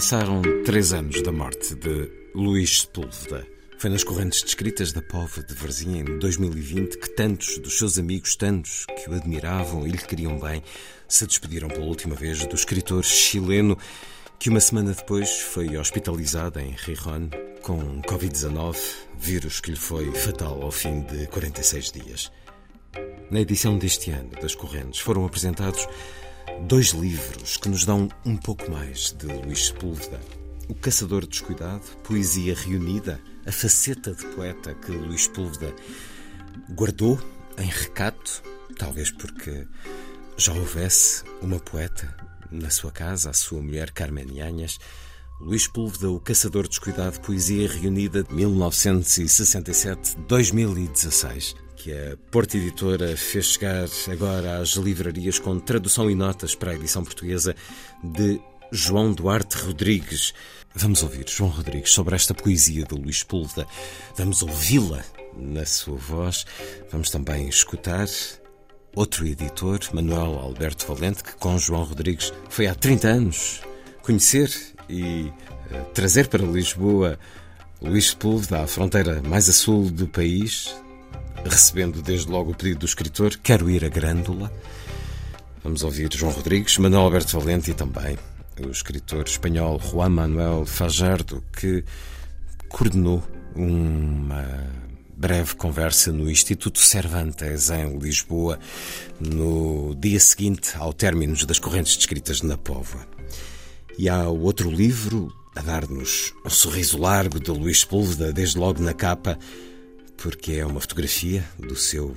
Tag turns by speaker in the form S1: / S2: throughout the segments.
S1: Passaram três anos da morte de Luís Sepúlveda. Foi nas correntes descritas da Pova de Varzim em 2020 que tantos dos seus amigos, tantos que o admiravam e lhe queriam bem, se despediram pela última vez do escritor chileno que uma semana depois foi hospitalizado em Rijon com Covid-19, vírus que lhe foi fatal ao fim de 46 dias. Na edição deste ano das Correntes foram apresentados dois livros que nos dão um pouco mais de Luís Sepúlveda. O Caçador Descuidado, Poesia Reunida, a faceta de poeta que Luís Sepúlveda guardou em recato, talvez porque já houvesse uma poeta na sua casa, a sua mulher Carmen Anhas. Luís Sepúlveda, O Caçador Descuidado, Poesia Reunida, 1967-2016 que a Porta Editora fez chegar agora às livrarias com tradução e notas para a edição portuguesa de João Duarte Rodrigues. Vamos ouvir João Rodrigues sobre esta poesia de Luís Púlveda. Vamos ouvi-la na sua voz. Vamos também escutar outro editor, Manuel Alberto Valente, que com João Rodrigues foi há 30 anos conhecer e uh, trazer para Lisboa Luís Sepúlveda, a fronteira mais a sul do país, recebendo desde logo o pedido do escritor Quero ir a Grândola. Vamos ouvir João Rodrigues, Manuel Alberto Valente e também o escritor espanhol Juan Manuel Fajardo, que coordenou uma breve conversa no Instituto Cervantes, em Lisboa, no dia seguinte ao término das correntes descritas na Póvoa. E há outro livro a dar-nos um sorriso largo de Luís Sepúlveda, desde logo na capa, porque é uma fotografia do seu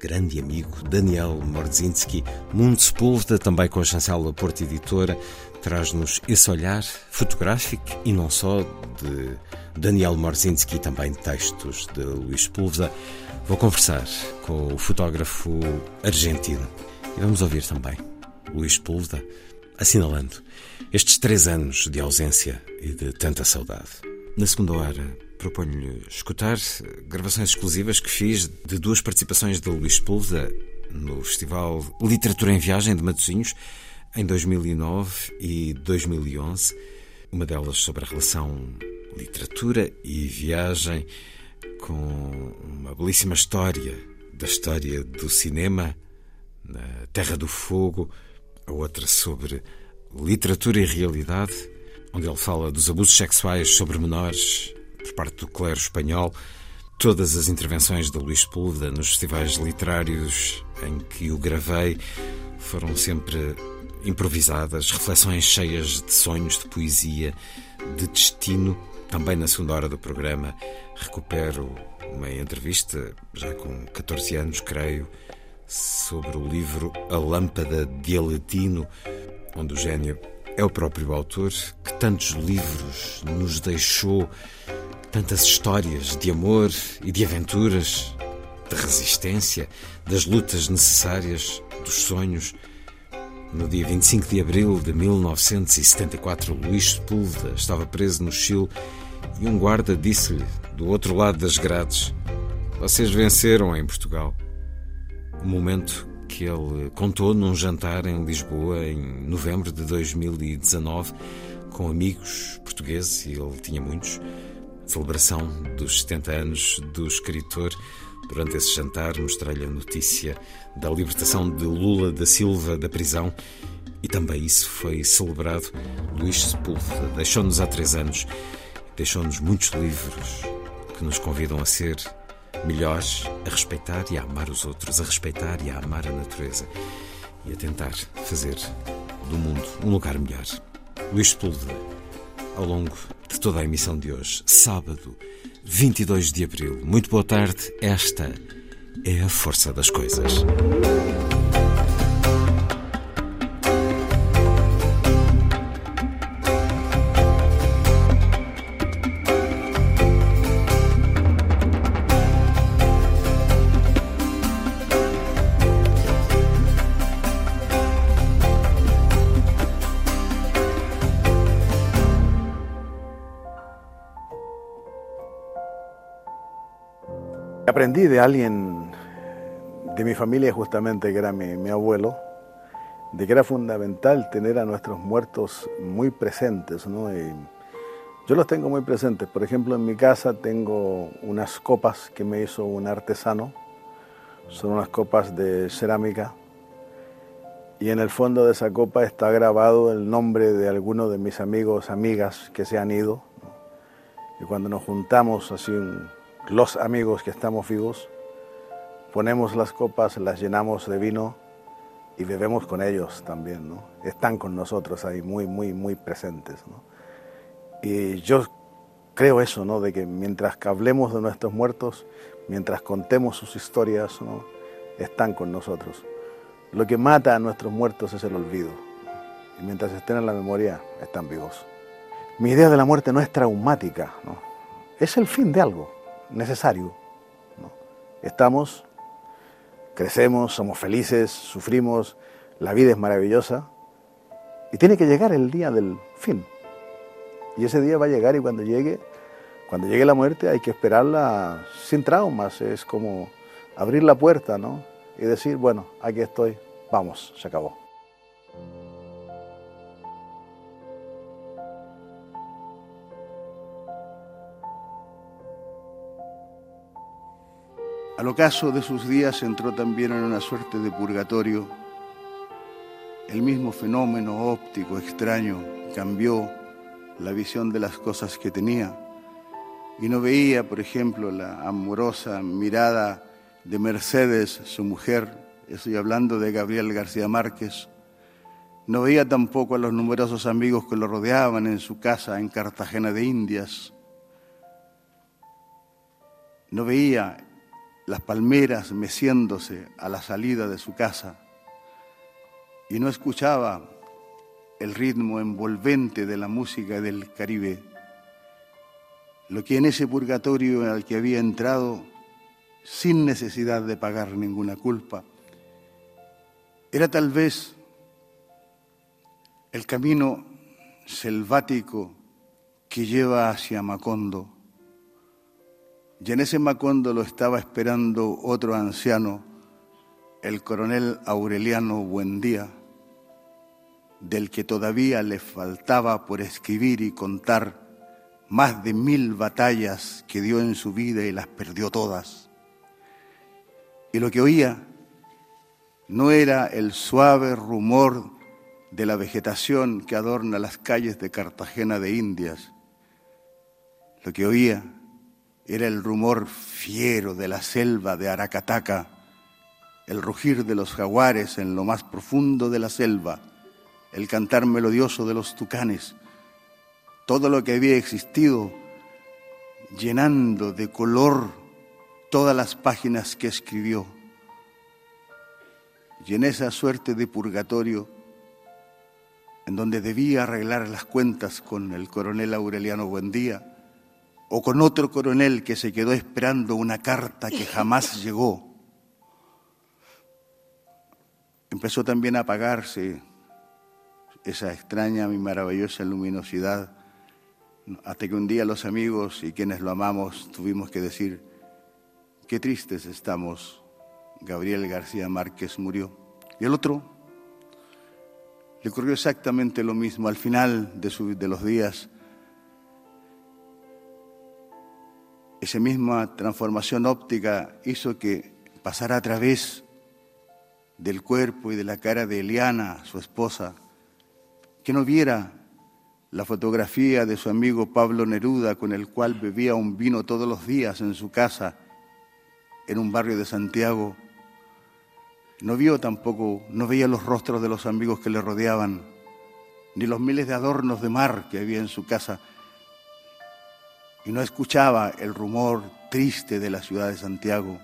S1: grande amigo Daniel Mordzinski. Mundo Sepúlveda, também com a chancela Porta Editora, traz-nos esse olhar fotográfico e não só de Daniel Mordzinski, também textos de Luís Sepúlveda. Vou conversar com o fotógrafo argentino e vamos ouvir também Luís Sepúlveda assinalando estes três anos de ausência e de tanta saudade. Na segunda hora, proponho-lhe escutar gravações exclusivas que fiz de duas participações de Luís Sepúlveda no Festival Literatura em Viagem de Matosinhos em 2009 e 2011. Uma delas sobre a relação literatura e viagem com uma belíssima história da história do cinema na Terra do Fogo, a outra sobre literatura e realidade, onde ele fala dos abusos sexuais sobre menores por parte do clero espanhol. Todas as intervenções de Luís Sepúlveda nos festivais literários em que o gravei foram sempre improvisadas, reflexões cheias de sonhos, de poesia, de destino. Também na segunda hora do programa recupero uma entrevista, já com 14 anos, creio, sobre o livro A Lâmpada de Aladino, onde o gênio é o próprio autor, que tantos livros nos deixou, tantas histórias de amor e de aventuras, de resistência, das lutas necessárias, dos sonhos. No dia 25 de abril de 1974, Luís Sepúlveda estava preso no Chile e um guarda disse-lhe, do outro lado das grades: Vocês venceram em Portugal. um momento que ele contou num jantar em Lisboa em novembro de 2019 com amigos portugueses, e ele tinha muitos, celebração dos 70 anos do escritor. Durante esse jantar mostrei-lhe a notícia da libertação de Lula da Silva da prisão e também isso foi celebrado. Luís Sepúlveda deixou-nos há três anos, deixou-nos muitos livros que nos convidam a ser melhores, a respeitar e a amar os outros, a respeitar e a amar a natureza e a tentar fazer do mundo um lugar melhor. Luís Sepúlveda, ao longo de toda a emissão de hoje, sábado, 22 de abril. Muito boa tarde, esta é a força das coisas.
S2: Aprendí de alguien de mi familia justamente, que era mi, abuelo, de que era fundamental tener a nuestros muertos muy presentes. ¿no? Y yo los tengo muy presentes. Por ejemplo, en mi casa tengo unas copas que me hizo un artesano. Son unas copas de cerámica. Y en el fondo de esa copa está grabado el nombre de alguno de mis amigos, amigas que se han ido. Y cuando nos juntamos así los amigos que estamos vivos, ponemos las copas, las llenamos de vino y bebemos con ellos también, ¿no? Están con nosotros ahí muy, muy, muy presentes, ¿no? Y yo creo eso, ¿no? De que mientras hablemos de nuestros muertos, mientras contemos sus historias. Están con nosotros. Lo que mata a nuestros muertos es el olvido. Y mientras estén en la memoria, están vivos. Mi idea de la muerte no es traumática, ¿no? Es el fin de algo necesario. Estamos, crecemos, somos felices, sufrimos, la vida es maravillosa y tiene que llegar el día del fin. Y ese día va a llegar y cuando llegue, cuando llegue la muerte hay que esperarla sin traumas, es como abrir la puerta, ¿no? Y decir, bueno, aquí estoy, vamos, se acabó. Al ocaso de sus días entró también en una suerte de purgatorio. El mismo fenómeno óptico extraño cambió la visión de las cosas que tenía. Y no veía, por ejemplo, la amorosa mirada de Mercedes, su mujer, estoy hablando de Gabriel García Márquez, no veía tampoco a los numerosos amigos que lo rodeaban en su casa en Cartagena de Indias, no veía las palmeras meciéndose a la salida de su casa y no escuchaba el ritmo envolvente de la música del Caribe, lo que en ese purgatorio al que había entrado sin necesidad de pagar ninguna culpa, era tal vez el camino selvático que lleva hacia Macondo y en ese Macondo lo estaba esperando otro anciano, el coronel Aureliano Buendía, del que todavía le faltaba por escribir y contar más de mil batallas que dio en su vida y las perdió todas. Y lo que oía no era el suave rumor de la vegetación que adorna las calles de Cartagena de Indias. Lo que oía era el rumor fiero de la selva de Aracataca, el rugir de los jaguares en lo más profundo de la selva, el cantar melodioso de los tucanes, todo lo que había existido llenando de color todas las páginas que escribió. Y en esa suerte de purgatorio, en donde debía arreglar las cuentas con el coronel Aureliano Buendía, o con otro coronel que se quedó esperando una carta que jamás llegó. Empezó también a apagarse esa extraña y maravillosa luminosidad, hasta que un día los amigos y quienes lo amamos tuvimos que decir, qué tristes estamos, Gabriel García Márquez murió. Y el otro le ocurrió exactamente lo mismo al final de, de los días. Esa misma transformación óptica hizo que pasara a través del cuerpo y de la cara de Eliana, su esposa, que no viera la fotografía de su amigo Pablo Neruda, con el cual bebía un vino todos los días en su casa, en un barrio de Santiago. No vio tampoco, no veía los rostros de los amigos que le rodeaban, ni los miles de adornos de mar que había en su casa, y no escuchaba el rumor triste de la ciudad de Santiago.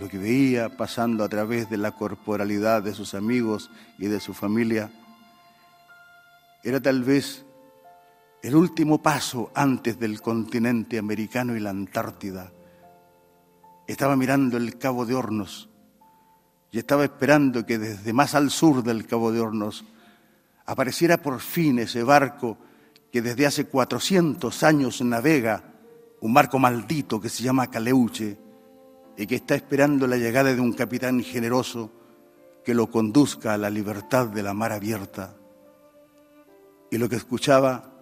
S2: Lo que veía pasando a través de la corporalidad de sus amigos y de su familia era tal vez el último paso antes del continente americano y la Antártida. Estaba mirando el Cabo de Hornos y estaba esperando que desde más al sur del Cabo de Hornos apareciera por fin ese barco que desde hace 400 años navega, un barco maldito que se llama Caleuche y que está esperando la llegada de un capitán generoso que lo conduzca a la libertad de la mar abierta. Y lo que escuchaba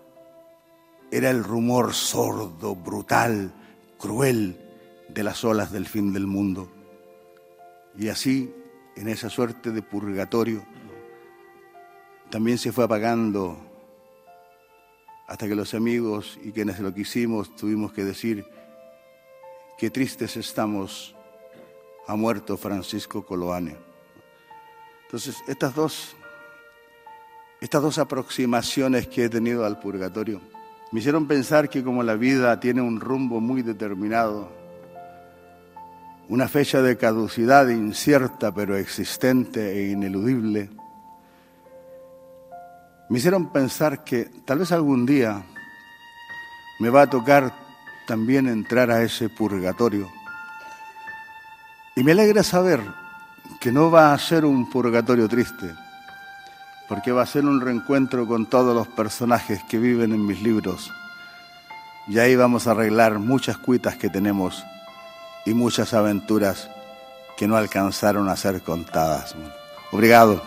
S2: era el rumor sordo, brutal, cruel de las olas del fin del mundo. Y así, en esa suerte de purgatorio, también se fue apagando hasta que los amigos y quienes lo quisimos tuvimos que decir, qué tristes estamos, ha muerto Francisco Coloane. Entonces, estas dos, estas dos aproximaciones que he tenido al purgatorio me hicieron pensar que como la vida tiene un rumbo muy determinado, una fecha de caducidad incierta pero existente e ineludible, me hicieron pensar que tal vez algún día me va a tocar también entrar a ese purgatorio. Y me alegra saber que no va a ser un purgatorio triste, porque va a ser un reencuentro con todos los personajes que viven en mis libros. Y ahí vamos a arreglar muchas cuitas que tenemos y muchas aventuras que no alcanzaron a ser contadas. Obrigado.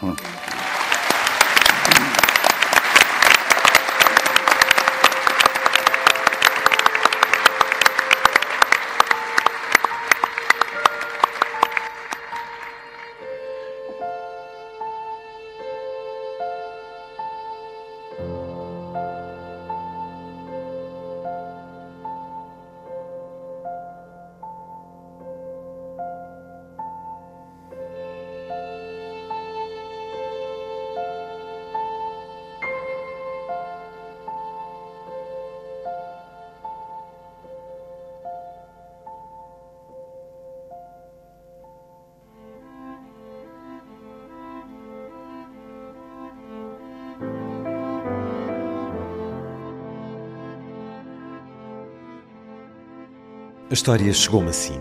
S1: História chegou-me assim.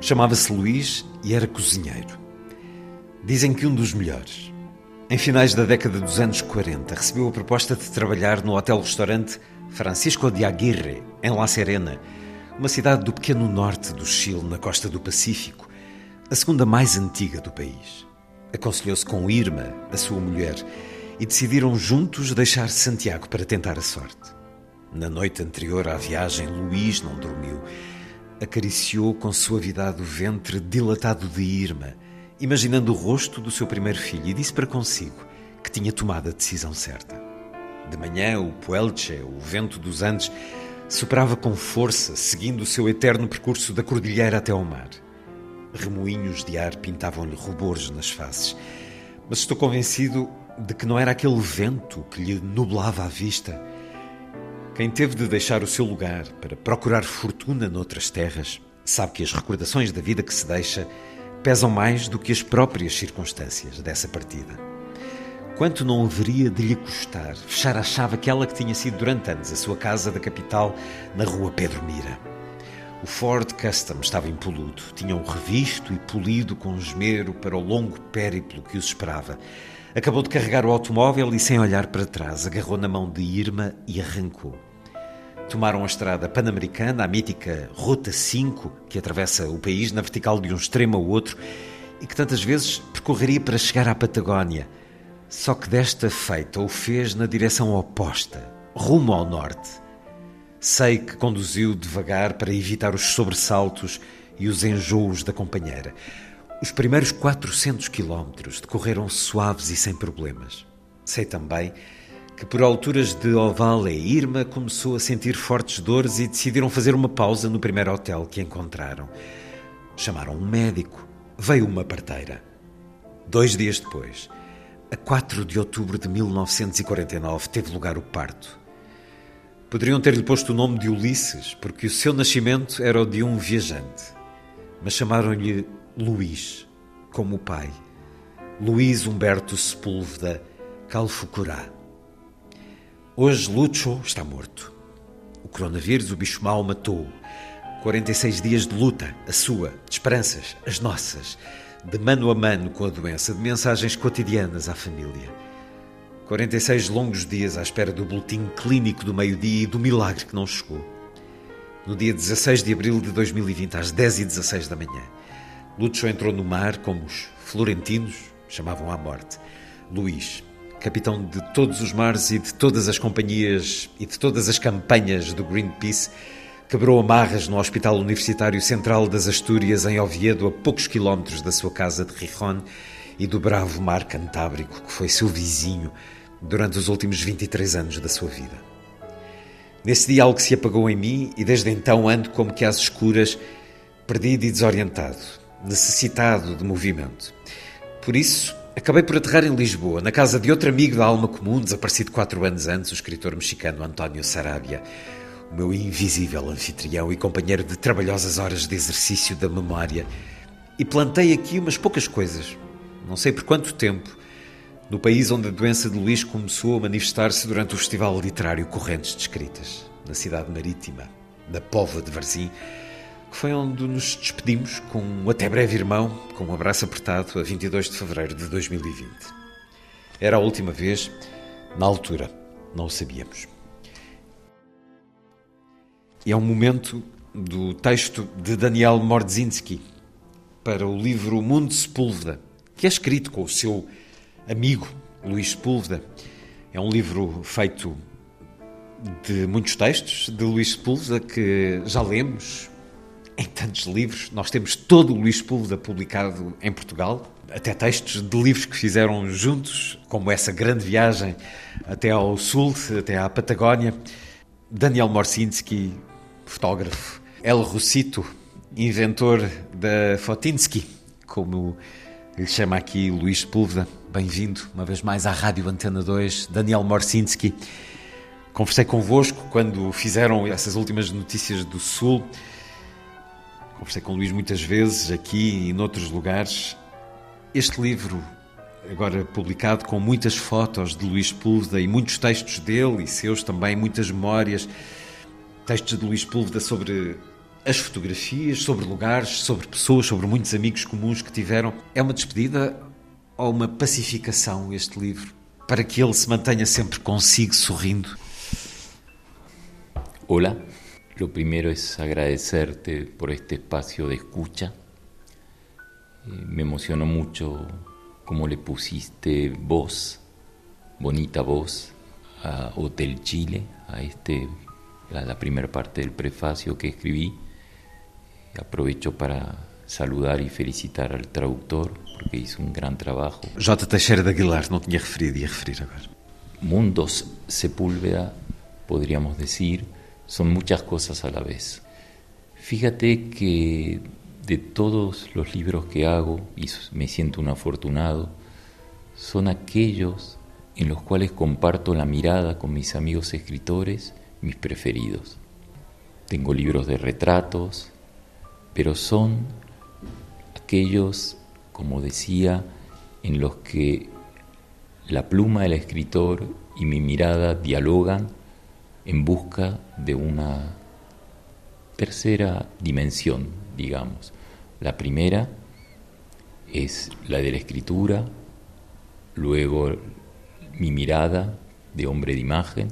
S1: Chamava-se Luís e era cozinheiro. Dizem que um dos melhores. Em finais da década dos anos 40, recebeu a proposta de trabalhar no hotel-restaurante Francisco de Aguirre, em La Serena, uma cidade do pequeno norte do Chile, na costa do Pacífico, a segunda mais antiga do país. Aconselhou-se com Irma, a sua mulher, e decidiram juntos deixar Santiago para tentar a sorte. Na noite anterior à viagem, Luís não dormiu acariciou com suavidade o ventre dilatado de Irma, imaginando o rosto do seu primeiro filho, e disse para consigo que tinha tomado a decisão certa. De manhã, o Puelche, o vento dos Andes, soprava com força, seguindo o seu eterno percurso da cordilheira até ao mar. Remoinhos de ar pintavam-lhe rubores nas faces, mas estou convencido de que não era aquele vento que lhe nublava a vista quem teve de deixar o seu lugar para procurar fortuna noutras terras, sabe que as recordações da vida que se deixa pesam mais do que as próprias circunstâncias dessa partida. Quanto não haveria de lhe custar fechar a chave aquela que tinha sido durante anos a sua casa da capital na rua Pedro Mira? O Ford Custom estava impoluto, tinham revisto e polido com esmero para o longo périplo que os esperava. Acabou de carregar o automóvel e, sem olhar para trás, agarrou na mão de Irma e arrancou. Tomaram a estrada pan-americana, a mítica Rota 5, que atravessa o país na vertical de um extremo ao outro e que tantas vezes percorreria para chegar à Patagónia. Só que desta feita o fez na direção oposta, rumo ao norte. Sei que conduziu devagar para evitar os sobressaltos e os enjoos da companheira. Os primeiros 400 quilómetros decorreram suaves e sem problemas. Sei também que por alturas de Oval e Irma começou a sentir fortes dores e decidiram fazer uma pausa no primeiro hotel que encontraram. Chamaram um médico. Veio uma parteira. Dois dias depois, a 4 de outubro de 1949, teve lugar o parto. Poderiam ter-lhe posto o nome de Ulisses, porque o seu nascimento era o de um viajante. Mas chamaram-lhe Luís, como o pai. Luís Humberto Sepúlveda Calfucurá. Hoje Lucho está morto. O coronavírus, o bicho mau, matou-o. 46 dias de luta, a sua, de esperanças, as nossas, de mano a mano com a doença, de mensagens cotidianas à família. 46 longos dias à espera do boletim clínico do meio-dia e do milagre que não chegou. No dia 16 de abril de 2020, às 10h16 da manhã, Lucho entrou no mar como os florentinos chamavam à morte. Luís, capitão de todos os mares e de todas as companhias e de todas as campanhas do Greenpeace, quebrou amarras no Hospital Universitário Central das Astúrias, em Oviedo, a poucos quilómetros da sua casa de Rijon e do bravo mar Cantábrico, que foi seu vizinho durante os últimos 23 anos da sua vida. Nesse dia algo se apagou em mim e desde então ando como que às escuras, perdido e desorientado, necessitado de movimento. Por isso, Acabei por aterrar em Lisboa, na casa de outro amigo da alma comum, desaparecido quatro anos antes, o escritor mexicano António Sarabia, o meu invisível anfitrião e companheiro de trabalhosas horas de exercício da memória. E plantei aqui umas poucas coisas, não sei por quanto tempo, no país onde a doença de Luís começou a manifestar-se durante o Festival Literário Correntes de Escritas, na cidade marítima, da Póvoa de Varzim, que foi onde nos despedimos com um até breve irmão, com um abraço apertado, a 22 de fevereiro de 2020. Era a última vez, na altura, não o sabíamos. E é um momento do texto de Daniel Mordzinski para o livro Mundo Sepúlveda, que é escrito com o seu amigo Luís Sepúlveda. É um livro feito de muitos textos de Luís Sepúlveda que já lemos, em tantos livros. Nós temos todo o Luís Sepúlveda publicado em Portugal, até textos de livros que fizeram juntos, como essa grande viagem até ao sul, até à Patagónia. Daniel Morsinski, fotógrafo. El Rossito, inventor da Fotinsky, como lhe chama aqui Luís Sepúlveda. Bem-vindo uma vez mais à Rádio Antena 2, Daniel Morsinski. Conversei convosco quando fizeram essas últimas notícias do Sul Conversei com o Luís muitas vezes, aqui e noutros lugares. Este livro, agora publicado com muitas fotos de Luís Púlveda e muitos textos dele e seus também, muitas memórias, textos de Luís Púlveda sobre as fotografias, sobre lugares, sobre pessoas, sobre muitos amigos comuns que tiveram. É uma despedida ou uma pacificação este livro, para que ele se mantenha sempre consigo sorrindo?
S3: Olá. Lo primero es agradecerte por este espacio de escucha. Eh, me emocionó mucho cómo le pusiste voz, bonita voz, a Hotel Chile, a, este, a la primera parte del prefacio que escribí. Aprovecho para saludar y felicitar al traductor porque hizo un gran trabajo.
S1: J. Teixeira de Aguilar, no tenía referido, ia referir agora.
S3: Mundos Sepúlveda, podríamos decir, son muchas cosas a la vez. Fíjate que de todos los libros que hago, y me siento un afortunado, son aquellos en los cuales comparto la mirada con mis amigos escritores, mis preferidos. Tengo libros de retratos, pero son aquellos, como decía, en los que la pluma del escritor y mi mirada dialogan en busca de una tercera dimensión, digamos. La primera es la de la escritura, luego mi mirada de hombre de imagen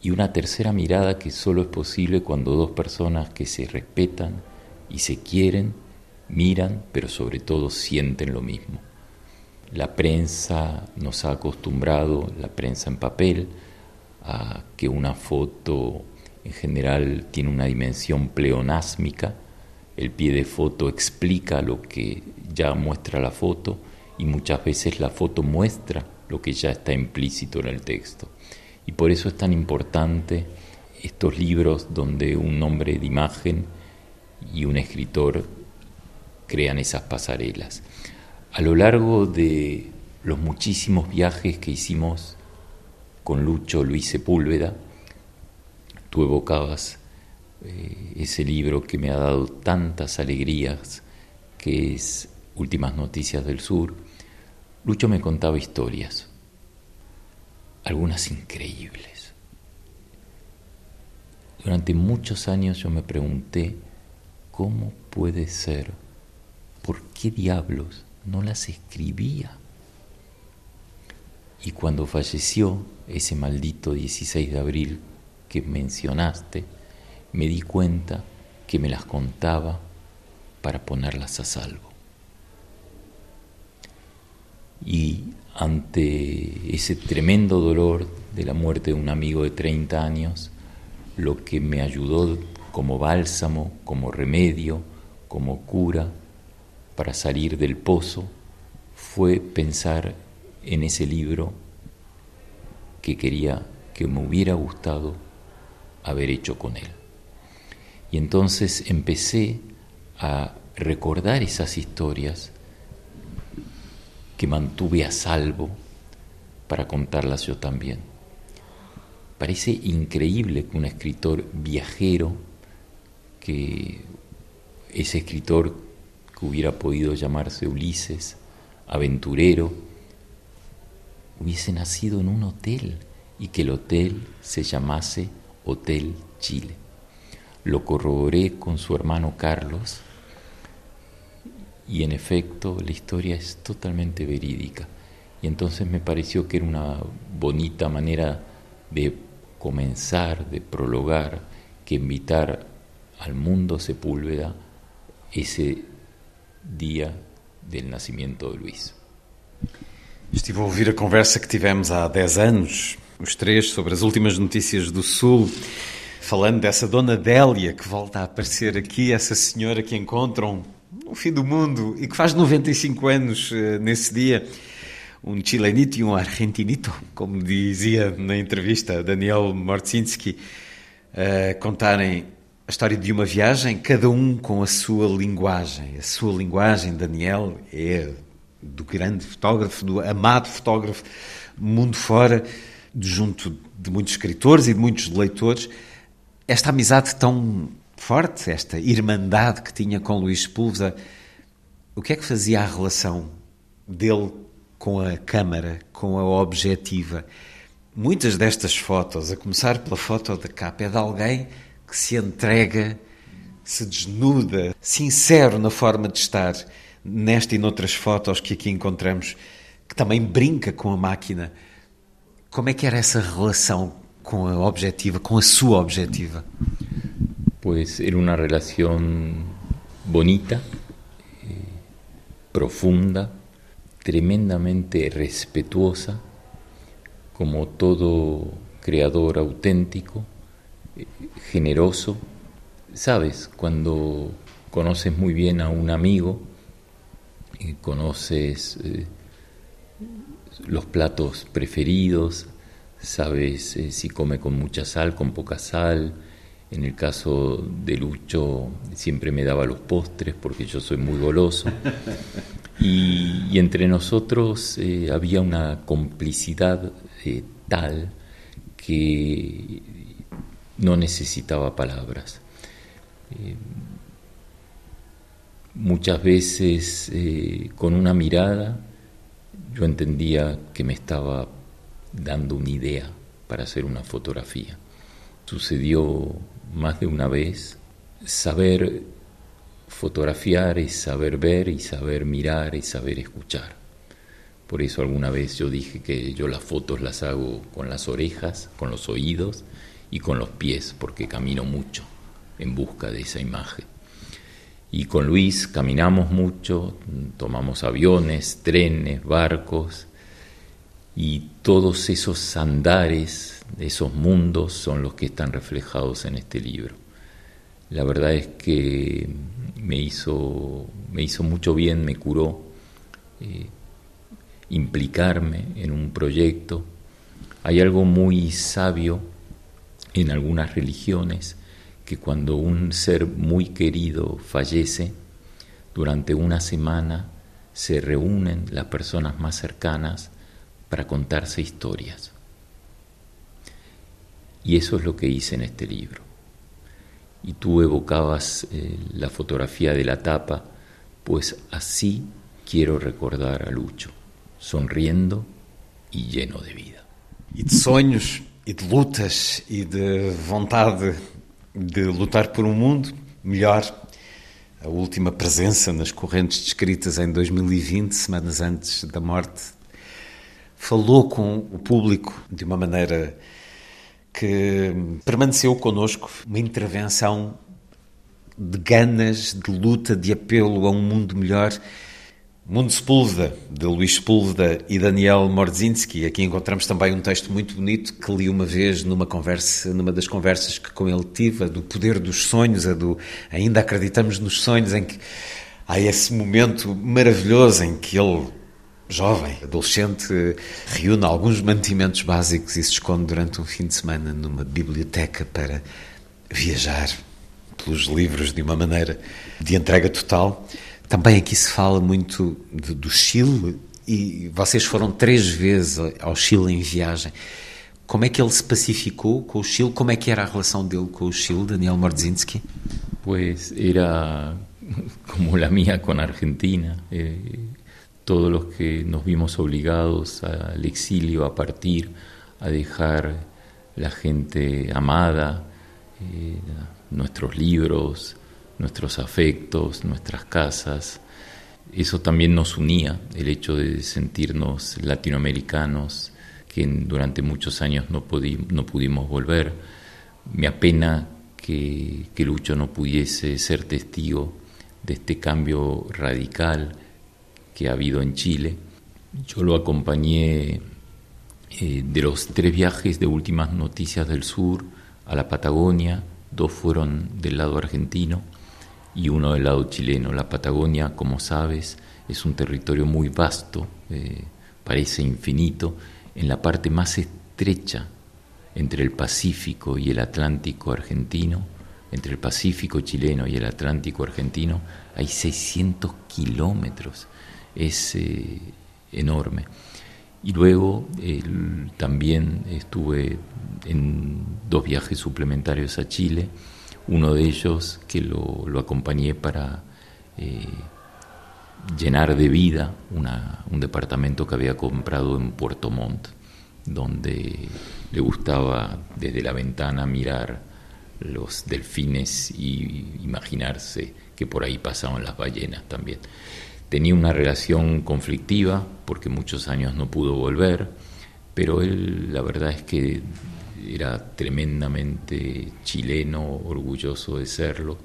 S3: y una tercera mirada que solo es posible cuando dos personas que se respetan y se quieren miran, pero sobre todo sienten lo mismo. La prensa nos ha acostumbrado, la prensa en papel, a que una foto en general tiene una dimensión pleonásmica, el pie de foto explica lo que ya muestra la foto y muchas veces la foto muestra lo que ya está implícito en el texto. Y por eso es tan importante estos libros donde un nombre de imagen y un escritor crean esas pasarelas. A lo largo de los muchísimos viajes que hicimos con Lucho Luis Sepúlveda, tú evocabas eh, ese libro que me ha dado tantas alegrías, que es Últimas Noticias del Sur. Lucho me contaba historias, algunas increíbles. Durante muchos años yo me pregunté cómo puede ser, por qué diablos no las escribía. Y cuando falleció ese maldito 16 de abril que mencionaste, me di cuenta que me las contaba para ponerlas a salvo. Y ante ese tremendo dolor de la muerte de un amigo de 30 años, lo que me ayudó como bálsamo, como remedio, como cura para salir del pozo fue pensar en ese libro que quería, que me hubiera gustado haber hecho con él. Y entonces empecé a recordar esas historias que mantuve a salvo para contarlas yo también. Parece increíble que un escritor viajero, que ese escritor que hubiera podido llamarse Ulises, aventurero, hubiese nacido en un hotel y que el hotel se llamase Hotel Chile. Lo corroboré con su hermano Carlos y en efecto la historia es totalmente verídica. Y entonces me pareció que era una bonita manera de comenzar, de prologar, que invitar al mundo Sepúlveda ese dia del nascimento de Luís.
S1: Estive a ouvir a conversa que tivemos há 10 anos, os três, sobre as últimas notícias do Sul, falando dessa dona Délia que volta a aparecer aqui, essa senhora que encontram no fim do mundo e que faz 95 anos uh, nesse dia. Um chilenito e um argentinito, como dizia na entrevista Daniel Mortzinski, uh, contarem a história de uma viagem, cada um com a sua linguagem. A sua linguagem, Daniel, é do grande fotógrafo, do amado fotógrafo, mundo fora, junto de muitos escritores e de muitos leitores. Esta amizade tão forte, esta irmandade que tinha com Luís Sepúlveda, o que é que fazia a relação dele com a câmara, com a objetiva? Muitas destas fotos, a começar pela foto da capa, é de alguém que se entrega, se desnuda, sincero na forma de estar, nesta e noutras fotos que aqui encontramos, que também brinca com a máquina. Como é que era essa relação com a objetiva, com a sua objetiva?
S3: Pues era una relación bonita, eh, profunda, tremendamente respetuosa, como todo creador auténtico, eh, generoso. Sabes, cuando conoces muy bien a un amigo, y conoces eh, los platos preferidos, sabes eh, si come con mucha sal, con poca sal, en el caso de Lucho siempre me daba los postres porque yo soy muy goloso. Y, entre nosotros eh, había una complicidad eh, tal que no necesitaba palabras. Eh, muchas veces con una mirada yo entendía que me estaba dando una idea para hacer una fotografía. Sucedió más de una vez, saber fotografiar es saber ver y saber mirar y saber escuchar. Por eso alguna vez yo dije que yo las fotos las hago con las orejas, con los oídos y con los pies, porque camino mucho en busca de esa imagen. Y con Luis caminamos mucho, tomamos aviones, trenes, barcos, y todos esos andares, esos mundos son los que están reflejados en este libro. La verdad es que me hizo, me hizo mucho bien, me curó eh, implicarme en un proyecto. Hay algo muy sabio en algunas religiones que cuando un ser muy querido fallece, durante una semana se reúnen las personas más cercanas para contarse historias. Y eso es lo que hice en este libro. Y tú evocabas eh, la fotografía de la tapa, pues así quiero recordar a Lucho, sonriendo y lleno de vida.
S1: E de sonhos, e de lutas, e de vontade de lutar por um mundo melhor. A última presença nas correntes descritas em 2020, semanas antes da morte, falou com o público de uma maneira que permaneceu connosco, uma intervenção de ganas, de luta, de apelo a um mundo melhor Mundo Sepúlveda, de Luís Sepúlveda e Daniel Mordzinski. Aqui encontramos também um texto muito bonito que li uma vez numa conversa, numa das conversas que com ele tive, a do poder dos sonhos, a do ainda acreditamos nos sonhos, em que há esse momento maravilhoso em que ele, jovem, adolescente, reúne alguns mantimentos básicos e se esconde durante um fim de semana numa biblioteca para viajar pelos livros de uma maneira de entrega total. Também aqui se fala muito de, do Chile e vocês foram três vezes ao Chile em viagem. Como é que ele se pacificou com o Chile? Como é que era a relação dele com o Chile, Daniel Mordzinski?
S3: Pues era como la mía con Argentina. Eh, todos los que nos vimos obligados al exilio, a partir, a dejar la gente amada, eh, nuestros libros, nuestros afectos, nuestras casas. Eso también nos unía, el hecho de sentirnos latinoamericanos, que durante muchos años no, no pudimos volver. Me apena que, que Lucho no pudiese ser testigo de este cambio radical que ha habido en Chile. Yo lo acompañé eh, de los tres viajes de últimas noticias del sur a la Patagonia, dos fueron del lado argentino y uno del lado chileno. La Patagonia, como sabes, es un territorio muy vasto, eh, parece infinito, en la parte más estrecha entre el Pacífico y el Atlántico argentino, entre el Pacífico chileno y el Atlántico argentino, hay 600 kilómetros, es eh, enorme. Y luego también estuve en dos viajes suplementarios a Chile, uno de ellos que lo, acompañé para eh, llenar de vida un departamento que había comprado en Puerto Montt, donde le gustaba desde la ventana mirar los delfines y imaginarse que por ahí pasaban las ballenas también. Tenía una relación conflictiva porque muchos años no pudo volver, pero él la verdad es que era tremendamente chileno, orgulloso de serlo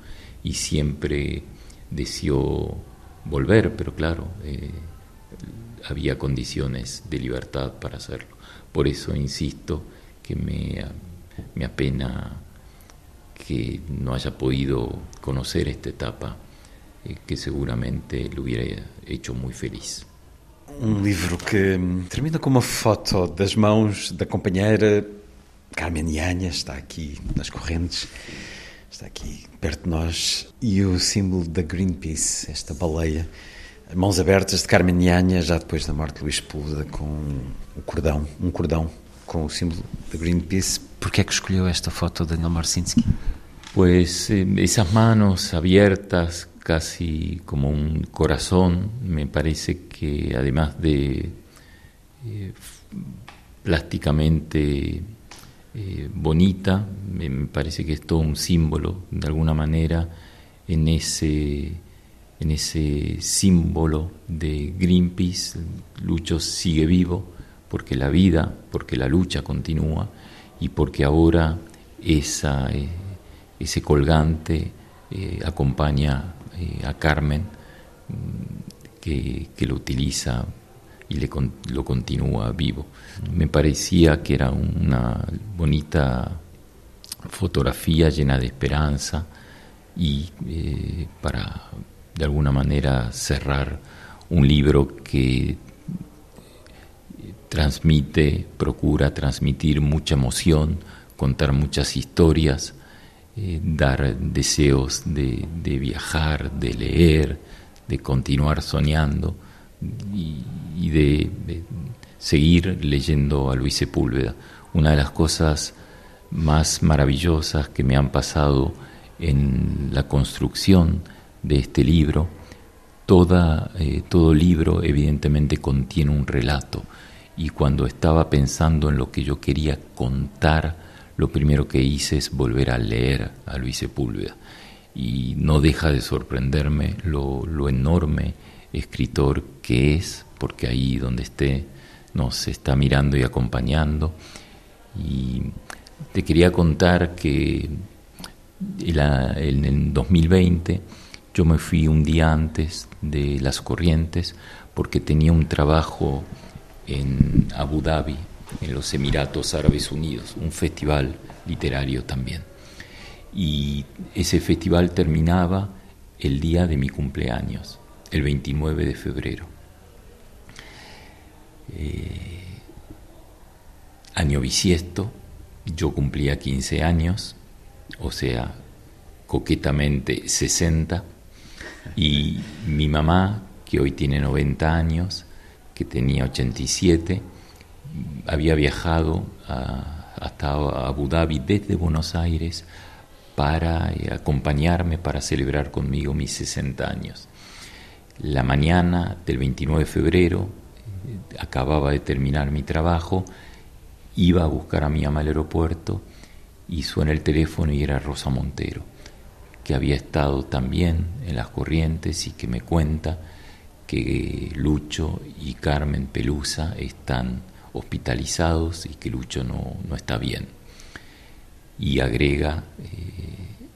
S3: y siempre deseó volver, pero claro, eh, había condiciones de libertad para hacerlo. Por eso insisto que me, me apena que no haya podido conocer esta etapa eh, que seguramente lo hubiera hecho muy feliz.
S1: Un livro que termina con una foto das mãos da companheira Carmen Yanha está aqui nas correntes, está aqui perto de nós, e o símbolo da Greenpeace, esta baleia, mãos abertas de Carmen Yanha, já depois da morte de Luís Sepúlveda, com o cordão, um cordão com o símbolo da Greenpeace. Por que é que escolheu esta foto, Daniel Marcinski?
S3: Pues esas manos abiertas, casi como un corazón, me parece que además de eh, plásticamente eh, bonita, me parece que es todo un símbolo, de alguna manera, en ese, en ese símbolo de Greenpeace, Lucho sigue vivo, porque la vida, porque la lucha continúa y porque ahora esa, eh, ese colgante eh, acompaña a Carmen, mm, que, que, lo utiliza y le, lo continúa vivo. Me parecía que era una bonita fotografía llena de esperanza y para de alguna manera cerrar un libro que transmite, procura transmitir mucha emoción, contar muchas historias, eh, dar deseos de, viajar, de leer, de continuar soñando y, de, seguir leyendo a Luis Sepúlveda. Una de las cosas más maravillosas que me han pasado en la construcción de este libro, toda, eh, todo libro evidentemente contiene un relato y cuando estaba pensando en lo que yo quería contar, lo primero que hice es volver a leer a Luis Sepúlveda y no deja de sorprenderme lo, lo enorme escritor que es, porque ahí donde esté nos está mirando y acompañando. Y te quería contar que en el 2020 yo me fui un día antes de las corrientes porque tenía un trabajo en Abu Dhabi, en los Emiratos Árabes Unidos, un festival literario también. Y ese festival terminaba el día de mi cumpleaños, el 29 de febrero. Eh, año bisiesto, yo cumplía 15 años, o sea, coquetamente 60 y mi mamá, que hoy tiene 90 años, que tenía 87, había viajado hasta Abu Dhabi desde Buenos Aires para eh, acompañarme, para celebrar conmigo mis 60 años. La mañana del 29 de febrero, eh, acababa de terminar mi trabajo, iba a buscar a mi mamá al aeropuerto y suena el teléfono y era Rosa Montero que había estado también en las corrientes y que me cuenta que Lucho y Carmen Pelusa están hospitalizados y que Lucho no, está bien. Y agrega, eh,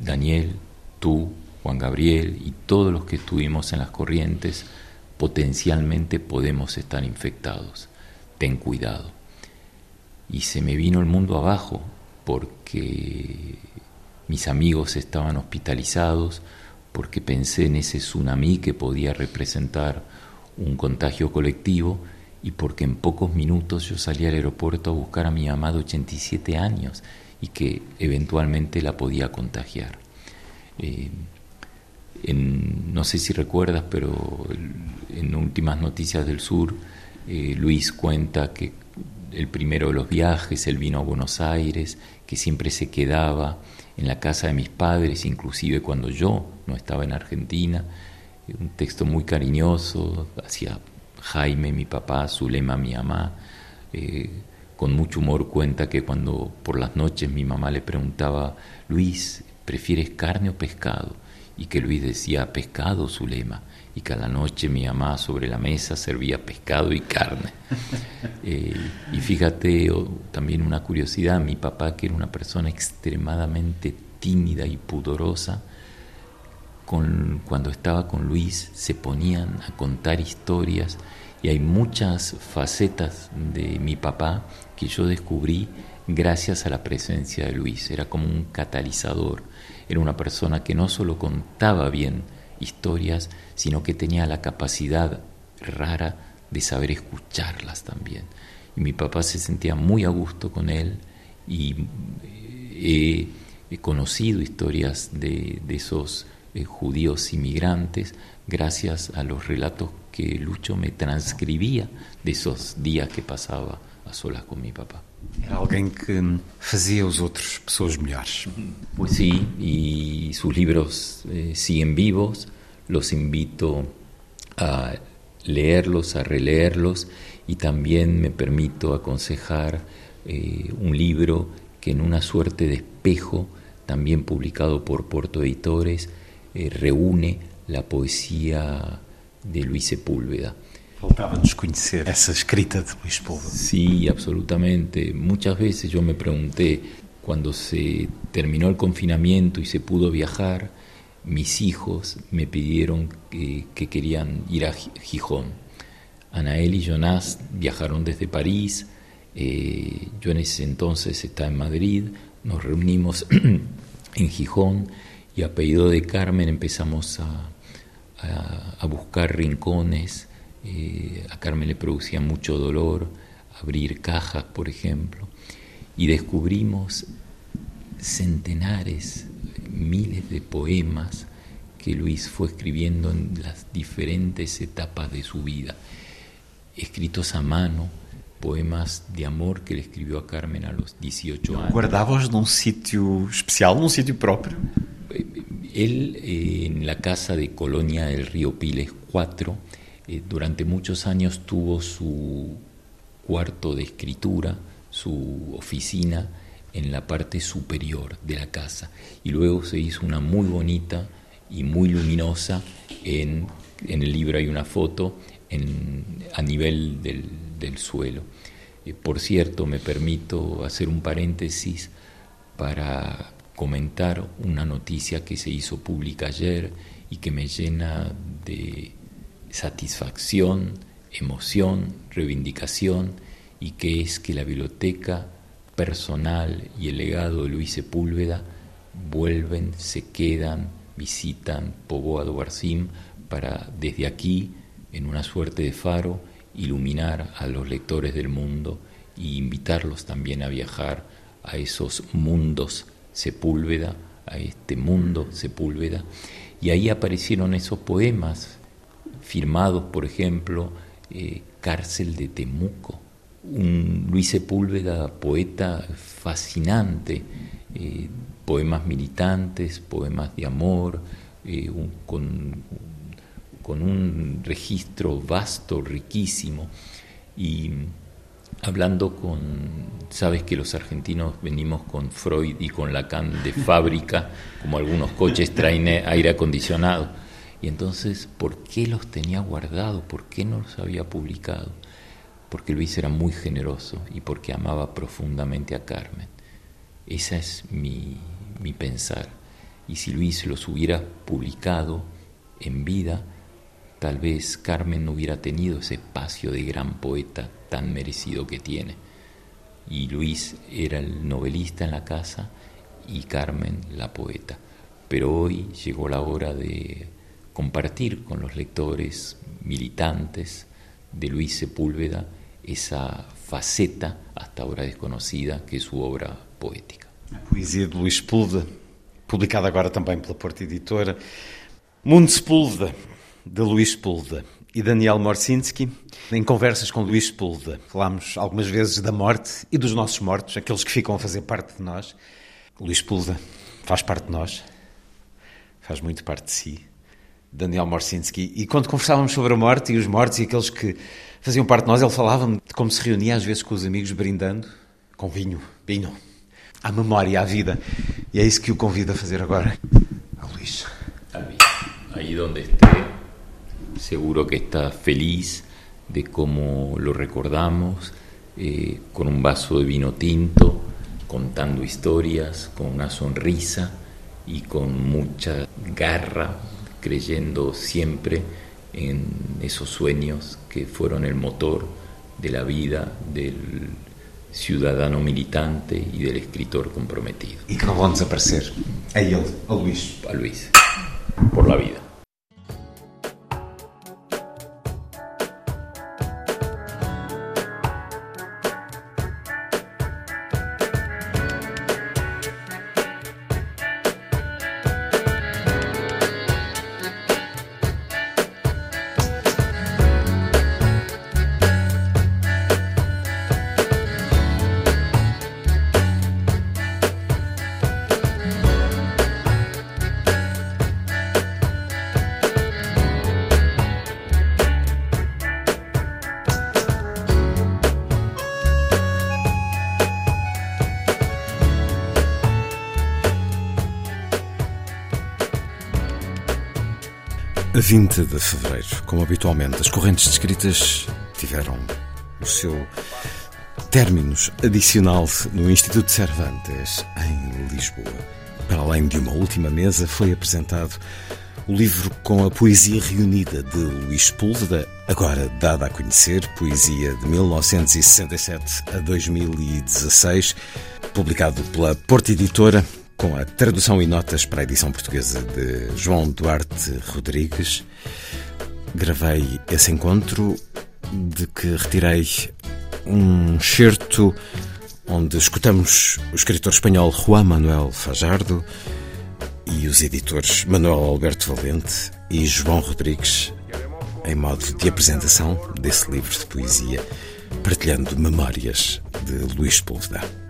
S3: Daniel, tú, Juan Gabriel y todos los que estuvimos en las corrientes, potencialmente podemos estar infectados. Ten cuidado. Y se me vino el mundo abajo porque mis amigos estaban hospitalizados porque pensé en ese tsunami que podía representar un contagio colectivo y porque en pocos minutos yo salí al aeropuerto a buscar a mi mamá de 87 años y que eventualmente la podía contagiar. Eh, no sé si recuerdas, pero en últimas noticias del sur, eh, Luis cuenta que el primero de los viajes, él vino a Buenos Aires, que siempre se quedaba en la casa de mis padres, inclusive cuando yo no estaba en Argentina. Un texto muy cariñoso hacia Jaime, mi papá, Zulema, mi mamá. Eh, con mucho humor cuenta que cuando por las noches mi mamá le preguntaba, Luis, ¿prefieres carne o pescado? Y que Luis decía, pescado, Zulema. Y cada noche mi mamá sobre la mesa servía pescado y carne. Eh, y fíjate, también una curiosidad, mi papá, que era una persona extremadamente tímida y pudorosa, con, cuando estaba con Luis se ponían a contar historias y hay muchas facetas de mi papá que yo descubrí gracias a la presencia de Luis. Era como un catalizador. Era una persona que no solo contaba bien historias, sino que tenía la capacidad rara de saber escucharlas también. Y mi papá se sentía muy a gusto con él y eh, he, conocido historias de, esos eh, judíos inmigrantes gracias a los relatos que Lucho me transcribía de esos días que pasaba a solas con mi papá.
S1: Era alguien que hacía los otros personas mejores.
S3: Pues sí, y sus libros eh, siguen vivos. Los invito a leerlos, a releerlos y también me permito aconsejar eh, un libro que en una suerte de espejo, también publicado por Porto Editores, eh, reúne la poesía de Luis Sepúlveda.
S1: Faltava-nos conhecer essa escrita de Luís Pulva.
S3: Sí, absolutamente. Muchas veces yo me pregunté, cuando se terminó el confinamiento y se pudo viajar, mis hijos me pidieron que, que querían ir a Gijón. Anael y Jonás viajaron desde París, eh, yo en ese entonces estaba en Madrid, nos reunimos en Gijón y a pedido de Carmen empezamos a, a, buscar rincones. Eh, a Carmen le producía mucho dolor abrir cajas, por ejemplo, y descubrimos centenares, miles de poemas que Luis fue escribiendo en las diferentes etapas de su vida, escritos a mano, poemas de amor que le escribió a Carmen a los 18 años.
S1: ¿Guardabas num sitio especial, num sitio propio?
S3: Él eh, en la casa de Colonia del Río Piles 4, eh, durante muchos años tuvo su cuarto de escritura, su oficina en la parte superior de la casa y luego se hizo una muy bonita y muy luminosa en, en el libro hay una foto en, a nivel del, del suelo. Eh, por cierto, me permito hacer un paréntesis para comentar una noticia que se hizo pública ayer y que me llena de satisfacción, emoción, reivindicación, y que es que la biblioteca personal y el legado de Luis Sepúlveda vuelven, se quedan, visitan Poboa do para desde aquí, en una suerte de faro, iluminar a los lectores del mundo e invitarlos también a viajar a esos mundos Sepúlveda, a este mundo Sepúlveda, y ahí aparecieron esos poemas firmados, por ejemplo, eh, Cárcel de Temuco, un Luis Sepúlveda, poeta fascinante, eh, poemas militantes, poemas de amor, eh, con con un registro vasto, riquísimo, y hablando con, sabes que los argentinos venimos con Freud y con Lacan de fábrica, como algunos coches traen aire acondicionado, y entonces, ¿por qué los tenía guardados? ¿Por qué no los había publicado? Porque Luis era muy generoso y porque amaba profundamente a Carmen. Esa es mi, mi pensar. Y si Luis los hubiera publicado en vida, tal vez Carmen no hubiera tenido ese espacio de gran poeta tan merecido que tiene. Y Luis era el novelista en la casa y Carmen la poeta. Pero hoy llegó la hora de compartir con los lectores militantes de Luis Sepúlveda esa faceta hasta ahora desconocida que es su obra poética.
S1: Poesia de Luís Sepúlveda, publicada agora também pela Porta Editora. Mundo Sepúlveda, de Luís Sepúlveda e Daniel Morsinski. Em conversas com Luís Sepúlveda, falámos algumas vezes da morte e dos nossos mortos, aqueles que ficam a fazer parte de nós. Luís Sepúlveda faz parte de nós, faz muito parte de si. Daniel Morsinski. E quando conversávamos sobre a morte e os mortos e aqueles que faziam parte de nós, ele falava-me de como se reunia às vezes com os amigos brindando com vinho, vinho, à memória, à vida. E é isso que o convido a fazer agora. A Luís.
S3: Aí onde esteja. seguro que está feliz de cómo lo recordamos, eh, con un vaso de vino tinto, contando historias, con una sonrisa y con mucha garra, creyendo siempre en esos sueños que fueron el motor de la vida del ciudadano militante y del escritor comprometido.
S1: ¿Y cómo vamos a desaparecer? A él, a Luis.
S3: A Luis, por la vida.
S1: 20 de fevereiro, como habitualmente, as correntes descritas tiveram o seu términos adicional no Instituto Cervantes, em Lisboa. Para além de uma última mesa, foi apresentado o livro com a poesia reunida de Luís Sepúlveda, agora dada a conhecer, poesia de 1967 a 2016, publicado pela Porta Editora, com a tradução e notas para a edição portuguesa de João Duarte Rodrigues. Gravei esse encontro de que retirei um certo onde escutamos o escritor espanhol Juan Manuel Fajardo e os editores Manuel Alberto Valente e João Rodrigues em modo de apresentação desse livro de poesia, partilhando memórias de Luís Púlveda.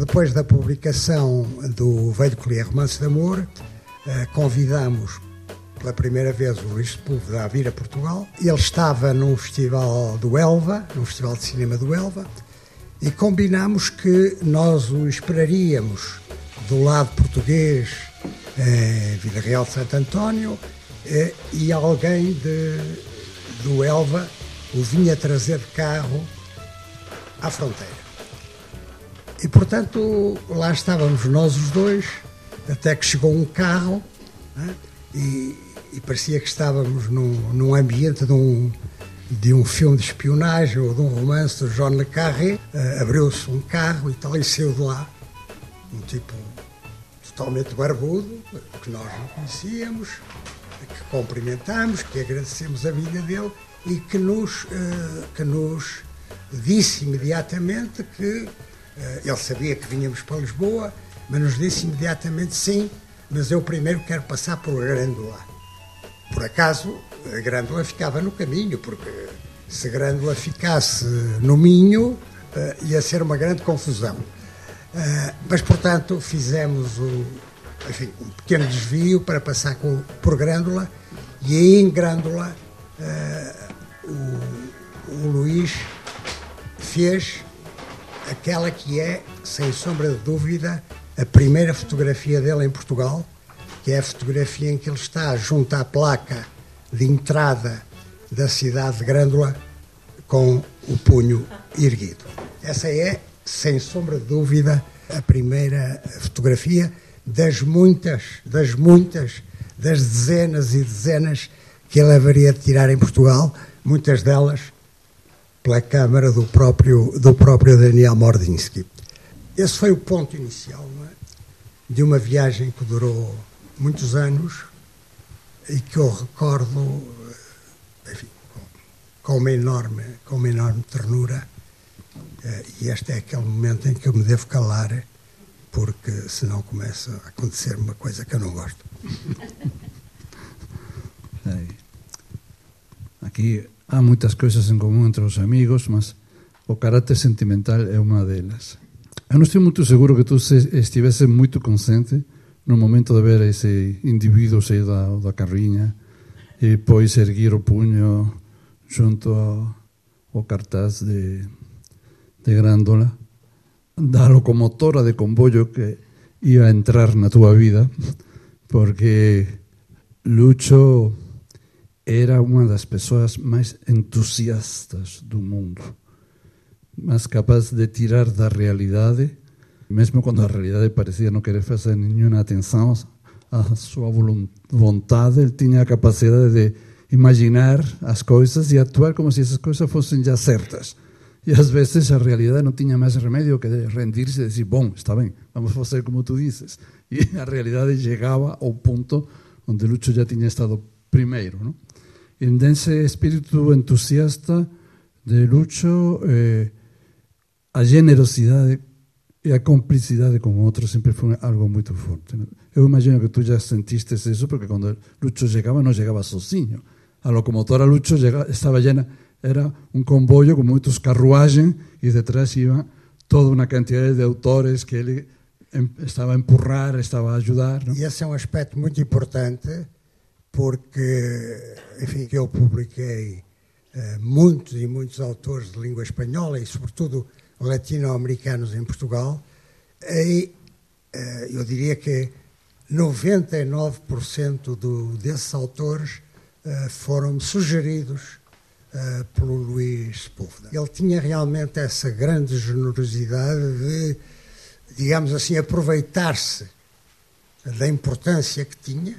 S4: Depois da publicação do Velho Colher Romance de Amor, eh, convidamos pela primeira vez o Luís Sepúlveda a vir a Portugal. Ele estava num festival do Elva, num festival de cinema do Elva, e combinámos que nós o esperaríamos do lado português, eh, Vila Real de Santo António, eh, e alguém de, do Elva o vinha trazer de carro à fronteira. E portanto lá estávamos nós os dois, até que chegou um carro né, e, e, parecia que estávamos num, num ambiente de um, de um filme de espionagem ou de um romance de John Le Carré. Uh, Abriu-se um carro e tal, e saiu de lá um tipo totalmente barbudo, que nós não conhecíamos, que cumprimentamos, que agradecemos a vida dele e que nos, uh, que nos disse imediatamente que ele sabia que vinhamos para Lisboa, mas nos disse imediatamente sim, mas eu primeiro quero passar por Grândola. Por acaso, a Grândola ficava no caminho, porque se Grândola ficasse no Minho, uh, ia ser uma grande confusão. Uh, mas, portanto, fizemos o, enfim, um pequeno desvio para passar por Grândola e aí em Grândola o, o Luís fez aquela que é, sem sombra de dúvida, a primeira fotografia dele em Portugal, que é a fotografia em que ele está junto à placa de entrada da cidade de Grândola com o punho erguido. Essa é, sem sombra de dúvida, a primeira fotografia das muitas, das muitas, das dezenas e dezenas que ele haveria de tirar em Portugal, muitas delas pela câmara do próprio, do próprio Daniel Mordinsky. Esse foi o ponto inicial é? de uma viagem que durou muitos anos e que eu recordo enfim, com, uma enorme, com uma enorme ternura. Eh, e este é aquele momento em que eu me devo calar, porque senão começa a acontecer uma coisa que eu não gosto.
S5: Aqui Há moitas cousas en común entre os amigos, mas o carácter sentimental é unha delas. Eu non estou moito seguro que tú estivese moito consciente no momento de ver ese individuo sair da, da carriña e pois erguir o puño junto ao, ao cartaz de, de Grándola da locomotora de comboio que iba a entrar na túa vida porque Lucho era uma das pessoas mais entusiastas do mundo mas capaz de tirar da realidade, mesmo quando a realidade parecia não querer fazer nenhuma atenção à sua vontade, ele tinha a capacidade de imaginar as coisas e actuar como se essas coisas fossem já certas. E às vezes a realidade não tinha mais remédio que rendir-se e dizer, bom, está bem, vamos fazer como tu dizes. E a realidade chegava ao ponto onde Lucho já tinha estado primeiro. Não? E nesse espírito entusiasta de Lucho, eh, a generosidade e a complicidade com outros sempre foi algo muito forte. Eu imagino que tu já sentiste isso, porque quando Lucho chegava, não chegava sozinho. A locomotora Lucho estava llena, era um comboio com muitos carruagens e detrás iam toda uma quantidade de autores que ele estava a empurrar, estava a ajudar. Não?
S4: E esse é aspecto muito importante, porque, enfim, eu publiquei uh, muitos e muitos autores de língua espanhola e, sobretudo, latino-americanos em Portugal, e eh, eu diria que 99% do, desses autores uh, foram sugeridos uh, pelo Luís Sepúlveda. Ele tinha realmente essa grande generosidade de, digamos assim, aproveitar-se da importância que tinha,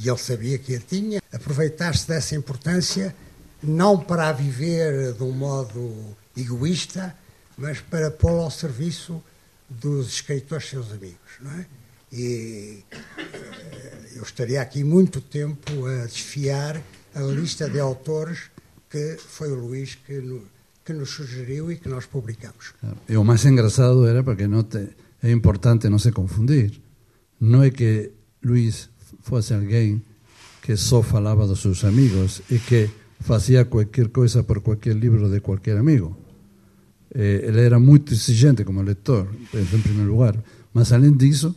S4: e ele sabia que a tinha, aproveitar-se dessa importância não para a viver de um modo egoísta, mas para pô-la ao serviço dos escritores seus amigos, não é? E eh, eu estaria aqui muito tempo a desfiar a lista de autores que foi o Luís que, no, que nos sugeriu e que nós publicamos.
S5: E o mais engraçado era porque não te, é importante não se confundir. Não é que Luís fosse alguém que só falava dos seus amigos e que fazia qualquer coisa por qualquer livro de qualquer amigo. Eh, ele era muito exigente como leitor, em primeiro lugar. Mas, além disso,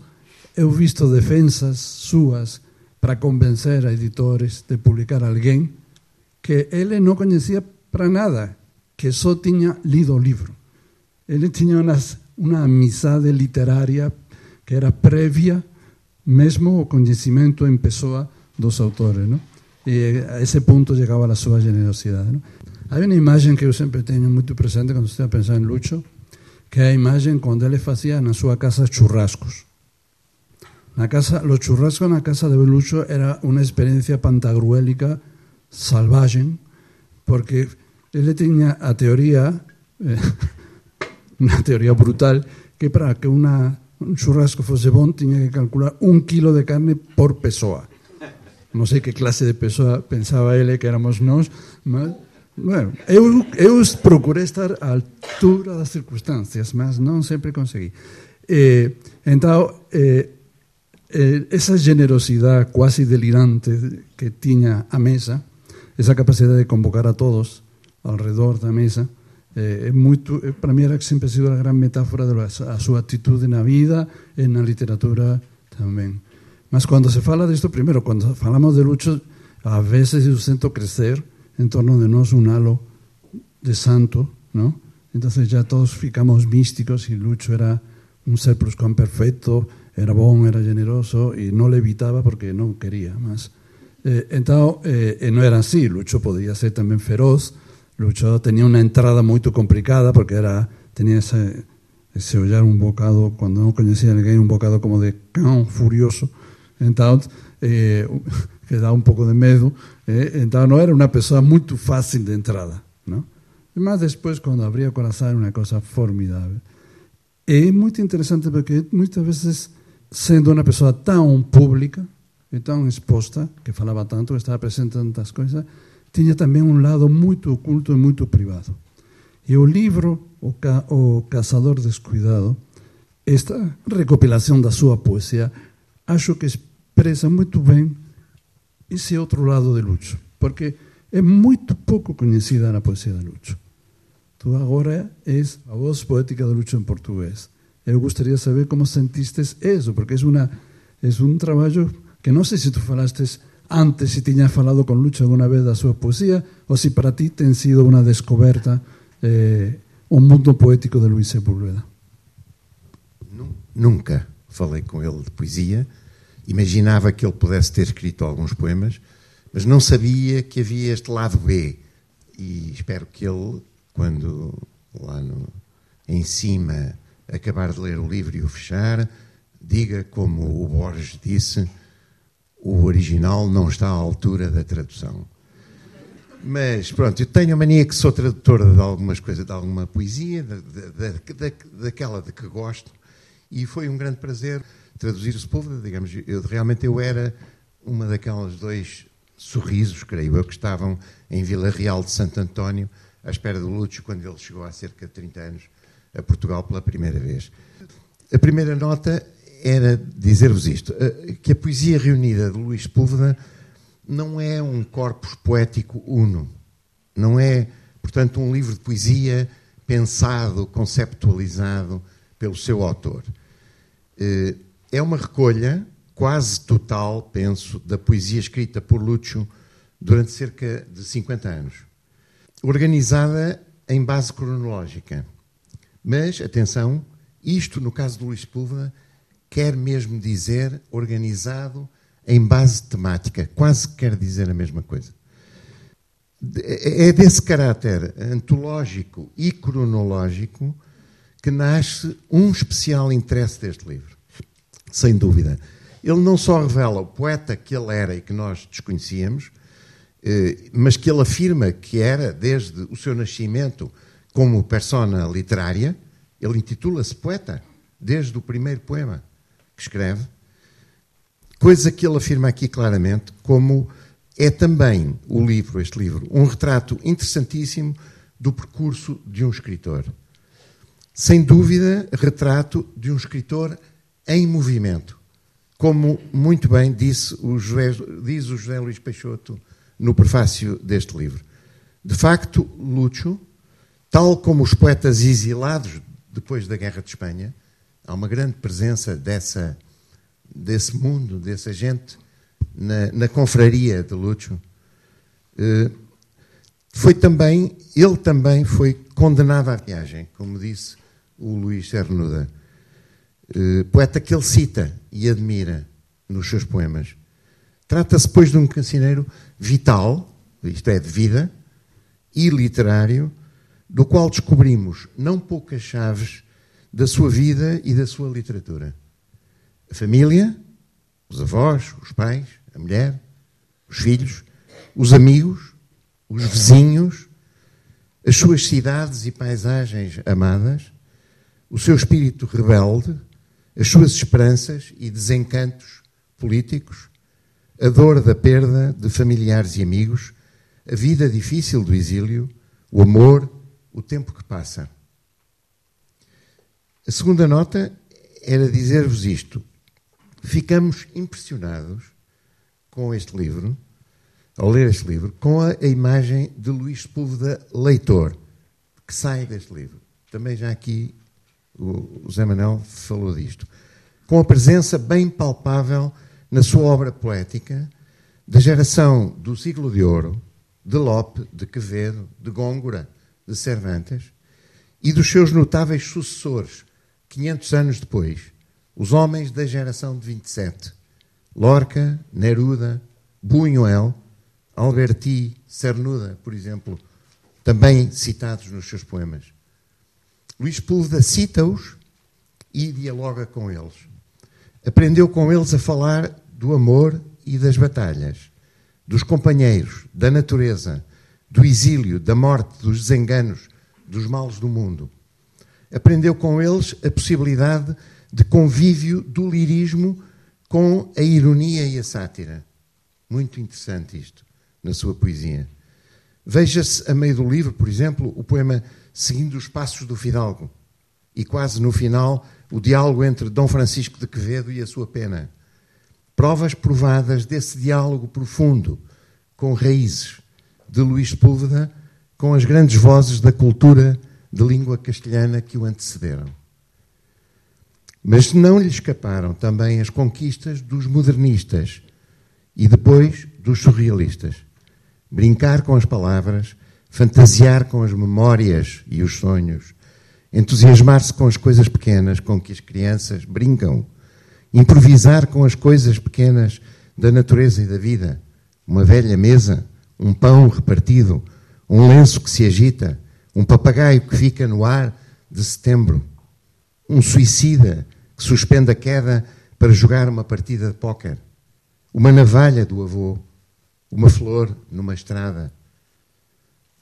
S5: eu visto defensas suas para convencer a editores de publicar alguém que ele não conhecia para nada, que só tinha lido o livro. Ele tinha umas, uma amizade literária que era prévia, mesmo o conhecimento em pessoa dos autores. Não? E a esse ponto chegava a sua generosidade. Não? Há uma imagem que eu sempre tenho muito presente quando estou a pensar em Lucho, que é a imagem quando ele fazia na sua casa churrascos. Na casa, los churrascos na casa de Lucho era uma experiência pantagruélica salvaje, porque ele tinha a teoria, eh, uma teoria brutal, que para que una, un churrasco fosse bom tinha que calcular un kilo de carne por pessoa. Non sei que clase de pessoa pensaba ele que éramos nós, mas Bueno, eu, eu procurei estar à altura das circunstâncias, mas não sempre consegui. Eh, então, eh, eh, essa generosidade quase delirante que tinha a mesa esa capacidade de convocar a todos alrededor da mesa eh, é muito, eh, para mim era sempre ha sido a gran metáfora da súa atitude na vida e na literatura tamén. Mas quando se fala disto, primeiro, quando falamos de Lucho, a veces eu sinto crecer en torno de nós un halo de santo, ¿no? Entonces ya todos ficamos místicos y Lucho era un ser perfecto, era bon, era generoso y no le evitaba porque no quería más. Eh, então, eh, não era assim. Lucho podia ser também feroz. Lucho tinha uma entrada muito complicada porque era tinha esse, esse olhar um bocado, quando não conhecia ninguém, um bocado como de cão furioso. Então, eh, que dá um pouco de medo. Eh, então, não era uma pessoa muito fácil de entrada. Não? Mas depois, quando abria o coração, era uma coisa formidável. É muito interessante porque muitas vezes, sendo uma pessoa tão pública, e tão exposta, que falava tanto, estava presente em tantas coisas, tinha também um lado muito oculto e muito privado. E o livro, O, Ca o Caçador Descuidado, esta recopilação da sua poesia, acho que expressa muito bem esse outro lado de Lucho, porque é muito pouco conhecida a poesia de Lucho. Tu agora és a voz poética de Lucho em português. Eu gostaria de saber como sentiste isso, porque é, uma, é um trabalho que non sei se tú falaste antes se tiñas falado con Lucho alguna vez da súa poesía ou se para ti ten sido unha descoberta eh, o mundo poético de Luís Sepúlveda.
S6: Nunca falei com ele de poesia, imaginava que ele pudesse ter escrito alguns poemas, mas não sabia que havia este lado B. E espero que ele, quando lá no, em cima acabar de ler o livro e o fechar, diga como o Borges disse o original não está à altura da tradução. Mas pronto, eu tenho a mania que sou tradutor de algumas coisas, de alguma poesia, de, de, de, daquela de que gosto, e foi um grande prazer traduzir o povo, digamos, eu, realmente eu era uma daquelas dois sorrisos, creio eu, que estavam em Vila Real de Santo António, à espera do Lúcio, quando ele chegou há cerca de 30 anos a Portugal pela primeira vez. A primeira nota era dizer-vos isto, eh, que a poesia reunida de Luís Sepúlveda não é um corpus poético uno, não é, portanto, um livro de poesia pensado, conceptualizado pelo seu autor. Eh, é uma recolha quase total, penso, da poesia escrita por Lúcio durante cerca de 50 anos, organizada em base cronológica. Mas, atenção, isto, no caso de Luís Sepúlveda, quer mesmo dizer organizado em base temática, quase quer dizer a mesma coisa. É desse caráter antológico e cronológico que nasce um especial interesse deste livro, sem dúvida. Ele não só revela o poeta que ele era e que nós desconhecíamos, eh, mas que ele afirma que era, desde o seu nascimento, como persona literária, ele intitula-se poeta, desde o primeiro poema que escreve, coisa que ele afirma aqui claramente, como é também o livro, este livro, um retrato interessantíssimo do percurso de um escritor. Sem dúvida, retrato de um escritor em movimento, como muito bem disse o José, diz o José Luís Peixoto no prefácio deste livro. De facto, Lúcio, tal como os poetas exilados depois da Guerra de Espanha, há uma grande presença dessa, desse mundo, dessa gente na, na confraria de Lúcio. Eh, foi também, ele também foi condenado à viagem, como disse o Luís Cernuda, eh, poeta que ele cita e admira nos seus poemas. Trata-se, pois, de um cancioneiro vital, isto é, de vida, e literário, do qual descobrimos não poucas chaves da sua vida e da sua literatura. A família, os avós, os pais, a mulher, os filhos, os amigos, os vizinhos, as suas cidades e paisagens amadas, o seu espírito rebelde, as suas esperanças e desencantos políticos, a dor da perda de familiares e amigos, a vida difícil do exílio, o amor, o tempo que passa. A segunda nota era dizer-vos isto. Ficamos impressionados com este livro, ao ler este livro, com a, a imagem de Luís Sepúlveda leitor, que sai deste livro. Também já aqui o, o Zé Manuel falou disto. Com a presença bem palpável na sua obra poética da geração do siglo de ouro, de Lope, de Quevedo, de Góngora, de Cervantes, e dos seus notáveis sucessores, 500 anos depois, os homens da geração de 27, Lorca, Neruda, Buñuel, Alberti, Cernuda, por exemplo, também citados nos seus poemas. Luís Púlveda cita-os e dialoga com eles. Aprendeu com eles a falar do amor e das batalhas, dos companheiros, da natureza, do exílio, da morte, dos desenganos, dos males do mundo. Aprendeu com eles a possibilidade de convívio do lirismo com a ironia e a sátira. Muito interessante isto na sua poesia. Veja-se a meio do livro, por exemplo, o poema Seguindo os Passos do Fidalgo e quase no final o diálogo entre Dom Francisco de Quevedo e a sua pena. Provas provadas desse diálogo profundo com raízes de Luís Sepúlveda com as grandes vozes da cultura de língua castelhana que o antecederam. Mas não lhe escaparam também as conquistas dos modernistas e depois dos surrealistas. Brincar com as palavras, fantasiar com as memórias e os sonhos, entusiasmar-se com as coisas pequenas com que as crianças brincam, improvisar com as coisas pequenas da natureza e da vida, uma velha mesa, um pão repartido, um lenço que se agita, um papagaio que fica no ar de setembro, um suicida que suspende a queda para jogar uma partida de póquer, uma navalha do avô, uma flor numa estrada.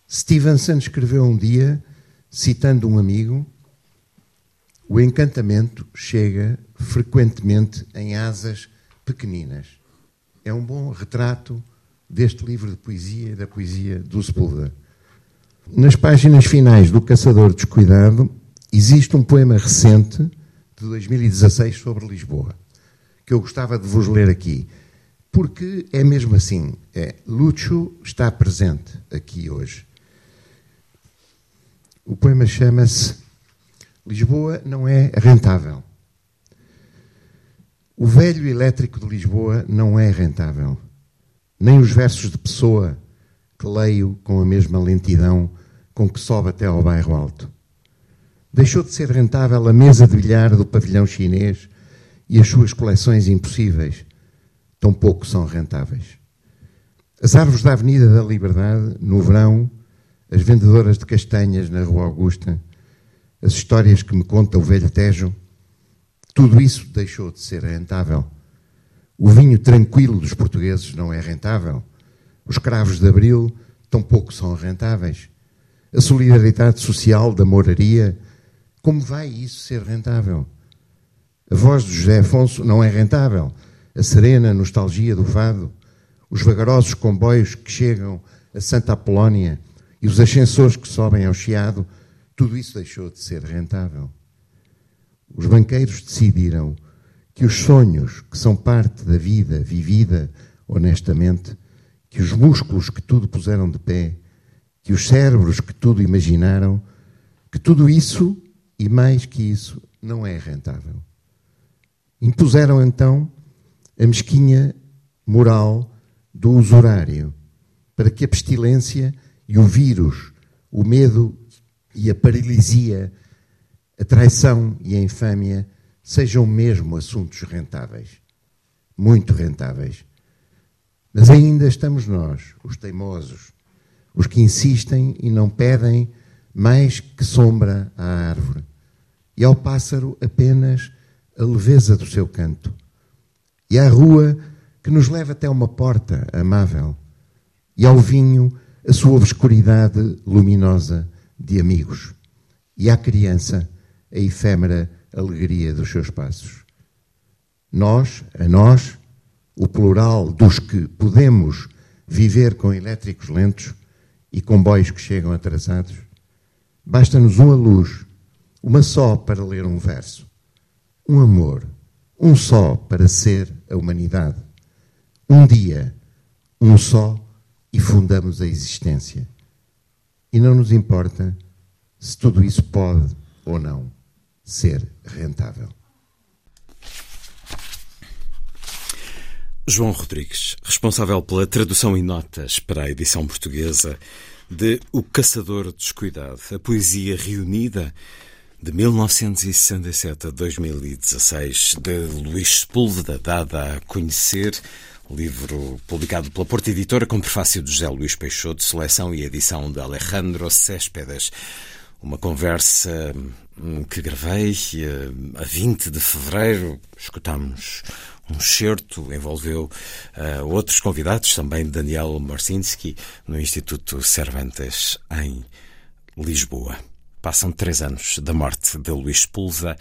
S6: Stevenson escreveu um dia, citando um amigo, o encantamento chega frequentemente em asas pequeninas. É um bom retrato deste livro de poesia e da poesia do Sepúlveda. Nas páginas finais do Caçador Descuidado, existe um poema recente, de 2016, sobre Lisboa, que eu gostava de vos ler aqui, porque é mesmo assim. É, Lúcio está presente aqui hoje. O poema chama-se Lisboa não é rentável. O velho elétrico de Lisboa não é rentável. Nem os versos de Pessoa que leio com a mesma lentidão com que sobe até ao bairro alto. Deixou de ser rentável a mesa de bilhar do pavilhão chinês e as suas coleções impossíveis tão pouco são rentáveis. As árvores da Avenida da Liberdade, no verão, as vendedoras de castanhas na Rua Augusta, as histórias que me conta o velho Tejo, tudo isso deixou de ser rentável. O vinho tranquilo dos portugueses não é rentável. Os cravos de abril tampouco são rentáveis. A solidariedade social da moraria, como vai isso ser rentável? A voz de José Afonso não é rentável. A serena nostalgia do fado, os vagarosos comboios que chegam a Santa Apolónia e os ascensores que sobem ao Chiado, tudo isso deixou de ser rentável. Os banqueiros decidiram que os sonhos, que são parte da vida vivida honestamente, que os músculos que tudo puseram de pé, que os cérebros que tudo imaginaram, que tudo isso e mais que isso não é rentável. Impuseram então a mesquinha moral do usurário para que a pestilência e o vírus, o medo e a paralisia, a traição e a infâmia sejam mesmo assuntos rentáveis, muito rentáveis. Mas ainda estamos nós, os teimosos, os que insistem e não pedem mais que sombra à árvore, e ao pássaro apenas a leveza do seu canto, e à rua que nos leva até uma porta amável, e ao vinho a sua obscuridade luminosa de amigos, e à criança a efêmera alegria dos seus passos. Nós, a nós, o plural dos que podemos viver com elétricos lentos e comboios que chegam atrasados, basta-nos uma luz, uma só para ler um verso, um amor, um só para ser a humanidade, um dia, um só e fundamos a existência. E não nos importa se tudo isso pode ou não ser rentável.
S1: João Rodrigues, responsável pela tradução e notas para a edição portuguesa de O Caçador Descuidado, a poesia reunida de 1967 a 2016 de Luís Sepúlveda, dada a conhecer, livro publicado pela Porta Editora com prefácio de José Luís Peixoto, seleção e edição de Alejandro Céspedes. Uma conversa hum, que gravei eh, a 20 de fevereiro. Escutamos um certo, envolveu uh, outros convidados, também Daniel Morsinski, no Instituto Cervantes, em Lisboa. Passam três anos da morte de Luís Pulva,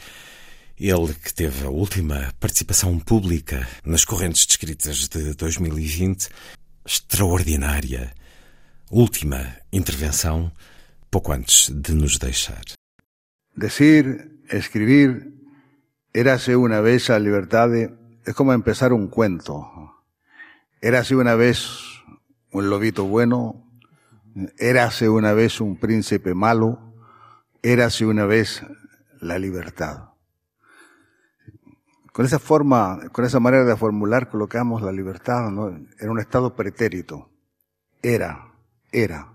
S1: ele que teve a última participação pública nas correntes descritas de 2020, extraordinária, última intervenção, pouco antes de nos deixar.
S2: Decir, escribir, érase una vez a liberdade es como empezar un cuento. Érase una vez un lobito bueno, érase una vez un príncipe malo, érase una vez la libertad. Con esa forma, con esa manera de formular, colocamos la libertad ¿no? en un estado pretérito. Era, era.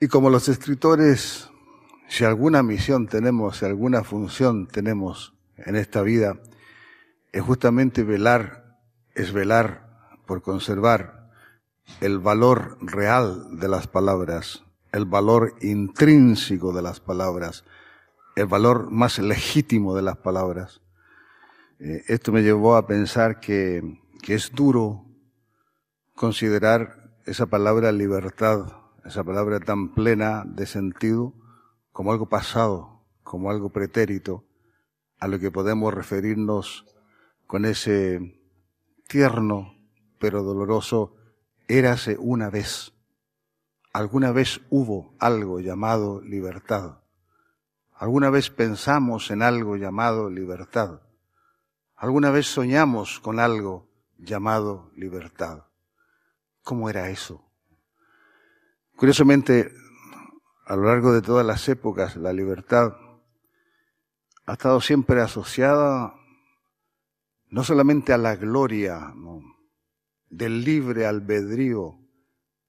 S2: Y como los escritores, si alguna misión tenemos, si alguna función tenemos en esta vida, es justamente velar, es velar por conservar el valor real de las palabras, el valor intrínseco de las palabras, el valor más legítimo de las palabras. Eh, esto me llevó a pensar que, que es duro considerar esa palabra libertad, esa palabra tan plena de sentido, como algo pasado, como algo pretérito, a lo que podemos referirnos con ese tierno pero doloroso érase una vez. Alguna vez hubo algo llamado libertad. Alguna vez pensamos en algo llamado libertad. Alguna vez soñamos con algo llamado libertad. ¿Cómo era eso? Curiosamente, a lo largo de todas las épocas, la libertad ha estado siempre asociada no solamente a la gloria del libre albedrío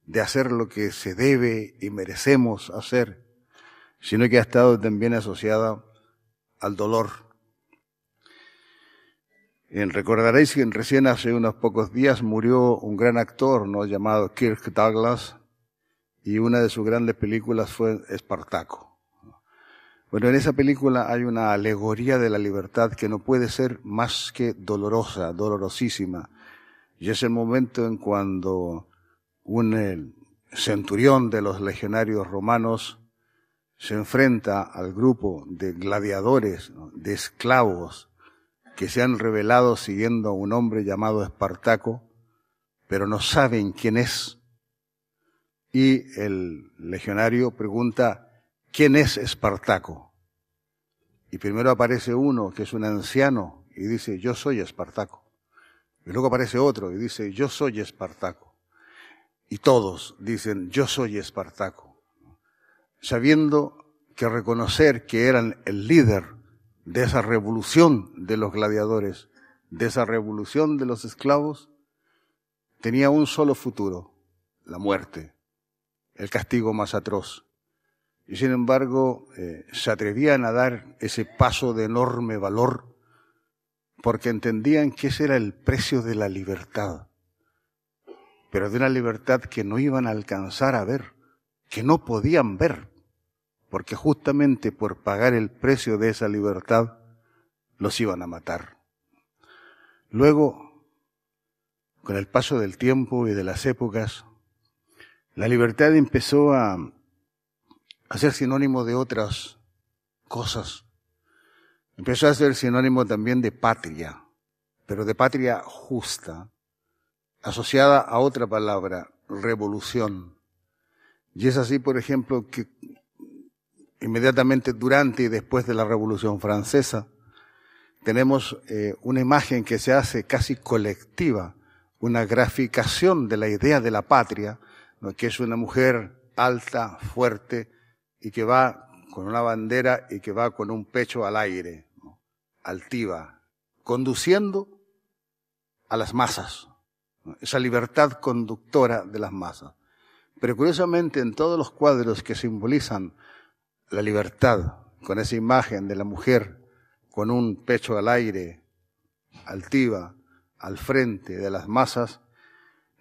S2: de hacer lo que se debe y merecemos hacer, sino que ha estado también asociada al dolor. recordaréis que recién hace unos pocos días murió un gran actor ¿no? llamado Kirk Douglas y una de sus grandes películas fue Espartaco. Bueno, en esa película hay una alegoría de la libertad que no puede ser más que dolorosa, dolorosísima. Y es el momento en cuando un centurión de los legionarios romanos se enfrenta al grupo de gladiadores, de esclavos, que se han revelado siguiendo a un hombre llamado Espartaco, pero no saben quién es. Y el legionario pregunta, ¿quién es Espartaco? Y primero aparece uno que es un anciano y dice, yo soy Espartaco. Y luego aparece otro y dice, yo soy Espartaco. Y todos dicen, yo soy Espartaco. Sabiendo que reconocer que eran el líder de esa revolución de los gladiadores, de esa revolución de los esclavos, tenía un solo futuro, la muerte, el castigo más atroz. Y sin embargo, eh, se atrevían a dar ese paso de enorme valor porque entendían que ese era el precio de la libertad, pero de una libertad que no iban a alcanzar a ver, que no podían ver porque justamente por pagar el precio de esa libertad los iban a matar. Luego, con el paso del tiempo y de las épocas, la libertad empezó a, a ser sinónimo de otras cosas. Empezó a ser sinónimo también de patria, pero de patria justa, asociada a otra palabra, revolución. Y es así, por ejemplo, que inmediatamente durante y después de la Revolución Francesa, tenemos eh, una imagen que se hace casi colectiva, una graficación de la idea de la patria, que es una mujer alta, fuerte y que va con una bandera y que va con un pecho al aire, altiva, conduciendo a las masas, esa libertad conductora de las masas. Pero curiosamente en todos los cuadros que simbolizan la libertad, con esa imagen de la mujer con un pecho al aire, altiva, al frente de las masas,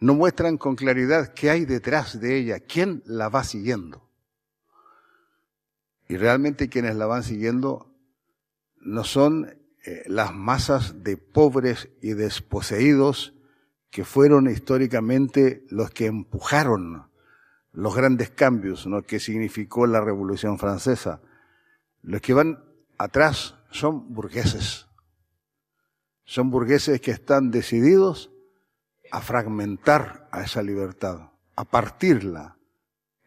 S2: no muestran con claridad qué hay detrás de ella, quién la va siguiendo. Y realmente quienes la van siguiendo no son eh, las masas de pobres y desposeídos que fueron históricamente los que empujaron los grandes cambios ¿no? que significó la Revolución Francesa. Los que van atrás son burgueses. Son burgueses que están decididos a fragmentar a esa libertad, a partirla,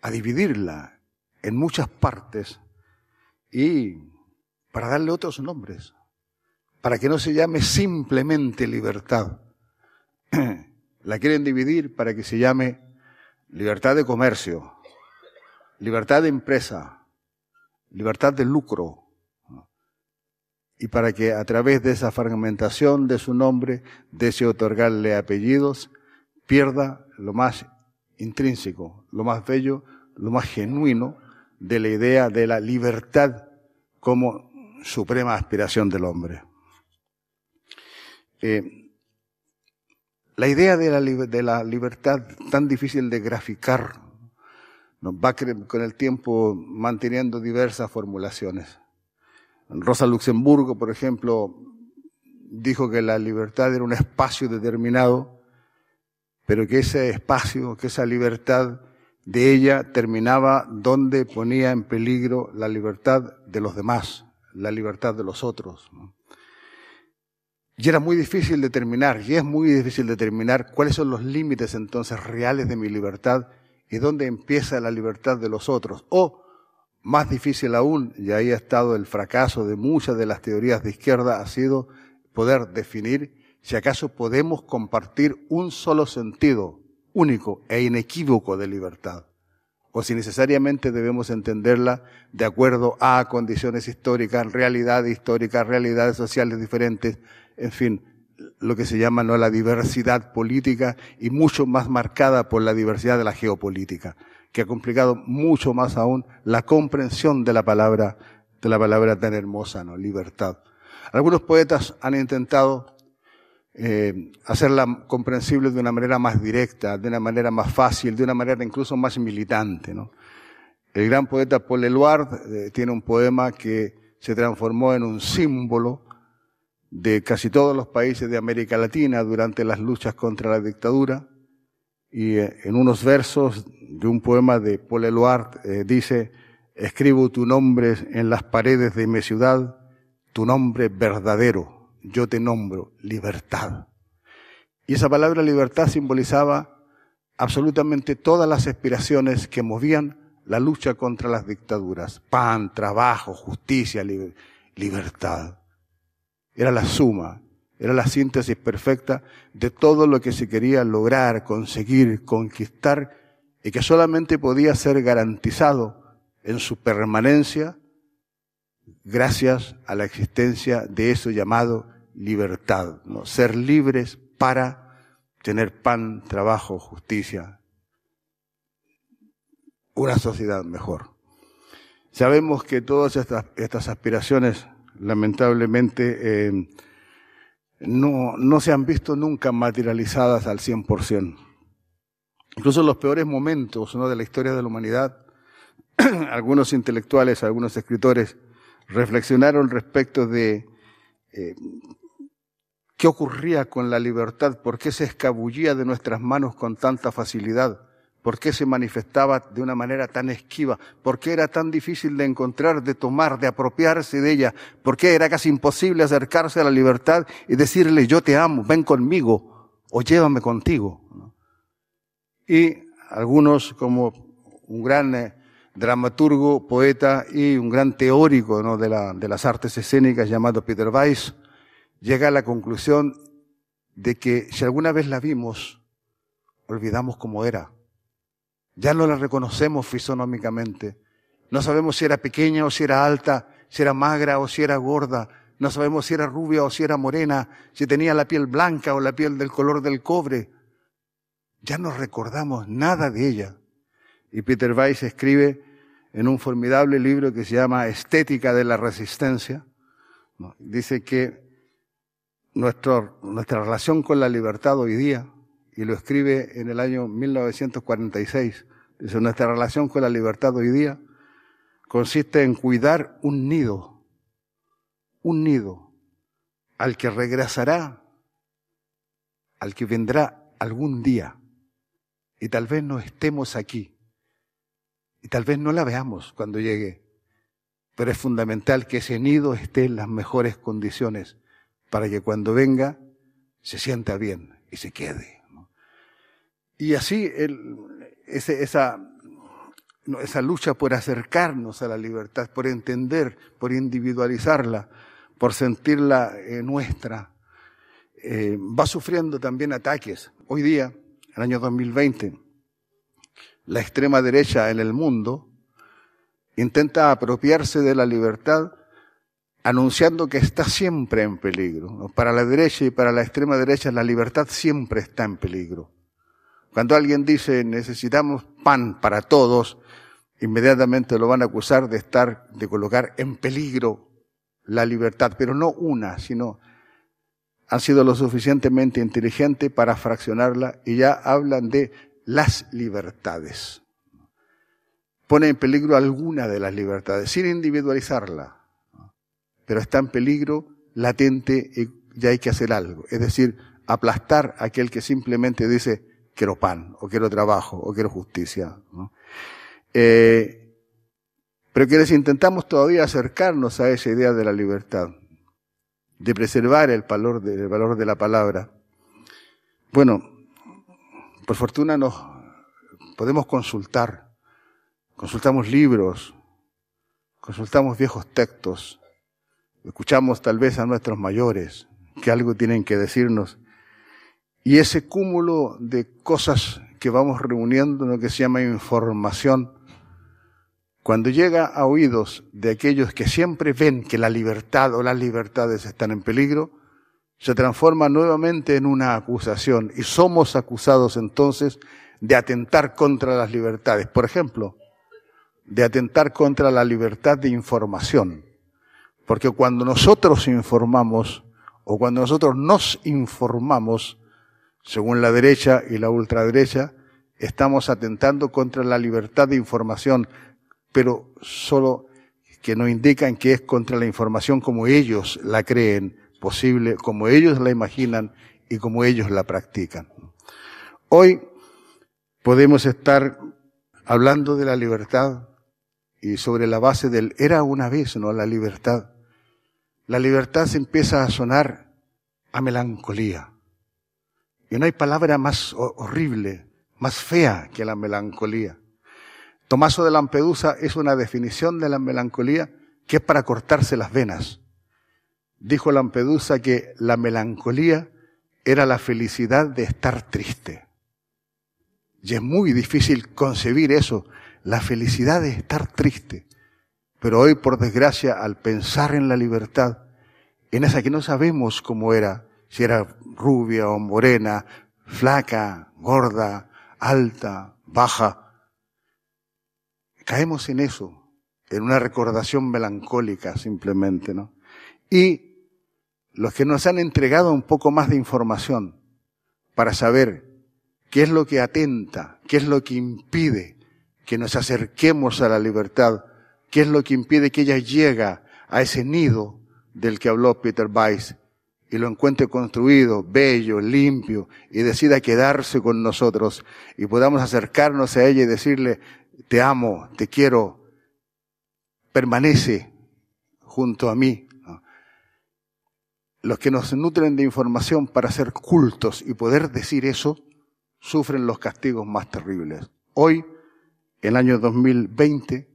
S2: a dividirla en muchas partes y para darle otros nombres, para que no se llame simplemente libertad. La quieren dividir para que se llame libertad de comercio, libertad de empresa, libertad de lucro, y para que a través de esa fragmentación de su nombre, de ese otorgarle apellidos, pierda lo más intrínseco, lo más bello, lo más genuino de la idea de la libertad como suprema aspiración del hombre. Eh, la idea de la, de la libertad tan difícil de graficar nos va con el tiempo manteniendo diversas formulaciones. Rosa Luxemburgo, por ejemplo, dijo que la libertad era un espacio determinado, pero que ese espacio, que esa libertad de ella terminaba donde ponía en peligro la libertad de los demás, la libertad de los otros. Y era muy difícil determinar, y es muy difícil determinar cuáles son los límites entonces reales de mi libertad y dónde empieza la libertad de los otros. O, más difícil aún, y ahí ha estado el fracaso de muchas de las teorías de izquierda, ha sido poder definir si acaso podemos compartir un solo sentido único e inequívoco de libertad, o si necesariamente debemos entenderla de acuerdo a condiciones históricas, realidades históricas, realidades sociales diferentes, en fin, lo que se llama ¿no? la diversidad política y mucho más marcada por la diversidad de la geopolítica, que ha complicado mucho más aún la comprensión de la palabra, de la palabra tan hermosa, ¿no? Libertad. Algunos poetas han intentado eh, hacerla comprensible de una manera más directa, de una manera más fácil, de una manera incluso más militante. ¿no? El gran poeta Paul Eluard eh, tiene un poema que se transformó en un símbolo de casi todos los países de América Latina durante las luchas contra la dictadura. Y eh, en unos versos de un poema de Paul Eluard eh, dice, escribo tu nombre en las paredes de mi ciudad, tu nombre verdadero, yo te nombro libertad. Y esa palabra libertad simbolizaba absolutamente todas las aspiraciones que movían la lucha contra las dictaduras. Pan, trabajo, justicia, libertad. Era la suma, era la síntesis perfecta de todo lo que se quería lograr, conseguir, conquistar y que solamente podía ser garantizado en su permanencia gracias a la existencia de eso llamado libertad, ¿no? ser libres para tener pan, trabajo, justicia, una sociedad mejor. Sabemos que todas estas, aspiraciones, lamentablemente, eh, no, no se han visto nunca materializadas al 100%. Incluso en los peores momentos de la historia de la humanidad, algunos intelectuales, algunos escritores reflexionaron respecto de eh, qué ocurría con la libertad, por qué se escabullía de nuestras manos con tanta facilidad, por qué se manifestaba de una manera tan esquiva, por qué era tan difícil de encontrar, de tomar, de apropiarse de ella, por qué era casi imposible acercarse a la libertad y decirle yo te amo, ven conmigo o llévame contigo. Y algunos como un gran eh, dramaturgo, poeta y un gran teórico de, de las artes escénicas llamado Peter Weiss, llega a la conclusión de que si alguna vez la vimos, olvidamos cómo era ya no la reconocemos fisonómicamente. No sabemos si era pequeña o si era alta, si era magra o si era gorda. No sabemos si era rubia o si era morena, si tenía la piel blanca o la piel del color del cobre. Ya no recordamos nada de ella. Y Peter Weiss escribe en un formidable libro que se llama Estética de la Resistencia. Dice que nuestro, nuestra relación con la libertad hoy día y lo escribe en el año 1946. Dice, nuestra relación con la libertad hoy día consiste en cuidar un nido, un nido al que regresará, al que vendrá algún día. Y tal vez no estemos aquí. Y tal vez no la veamos cuando llegue. Pero es fundamental que ese nido esté en las mejores condiciones para que cuando venga se sienta bien y se quede. Y así esa, lucha por acercarnos a la libertad, por entender, por individualizarla, por sentirla eh, nuestra, eh, va sufriendo también ataques. Hoy día, en el año 2020, la extrema derecha en el mundo intenta apropiarse de la libertad anunciando que está siempre en peligro. Para la derecha y para la extrema derecha la libertad siempre está en peligro. Cuando alguien dice necesitamos pan para todos, inmediatamente lo van a acusar de estar, de colocar en peligro la libertad, pero no una, sino han sido lo suficientemente inteligentes para fraccionarla y ya hablan de las libertades. Pone en peligro alguna de las libertades, sin individualizarla, pero está en peligro latente y ya hay que hacer algo. Es decir, aplastar a aquel que simplemente dice, quiero pan, o quiero trabajo, o quiero justicia. Eh, pero que les intentamos todavía acercarnos a esa idea de la libertad, de preservar el valor de, el valor de la palabra. Bueno, por fortuna nos podemos consultar, consultamos libros, consultamos viejos textos, escuchamos tal vez a nuestros mayores que algo tienen que decirnos y ese cúmulo de cosas que vamos reuniendo, lo que se llama información, cuando llega a oídos de aquellos que siempre ven que la libertad o las libertades están en peligro, se transforma nuevamente en una acusación y somos acusados entonces de atentar contra las libertades. Por ejemplo, de atentar contra la libertad de información. Porque cuando nosotros informamos, o cuando nosotros nos informamos, según la derecha y la ultraderecha, estamos atentando contra la libertad de información, pero solo que no indican que es contra la información como ellos la creen posible, como ellos la imaginan y como ellos la practican. Hoy podemos estar hablando de la libertad y sobre la base del era una vez, ¿no? La libertad. La libertad se empieza a sonar a melancolía. Y no hay palabra más horrible, más fea que la melancolía. Tomaso de Lampedusa es una definición de la melancolía que es para cortarse las venas. Dijo Lampedusa que la melancolía era la felicidad de estar triste. Y es muy difícil concebir eso, la felicidad de estar triste. Pero hoy, por desgracia, al pensar en la libertad, en esa que no sabemos cómo era, si era rubia o morena, flaca, gorda, alta, baja, caemos en eso, en una recordación melancólica simplemente, ¿no? Y los que nos han entregado un poco más de información para saber qué es lo que atenta, qué es lo que impide que nos acerquemos a la libertad, qué es lo que impide que ella llegue a ese nido del que habló Peter Weiss y lo encuentre construido, bello, limpio y decida quedarse con nosotros y podamos acercarnos a ella y decirle, te amo, te quiero, permanece junto a mí. Los que nos nutren de información para ser cultos y poder decir eso, sufren los castigos más terribles. Hoy, el año 2020,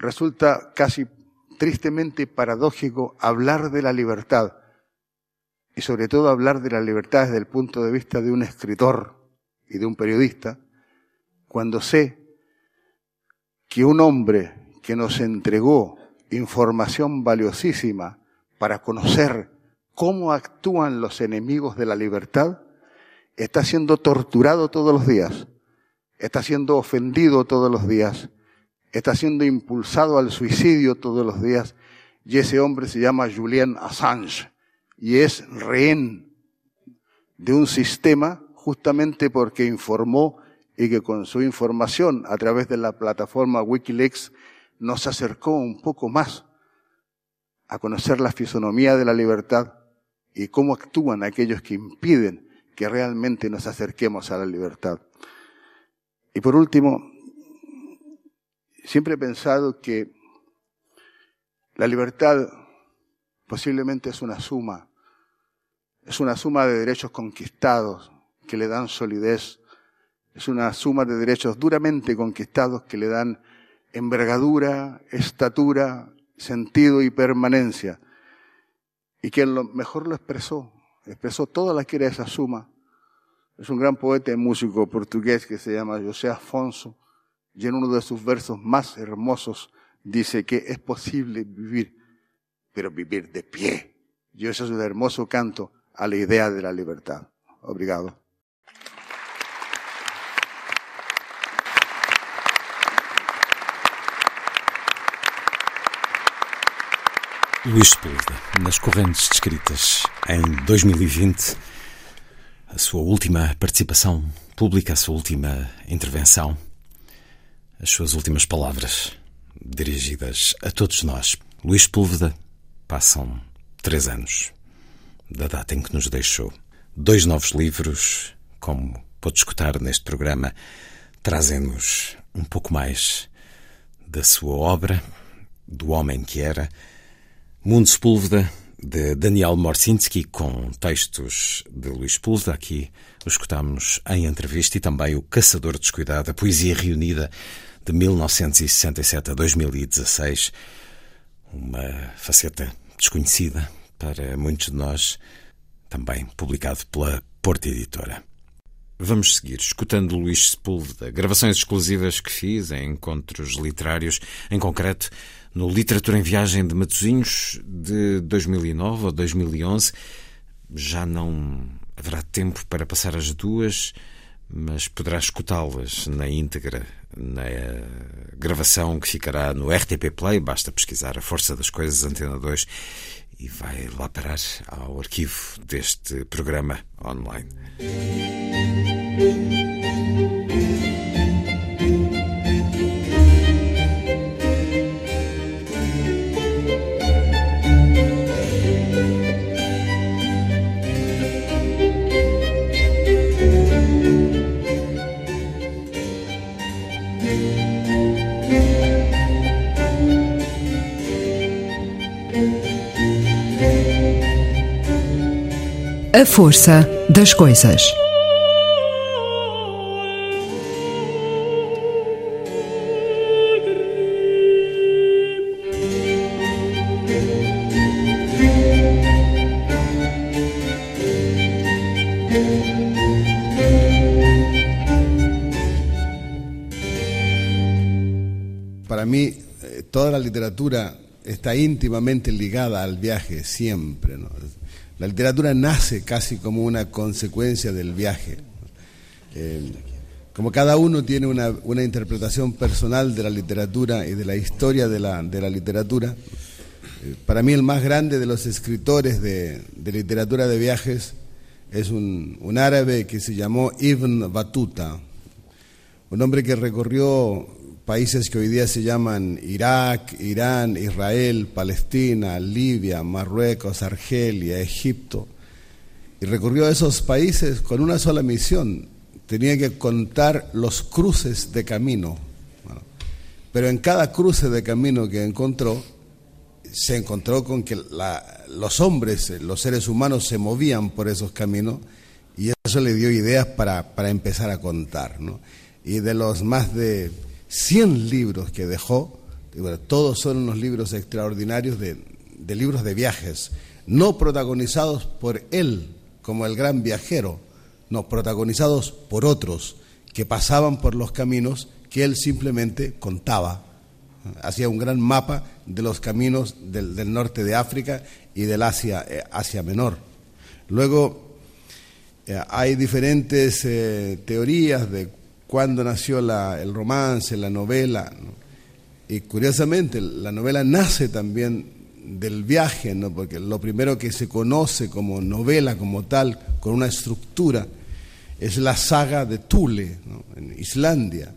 S2: resulta casi tristemente paradójico hablar de la libertad y sobre todo hablar de la libertad desde el punto de vista de un escritor y de un periodista, cuando sé que un hombre que nos entregó información valiosísima para conocer cómo actúan los enemigos de la libertad, está siendo torturado todos los días, está siendo ofendido todos los días, está siendo impulsado al suicidio todos los días, y ese hombre se llama Julian Assange, y es rehén de un sistema justamente porque informó y que con su información a través de la plataforma Wikileaks nos acercó un poco más a conocer la fisonomía de la libertad y cómo actúan aquellos que impiden que realmente nos acerquemos a la libertad. Y por último, siempre he pensado que la libertad posiblemente es una suma, es una suma de derechos conquistados que le dan solidez es una suma de derechos duramente conquistados que le dan envergadura, estatura, sentido y permanencia. Y quien lo mejor lo expresó, expresó toda la que era esa suma. Es un gran poeta y músico portugués que se llama José Afonso, y en uno de sus versos más hermosos dice que es posible vivir, pero vivir de pie. Y eso es un hermoso canto a la idea de la libertad. Obrigado.
S1: Luís Sepúlveda, nas correntes descritas em 2020, a sua última participação pública, a sua última intervenção, as suas últimas palavras dirigidas a todos nós. Luís Sepúlveda, passam três anos da data em que nos deixou. Dois novos livros, como pode escutar neste programa, trazem-nos um pouco mais da sua obra, do homem que era Mundo Sepúlveda, de Daniel Morsinski, com textos de Luís Sepúlveda. Aqui o escutámos em entrevista e também O Caçador Descuidado, a poesia reunida de 1967 a 2016. Uma faceta desconhecida para muitos de nós, também publicado pela Porta Editora. Vamos seguir escutando Luís Sepúlveda, gravações exclusivas que fiz em encontros literários, em concreto no Literatura em Viagem de Matosinhos de 2009 ou 2011. Já não haverá tempo para passar as duas, mas poderá escutá-las na íntegra, na gravação que ficará no RTP Play. Basta pesquisar A Força das Coisas Antena 2 e vai lá parar ao arquivo deste programa online.
S7: A força das coisas.
S8: Para mí, eh, toda la literatura está íntimamente ligada al viaje siempre. La literatura nace casi como una consecuencia del viaje. Como cada uno tiene una, una, interpretación personal de la literatura y de la historia de la, de la literatura, eh, para mí el más grande de los escritores de, de literatura de viajes es un, un, árabe que se llamó Ibn Battuta, un hombre que recorrió países que hoy día se llaman Irak, Irán, Israel, Palestina, Libia, Marruecos, Argelia, Egipto, y recorrió esos países con una sola misión, tenía que contar los cruces de camino. Pero en cada cruce de camino que encontró, se encontró con que los hombres, los seres humanos se movían por esos caminos y eso le dio ideas para, para empezar a contar. Y de los más de 100 libros que dejó, todos son unos libros extraordinarios de, libros de viajes, no protagonizados por él como el gran viajero, no, protagonizados por otros que pasaban por los caminos que él simplemente contaba. Hacía un gran mapa de los caminos del, del norte de África y del Asia, eh, Asia Menor. Luego, eh, hay diferentes eh, teorías de cuándo nació la, el romance, la novela. ¿no? Y curiosamente, la novela nace también del viaje, ¿no? porque lo primero que se conoce como novela, como tal, con una estructura, es la saga de Thule, en Islandia.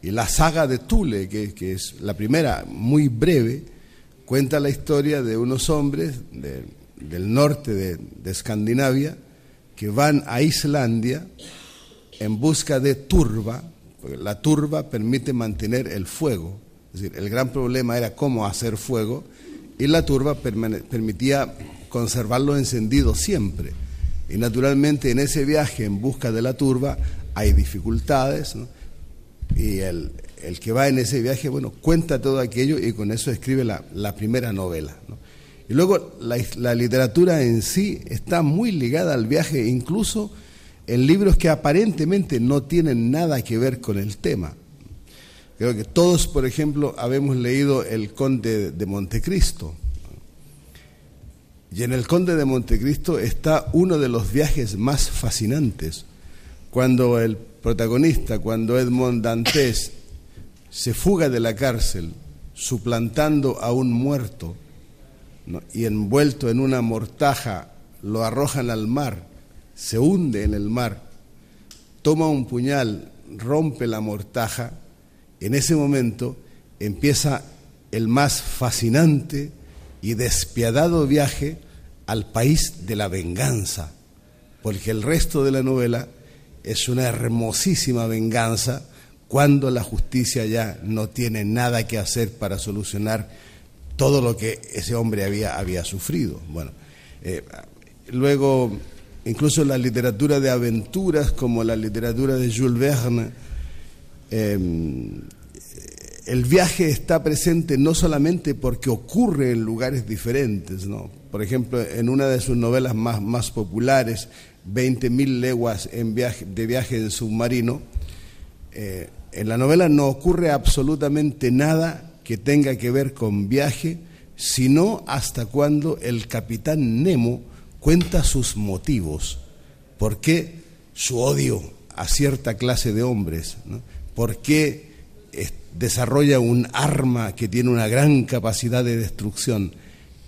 S8: Y la saga de Thule, que, es la primera, muy breve, cuenta la historia de unos hombres de, del norte de Escandinavia que van a Islandia en busca de turba, porque la turba permite mantener el fuego. Es decir, el gran problema era cómo hacer fuego y la turba permitía conservarlo encendido siempre. Y naturalmente en ese viaje en busca de la turba hay dificultades ¿no? y el, el, que va en ese viaje, bueno, cuenta todo aquello y con eso escribe la, la primera novela. ¿no? Y luego la, la literatura en sí está muy ligada al viaje, incluso en libros que aparentemente no tienen nada que ver con el tema. Creo que todos, por ejemplo, habemos leído El Conde de Montecristo. Y en El Conde de Montecristo está uno de los viajes más fascinantes, cuando el protagonista, cuando Edmond Dantes se fuga de la cárcel suplantando a un muerto y envuelto en una mortaja lo arrojan al mar se hunde en el mar, toma un puñal, rompe la mortaja, en ese momento empieza el más fascinante y despiadado viaje al país de la venganza, porque el resto de la novela es una hermosísima venganza cuando la justicia ya no tiene nada que hacer para solucionar todo lo que ese hombre había, había sufrido. Bueno, eh, luego incluso la literatura de aventuras como la literatura de Jules Verne, eh, el viaje está presente no solamente porque ocurre en lugares diferentes, ¿no? por ejemplo, en una de sus novelas más, más populares, 20.000 leguas en viaje, de viaje en submarino, eh, en la novela no ocurre absolutamente nada que tenga que ver con viaje, sino hasta cuando el capitán Nemo cuenta sus motivos, por qué su odio a cierta clase de hombres, ¿no? por qué desarrolla un arma que tiene una gran capacidad de destrucción.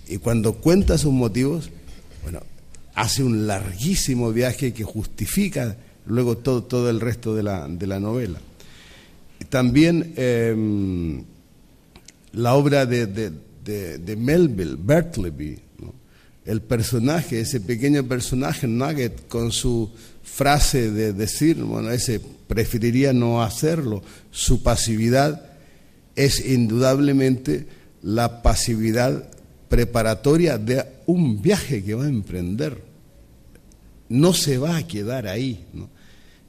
S8: Y cuando cuenta sus motivos, bueno, hace un larguísimo viaje que justifica luego todo, todo el resto de la, de la novela. También em, la obra de, de, Melville, Bertleby, el personaje, ese pequeño personaje, Nugget, con su frase de decir, bueno, ese preferiría no hacerlo, su pasividad es indudablemente la pasividad preparatoria de un viaje que va a emprender. No se va a quedar ahí.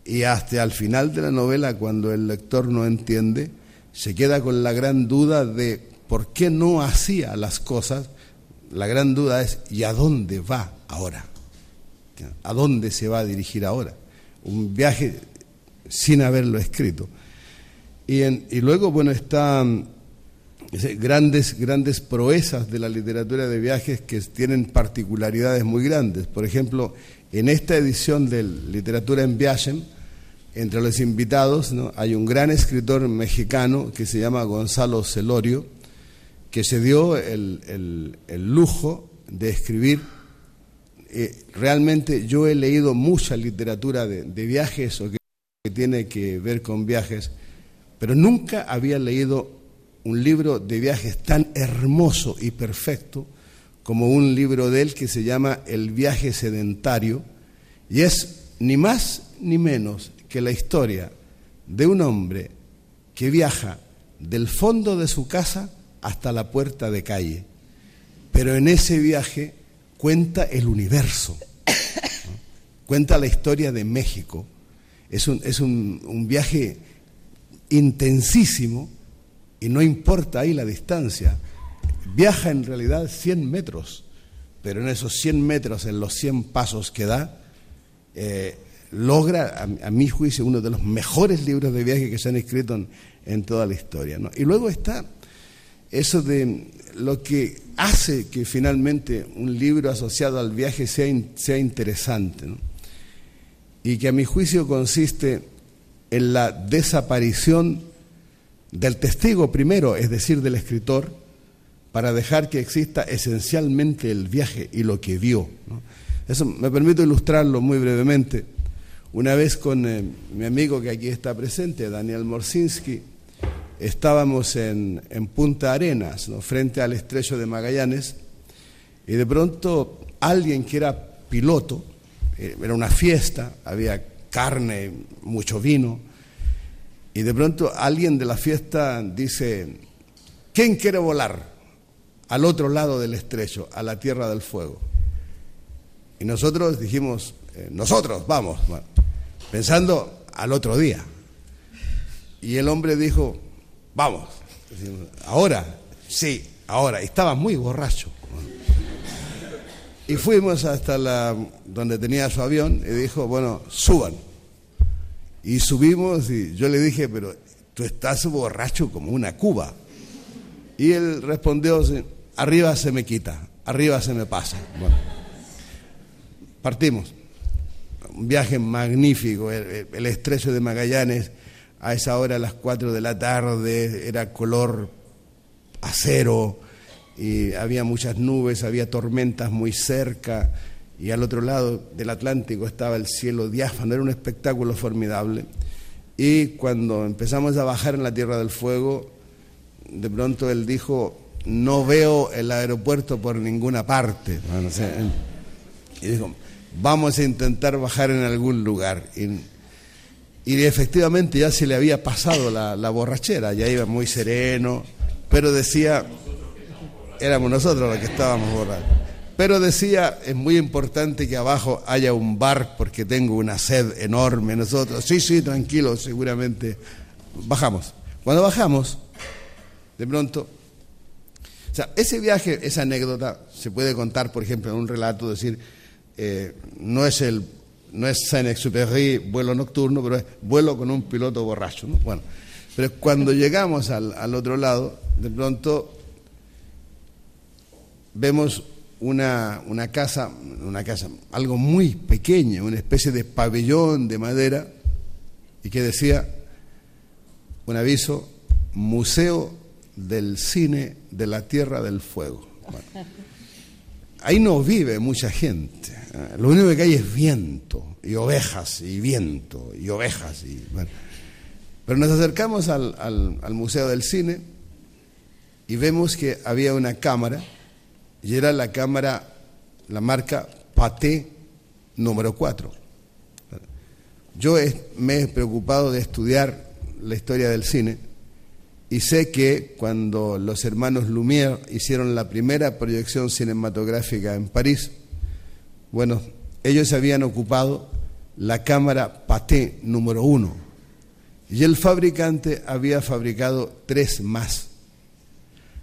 S8: Y hasta al final de la novela, cuando el lector no entiende, se queda con la gran duda de por qué no hacía las cosas. La gran duda es, ¿y a dónde va ahora? ¿A dónde se va a dirigir ahora? Un viaje sin haberlo escrito. Y, y luego, bueno, están grandes, grandes proezas de la literatura de viajes que tienen particularidades muy grandes. Por ejemplo, en esta edición de Literatura en Viaje, entre los invitados hay un gran escritor mexicano que se llama Gonzalo Celorio, que se dio el, lujo de escribir. Eh, realmente yo he leído mucha literatura de, viajes o que, que tiene que ver con viajes, pero nunca había leído un libro de viajes tan hermoso y perfecto como un libro de él que se llama El viaje sedentario, y es ni más ni menos que la historia de un hombre que viaja del fondo de su casa hasta la puerta de calle, pero en ese viaje cuenta el universo, cuenta la historia de México. Es un, es un, un viaje intensísimo y no importa ahí la distancia. Viaja en realidad 100 metros, pero en esos 100 metros, en los 100 pasos que da, eh, logra, a, mi juicio, uno de los mejores libros de viaje que se han escrito en, toda la historia. Y luego está eso de lo que hace que finalmente un libro asociado al viaje sea, sea interesante, y que a mi juicio consiste en la desaparición del testigo primero, es decir, del escritor, para dejar que exista esencialmente el viaje y lo que vio. Eso me permito ilustrarlo muy brevemente. Una vez con eh, mi amigo que aquí está presente, Daniel Morsinski, estábamos en, Punta Arenas, frente al estrecho de Magallanes, y de pronto alguien que era piloto, eh, era una fiesta, había carne, mucho vino, y de pronto alguien de la fiesta dice, ¿quién quiere volar al otro lado del estrecho, a la Tierra del Fuego? Y nosotros dijimos, eh, nosotros, vamos, pensando al otro día. Y el hombre dijo, vamos, ahora, sí, ahora. Estaba muy borracho. Y fuimos hasta la, donde tenía su avión y dijo, bueno, suban. Y subimos y yo le dije, pero tú estás borracho como una cuba. Y él respondió, arriba se me quita, arriba se me pasa. Bueno, partimos. Un viaje magnífico, el, estrecho de Magallanes, a esa hora a las 4 de la tarde, era color acero, y había muchas nubes, había tormentas muy cerca y al otro lado del Atlántico estaba el cielo diáfano, era un espectáculo formidable. Y cuando empezamos a bajar en la Tierra del Fuego, de pronto él dijo, no veo el aeropuerto por ninguna parte. y dijo, vamos a intentar bajar en algún lugar. Efectivamente ya se le había pasado la, la borrachera, ya iba muy sereno, pero decía, éramos nosotros los que estábamos borrachos. Pero decía, es muy importante que abajo haya un bar porque tengo una sed enorme. Nosotros, sí, sí, tranquilo, seguramente. Bajamos. Cuando bajamos, de pronto, o sea, ese viaje, esa anécdota, se puede contar, por ejemplo, en un relato, decir, eh, no es el no es Saint-Exupéry, vuelo nocturno, pero es vuelo con un piloto borracho. ¿no? Bueno, pero cuando llegamos al, al otro lado, de pronto vemos una, una, casa, una casa, algo muy pequeño, una especie de pabellón de madera, y que decía un aviso, Museo del Cine de la Tierra del Fuego. ahí no vive mucha gente. ¿Eh? Lo único que hay es viento, y ovejas, y viento, y ovejas. Y, Pero nos acercamos al, al Museo del Cine y vemos que había una cámara, y era la cámara, la marca Paté número 4. Yo me he preocupado de estudiar la historia del cine y sé que cuando los hermanos Lumière hicieron la primera proyección cinematográfica en París, bueno, ellos habían ocupado la cámara Paté número uno y el fabricante había fabricado tres más.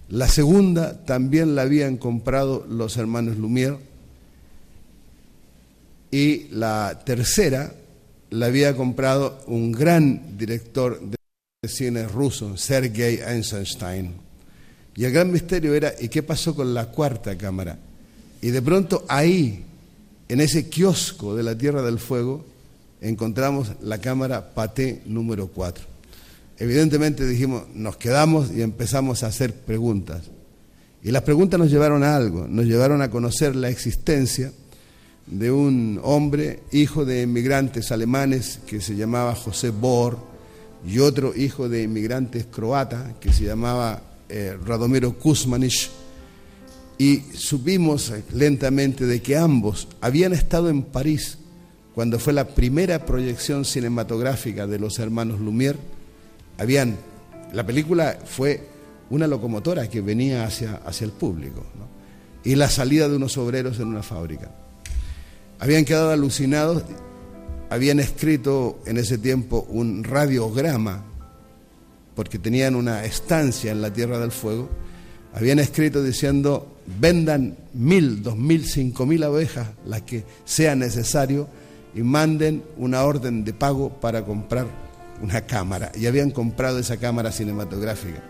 S8: La segunda también la habían comprado los hermanos Lumière y la tercera la había comprado un gran director de cine ruso, Sergei Eisenstein. Y el gran misterio era, ¿y qué pasó con la cuarta cámara? Y de pronto ahí, en ese kiosco de la Tierra del Fuego, encontramos la cámara Paté número 4. Evidentemente dijimos, nos quedamos y empezamos a hacer preguntas. Y las preguntas nos llevaron a algo, nos llevaron a conocer la existencia de un hombre, hijo de inmigrantes alemanes, que se llamaba José Bohr, y otro hijo de inmigrantes croatas, que se llamaba eh, Radomiro Kuzmanic, y supimos lentamente de que ambos habían estado en París cuando fue la primera proyección cinematográfica de los hermanos Lumière. Habían, la película fue una locomotora que venía hacia, hacia el público, y la salida de unos obreros en una fábrica. Habían quedado alucinados, habían escrito en ese tiempo un radiograma, porque tenían una estancia en la Tierra del Fuego, habían escrito diciendo, vendan mil, dos mil, cinco mil abejas, las que sea necesario, y manden una orden de pago para comprar una cámara. Y habían comprado esa cámara cinematográfica.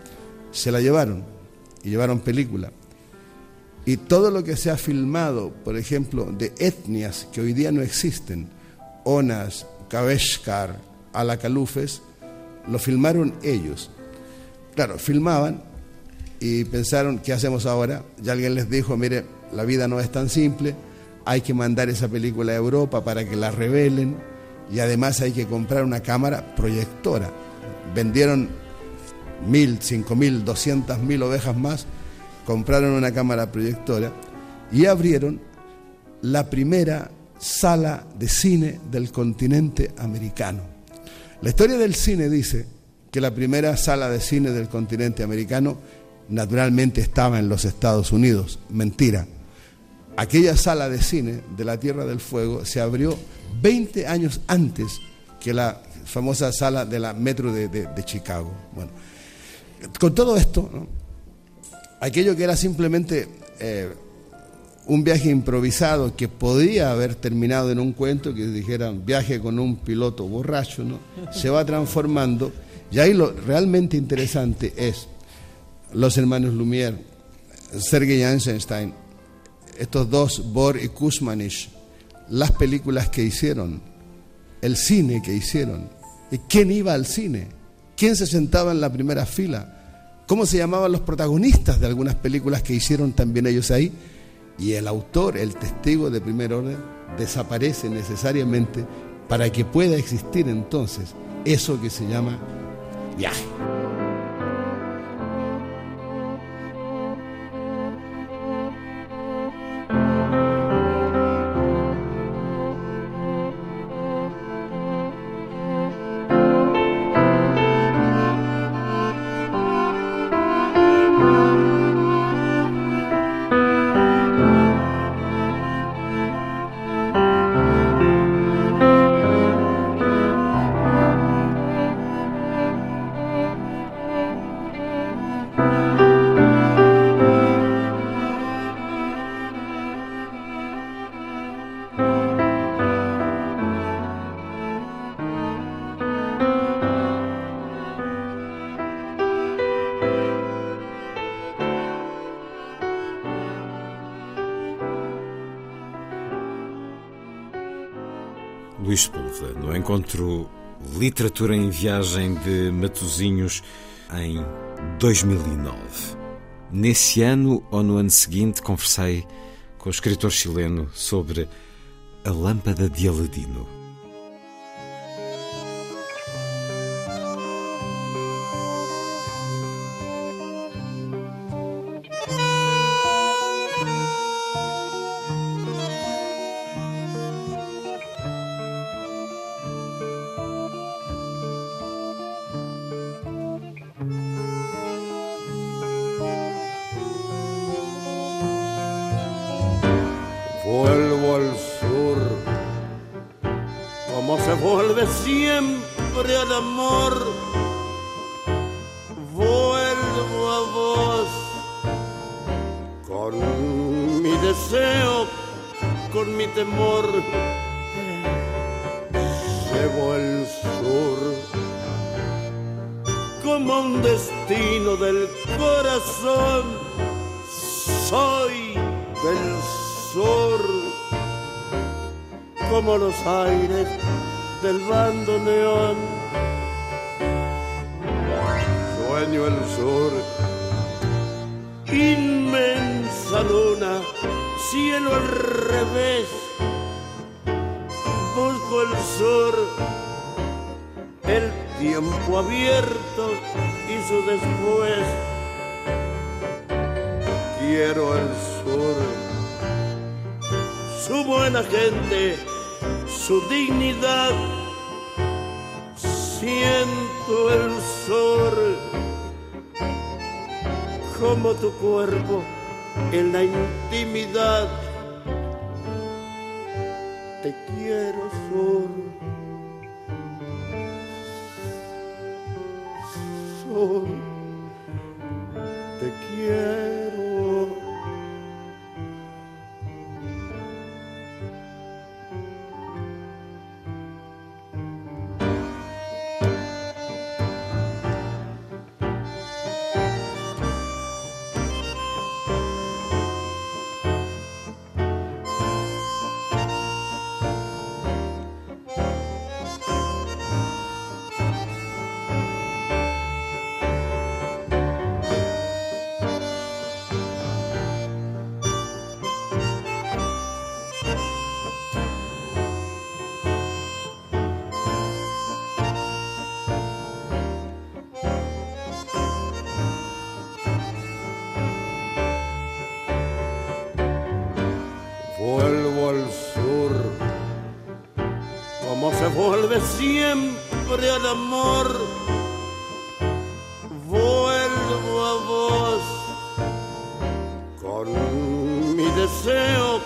S8: Se la llevaron y llevaron película. Y todo lo que se ha filmado, por ejemplo, de etnias que hoy día no existen, Onas, Kaveshkar, Alacalufes, lo filmaron ellos. Claro, filmaban y pensaron, ¿qué hacemos ahora? Y alguien les dijo, mire, la vida no es tan simple, hay que mandar esa película a Europa para que la revelen y además hay que comprar una cámara proyectora. Vendieron mil, cinco mil, doscientas mil ovejas más compraron una cámara proyectora y abrieron la primera sala de cine del continente americano. La historia del cine dice que la primera sala de cine del continente americano naturalmente estaba en los Estados Unidos. Mentira. Aquella sala de cine de la Tierra del Fuego se abrió 20 años antes que la famosa sala de la Metro de, Chicago. Bueno, con todo esto, aquello que era simplemente eh, un viaje improvisado que podía haber terminado en un cuento que dijeran viaje con un piloto borracho, ¿no? se va transformando. Y ahí lo realmente interesante es los hermanos Lumière, Sergei Eisenstein, estos dos, Bor y Kuzmanich, las películas que hicieron, el cine que hicieron. ¿Y quién iba al cine? ¿Quién se sentaba en la primera fila? cómo se llamaban los protagonistas de algunas películas que hicieron también ellos ahí, y el autor, el testigo de primer orden, desaparece necesariamente para que pueda existir entonces eso que se llama viaje.
S1: Literatura em Viagem de Matozinhos em 2009. Nesse ano ou no ano seguinte conversei com o escritor chileno sobre a lâmpada de Aladino.
S9: el tiempo abierto hizo después. Quiero el sur, su buena gente, su dignidad. Siento el sol como tu cuerpo en la intimidad siempre al amor. Vuelvo a vos con mi deseo,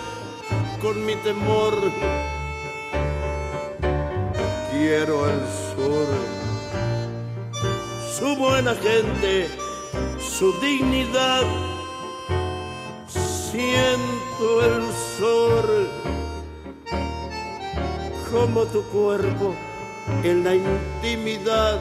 S9: con mi temor. Quiero el sur, su buena gente, su dignidad. Siento el como tu cuerpo en la intimidad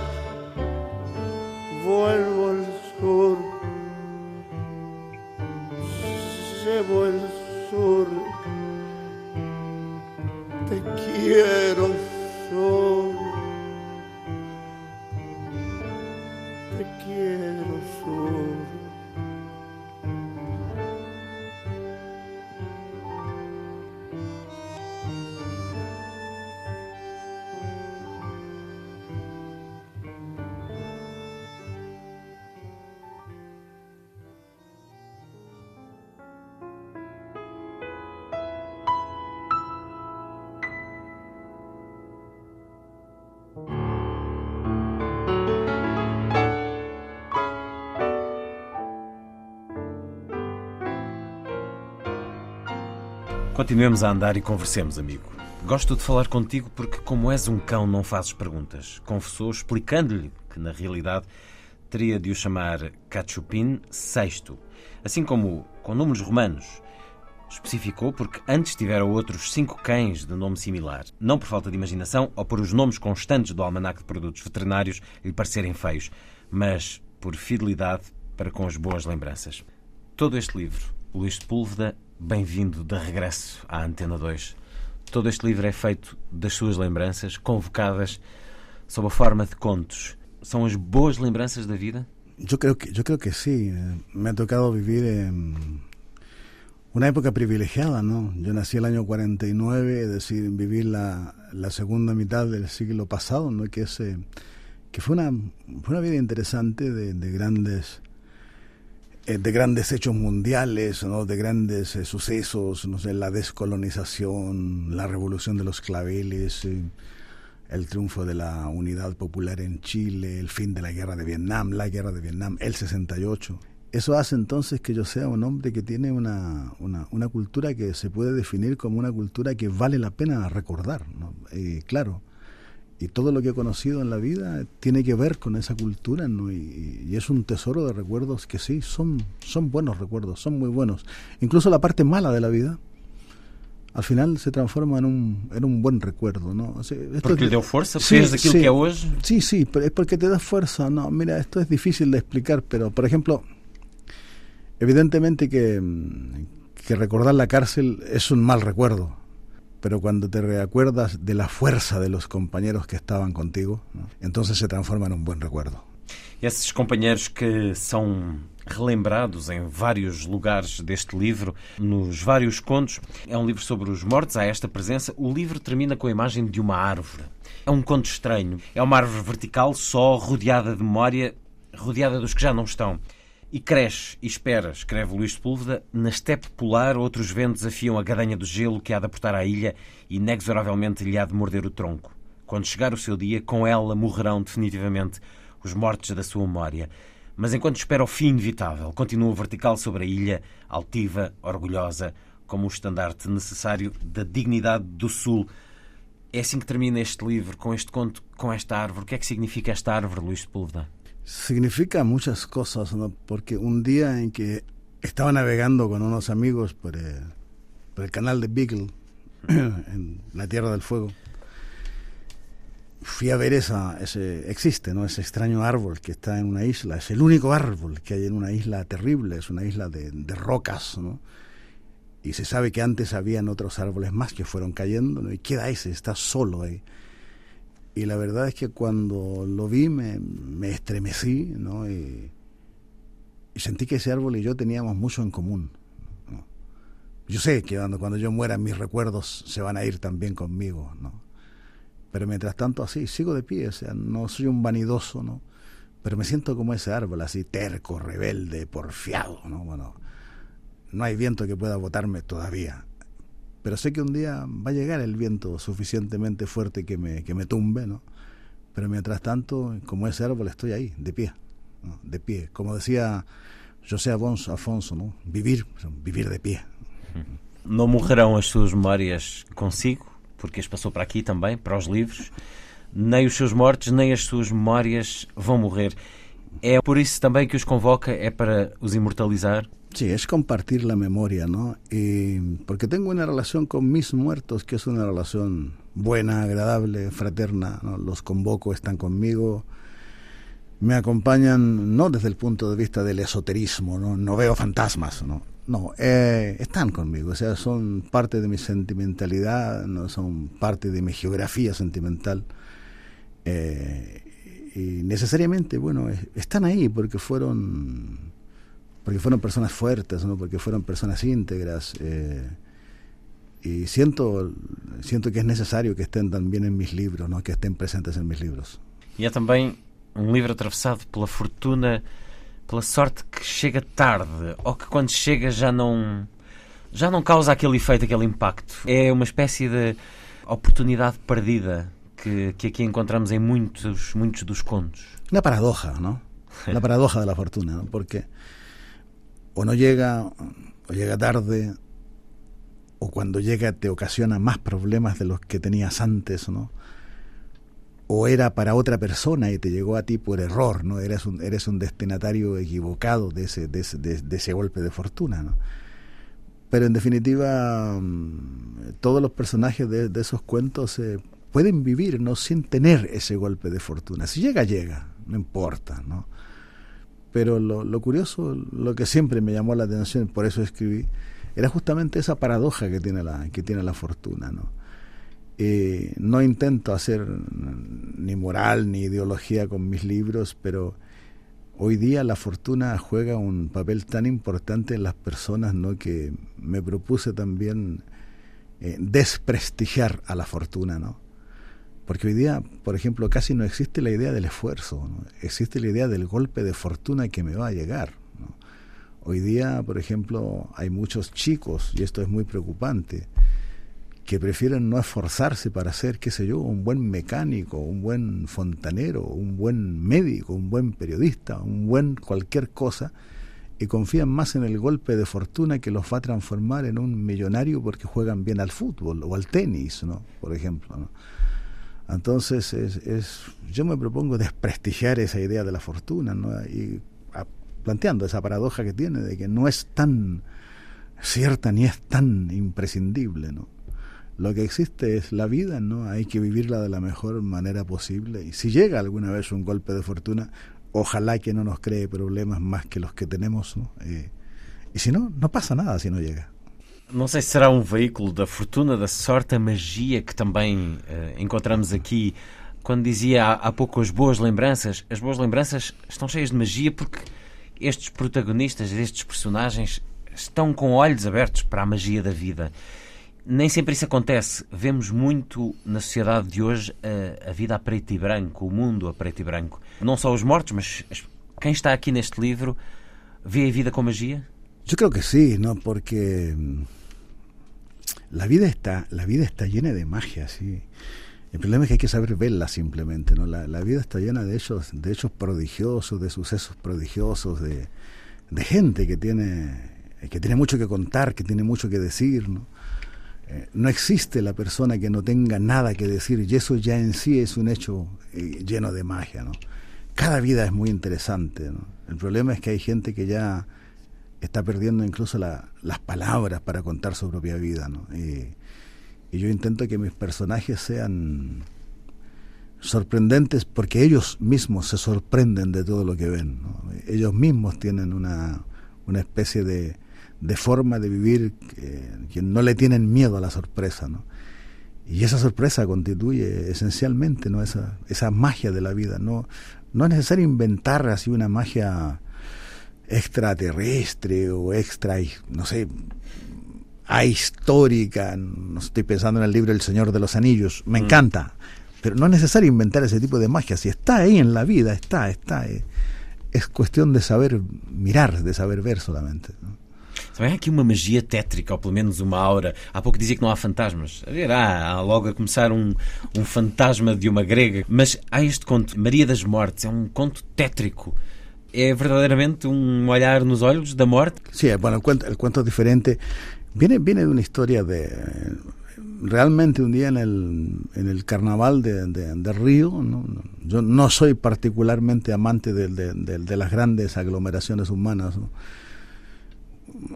S1: Continuemos a andar e conversemos, amigo. Gosto de falar contigo porque, como és um cão, não fazes perguntas. Confessou, explicando-lhe que, na realidade, teria de o chamar Cachupin VI, assim como com números romanos. Especificou porque antes tivera outros cinco cães de nome similar, não por falta de imaginação ou por os nomes constantes do almanac de produtos veterinários lhe parecerem feios, mas por fidelidade para com as boas lembranças. Todo este livro, Luís Sepúlveda, Bem-vindo de regresso à Antena 2. Todo este livro é feito das suas lembranças, convocadas sob a forma de contos. São as boas lembranças da vida?
S2: Eu creio que, eu creio que sim. Me ha tocado vivir
S10: una época privilegiada, ¿no? Yo nací el año 49, es decir, vivir la, la segunda mitad del siglo pasado, ¿no? Que, es, que fue, una, fue una vida interesante de, de grandes eh, de grandes hechos mundiales, ¿no? de grandes eh, sucesos, no sé, la descolonización, la revolución de los claveles, eh, el triunfo de la unidad popular en Chile, el fin de la guerra de Vietnam, la guerra de Vietnam, el 68. Eso hace entonces que yo sea un hombre que tiene una, una, una cultura que se puede definir como una cultura que vale la pena recordar. ¿no? Claro, y todo lo que he conocido en la vida tiene que ver con esa cultura ¿no? y, y, es un tesoro de recuerdos que sí, son, son buenos recuerdos, son muy buenos. Incluso la parte mala de la vida al final se transforma en un, en un buen recuerdo. ¿no?
S1: O sea, esto porque es, dio fuerza, sí, es aquello
S10: sí,
S1: que hoy...
S10: Sí, sí, pero es porque te da fuerza. No, mira, esto es difícil de explicar, pero por ejemplo, evidentemente que, que recordar la cárcel es un mal recuerdo pero cuando te recuerdas de la fuerza de los compañeros que estaban contigo, ¿no? entonces se transforma en un buen recuerdo.
S1: Esses companheiros que são relembrados em vários lugares deste livro, nos vários contos. É um livro sobre os mortos, há esta presença. O livro termina com a imagem de uma árvore. É um conto estranho. É uma árvore vertical, só rodeada de memória, rodeada dos que já não estão. E cresce e espera, escreve Luís Sepúlveda, na estepe polar outros ventos afiam a gadanha do gelo que há de aportar à ilha e inexoravelmente lhe há de morder o tronco. Quando chegar o seu dia, com ela morrerão definitivamente os mortos da sua memória. Mas enquanto espera o fim inevitável, continua vertical sobre a ilha, altiva, orgulhosa, como o estandarte necessário da dignidade do Sul. É assim que termina este livro, com este conto, com esta árvore. O que é que significa esta árvore, Luís Sepúlveda?
S10: Significa muchas cosas, ¿no? porque un día en que estaba navegando con unos amigos por el, canal de Beagle, en la Tierra del Fuego, fui a ver esa, ese, existe, ¿no? Ese extraño árbol que está en una isla, es el único árbol que hay en una isla terrible, es una isla de, de rocas, ¿no? Y se sabe que antes habían otros árboles más que fueron cayendo. Y queda ese, está solo ahí. Y la verdad es que cuando lo vi me, me estremecí, ¿no? Y, sentí que ese árbol y yo teníamos mucho en común. Yo sé que cuando, yo muera mis recuerdos se van a ir también conmigo, ¿no? Pero mientras tanto así, sigo de pie, sea, no soy un vanidoso, ¿no? Pero me siento como ese árbol, así terco, rebelde, porfiado, ¿no? Bueno, no hay viento que pueda botarme todavía. Pero sé que un día va a llegar el viento suficientemente fuerte que me, que me tumbe, ¿no? Pero mientras tanto, como ese árbol, estoy ahí, de pie, ¿no? de pie. Como decía José Afonso, Afonso, ¿no? Vivir, vivir de pie.
S1: Não morrerão as suas memórias consigo? porque as passou para aqui também, para os livros. Nem os seus mortos, nem as suas memórias vão morrer. É por isso também que os convoca, é para os imortalizar.
S10: Sí, es compartir la memoria, ¿no? Y porque tengo una relación con mis muertos que es una relación buena, agradable, fraterna, ¿no? Los convoco, están conmigo, me acompañan no desde el punto de vista del esoterismo, no, no veo fantasmas, ¿no? No, eh, están conmigo, o sea, son parte de mi sentimentalidad, no son parte de mi geografía sentimental. Eh, y necesariamente, bueno, están ahí porque fueron porque fueron personas fuertes, ¿no? porque fueron personas íntegras. Eh, y siento, siento que es necesario que estén también en mis libros, ¿no? que estén presentes en mis libros.
S1: E é também um livro atravessado pela fortuna pela sorte que chega tarde ou que quando chega já não já não causa aquele efeito, aquele impacto. É uma espécie de oportunidade perdida que, que aqui encontramos em muitos muitos dos contos.
S10: Uma paradoja, não? Uma paradoja da fortuna, ¿no? porque o no llega o llega tarde o cuando llega te ocasiona más problemas de los que tenías antes, ¿no? o era para otra persona y te llegó a ti por error, ¿no? Eres un, eres un destinatario equivocado de ese, de ese, de, ese golpe de fortuna, ¿no? Pero en definitiva, mm, todos los personajes de, de esos cuentos eh, pueden vivir ¿no? sin tener ese golpe de fortuna. Si llega, llega, no importa, ¿no? Pero lo, curioso, lo que siempre me llamó la atención, por eso escribí, era justamente esa paradoja que tiene la, que tiene la fortuna, ¿no? Eh, no intento hacer ni moral ni ideología con mis libros, pero hoy día la fortuna juega un papel tan importante en las personas ¿no? que me propuse también eh, desprestigiar a la fortuna, ¿no? Porque hoy día, por ejemplo, casi no existe la idea del esfuerzo, existe la idea del golpe de fortuna que me va a llegar. Hoy día, por ejemplo, hay muchos chicos, y esto es muy preocupante, que prefieren no esforzarse para ser, qué sé yo, un buen mecánico, un buen fontanero, un buen médico, un buen periodista, un buen cualquier cosa, y confían más en el golpe de fortuna que los va a transformar en un millonario porque juegan bien al fútbol o al tenis, ¿no? Por ejemplo, ¿no? Entonces, es, yo me propongo desprestigiar esa idea de la fortuna, ¿no? Y planteando esa paradoja que tiene de que no es tan cierta ni es tan imprescindible, ¿no? Lo que existe es la vida, ¿no? Hay que vivirla de la mejor manera posible. Y si llega alguna vez un golpe de fortuna, ojalá que no nos cree problemas más que los que tenemos. Eh, y si no, no pasa nada si no llega.
S1: Não sei se será um veículo da fortuna, da sorte, a magia que também uh, encontramos aqui. Quando dizia há, há pouco as boas lembranças, as boas lembranças estão cheias de magia porque estes protagonistas, estes personagens, estão com olhos abertos para a magia da vida. Nem sempre isso acontece. Vemos muito na sociedade de hoje a, a vida a preto e branco, o mundo a preto e branco. Não só os mortos, mas quem está aqui neste livro vê a vida com magia?
S10: Eu creo que sí. Porque la vida está, la vida está llena de magia, sí. El problema es que hay que saber verla simplemente, ¿no? La, la vida está llena de hechos, de hechos prodigiosos, de sucesos prodigiosos, de, de, gente que tiene, que tiene mucho que contar, que tiene mucho que decir, ¿no? Eh, no existe la persona que no tenga nada que decir y eso ya en sí es un hecho eh, lleno de magia, ¿no? Cada vida es muy interesante, ¿no? El problema es que hay gente que ya está perdiendo incluso la, las palabras para contar su propia vida. ¿no? Y, yo intento que mis personajes sean sorprendentes porque ellos mismos se sorprenden de todo lo que ven. Ellos mismos tienen una, una especie de, de, forma de vivir que, que, no le tienen miedo a la sorpresa. ¿no? Y esa sorpresa constituye esencialmente ¿no? esa, esa magia de la vida. No, no es necesario inventar así una magia extraterrestre o extra, no sé, ahistórica, no estoy pensando en el libro El Señor de los Anillos, me mm. encanta, pero no es necesario inventar ese tipo de magia, si está ahí en la vida, está, está, eh, es cuestión de saber mirar, de saber ver solamente. ¿no?
S1: Também há aqui uma magia tétrica, ou pelo menos uma aura. Há pouco dizia que não há fantasmas. A ver, há, há logo a começar um, um fantasma de uma grega. Mas há este conto, Maria das Mortes, é um conto tétrico. Es verdaderamente un olhar los ojos de muerte.
S10: Sí, bueno, el cuento, es diferente. Viene, viene de una historia de... Realmente un día en el, en el carnaval de, de, Río, ¿no? yo no soy particularmente amante de, de, de las grandes aglomeraciones humanas. ¿no?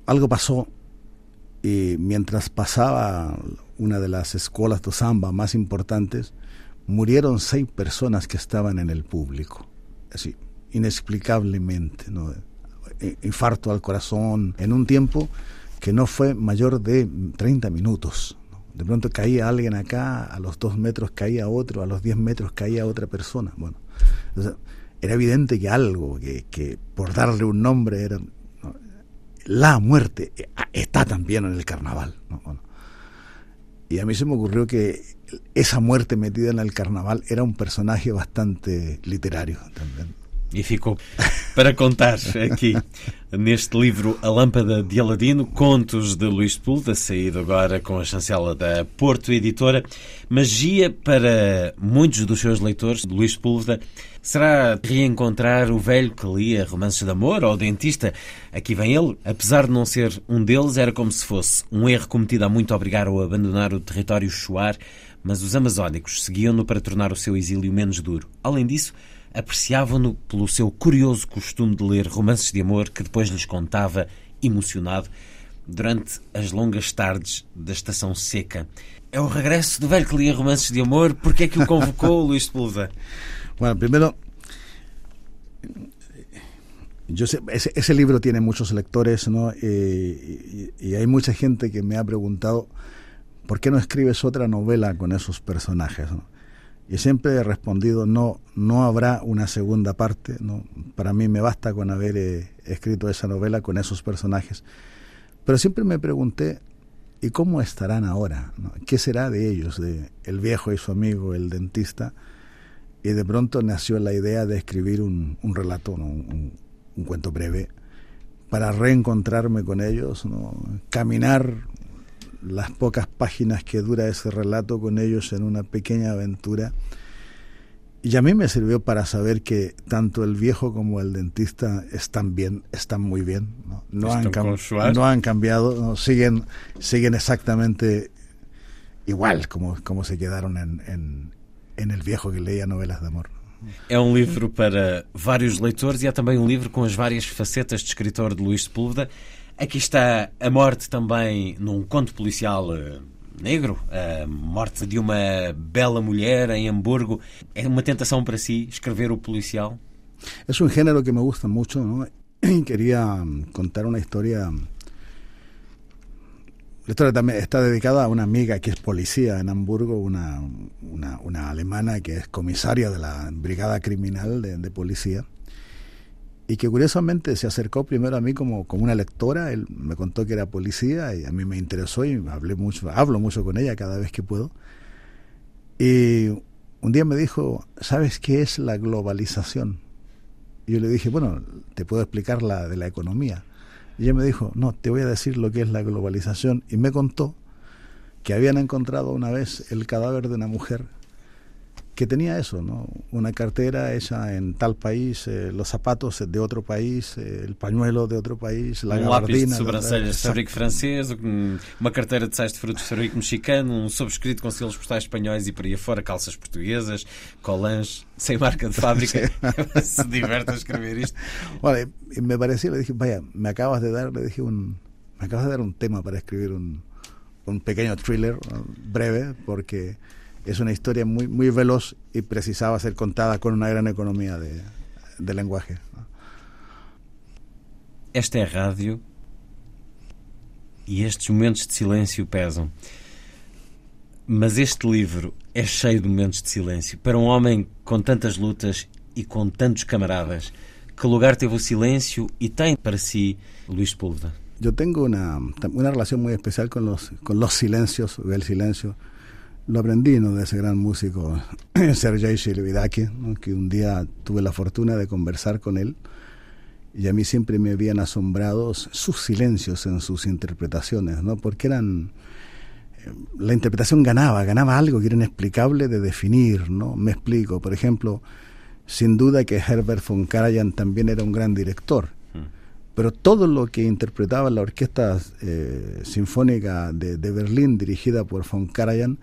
S10: Algo pasó y mientras pasaba una de las escuelas de samba más importantes, murieron seis personas que estaban en el público. Así, inexplicablemente, ¿no? E, infarto al corazón, en un tiempo que no fue mayor de 30 minutos. De pronto caía alguien acá, a los dos metros caía otro, a los 10 metros caía otra persona. Bueno, era evidente que algo, que, que, por darle un nombre era... La muerte eh, está también en el carnaval. Y a mí se me ocurrió que esa muerte metida en el carnaval era un personaje bastante literario también.
S1: E ficou para contar aqui neste livro A Lâmpada de Aladino, contos de Luís Pulda, saído agora com a chancela da Porto Editora. Magia para muitos dos seus leitores, de Luís Pulda, será reencontrar o velho que lia romances de amor ou dentista. Aqui vem ele. Apesar de não ser um deles, era como se fosse um erro cometido a muito obrigar-o a abandonar o território chuar, mas os amazónicos seguiam-no para tornar o seu exílio menos duro. Além disso, apreciavam-no pelo seu curioso costume de ler romances de amor que depois lhes contava, emocionado, durante as longas tardes da estação seca. É o regresso do velho que lia romances de amor. Por que é que o convocou, Luís Sepúlveda?
S10: Bueno, primero, yo sé, ese, ese, libro tiene muchos lectores, ¿no? Eh, y, y, hay mucha gente que me ha preguntado por qué no escribes otra novela con esos personajes, ¿no? Y siempre he respondido, no, no habrá una segunda parte. ¿no? Para mí me basta con haber eh, escrito esa novela con esos personajes. Pero siempre me pregunté, ¿y cómo estarán ahora? ¿Qué será de ellos, de el viejo y su amigo, el dentista? Y de pronto nació la idea de escribir un, relato, un, un, cuento breve, para reencontrarme con ellos, ¿no? caminar las pocas páginas que dura ese relato con ellos en una pequeña aventura. Y a mí me sirvió para saber que tanto el viejo como el dentista están bien, están muy bien. No, han, no han, cambiado, siguen, siguen exactamente igual como, como se quedaron en, en, en el viejo que leía novelas de amor.
S1: É um livro para vários leitores e é também um livro com as várias facetas de escritor de Luís Sepúlveda. Aqui está a morte também num conto policial eh, negro, a morte de uma bela mulher em Hamburgo. É uma tentação para si escrever o policial?
S10: É um género que me gusta muito. ¿no? Quería contar uma história La historia también está dedicada a una amiga que es policía en Hamburgo, una, una, una alemana que es comisaria de la brigada criminal de, de, policía y que curiosamente se acercó primero a mí como, como una lectora. Él me contó que era policía y a mí me interesó y hablé mucho, hablo mucho con ella cada vez que puedo. Y un día me dijo, ¿sabes qué es la globalización? Y yo le dije, bueno, te puedo explicar la de la economía. Y ella me dijo, no, te voy a decir lo que es la globalización. Y me contó que habían encontrado una vez el cadáver de una mujer que tenía eso, ¿no? Una cartera hecha en tal país, eh, los zapatos de outro país, eh, el pañuelo de outro país, la
S1: um lápis de sobrancelhas de fabrico francês, uma carteira de sais de frutos de fabrico mexicano, um subscrito com selos postais espanhóis e por aí fora, calças portuguesas, colãs, sem marca de fábrica. Se diverte a escrever isto.
S10: Bueno, y me pareció, le dije, vaya, me acabas de dar, le dije, un, me acabas de dar un tema para escribir un, un pequeño thriller breve, porque es una historia muy, muy veloz y precisaba ser contada con una gran economía de, de lenguaje.
S1: Esta é a rádio e estes momentos de silêncio pesam. Mas este livro é cheio de momentos de silêncio. Para um homem com tantas lutas e com tantos camaradas, que lugar teve o silêncio e tem para si Luís Púlveda?
S10: Eu tenho uma, uma relação muito especial com os, com os silencios, o silêncio. Lo aprendí ¿no? de ese gran músico Sergei Shilvidaki, que un día tuve la fortuna de conversar con él y a mí siempre me habían asombrado sus silencios en sus interpretaciones, ¿no? porque eran eh, la interpretación ganaba, ganaba algo que era inexplicable de definir, ¿no? Me explico, por ejemplo, sin duda que Herbert von Karajan también era un gran director, mm. pero todo lo que interpretaba la Orquesta eh, Sinfónica de, de, Berlín dirigida por von Karajan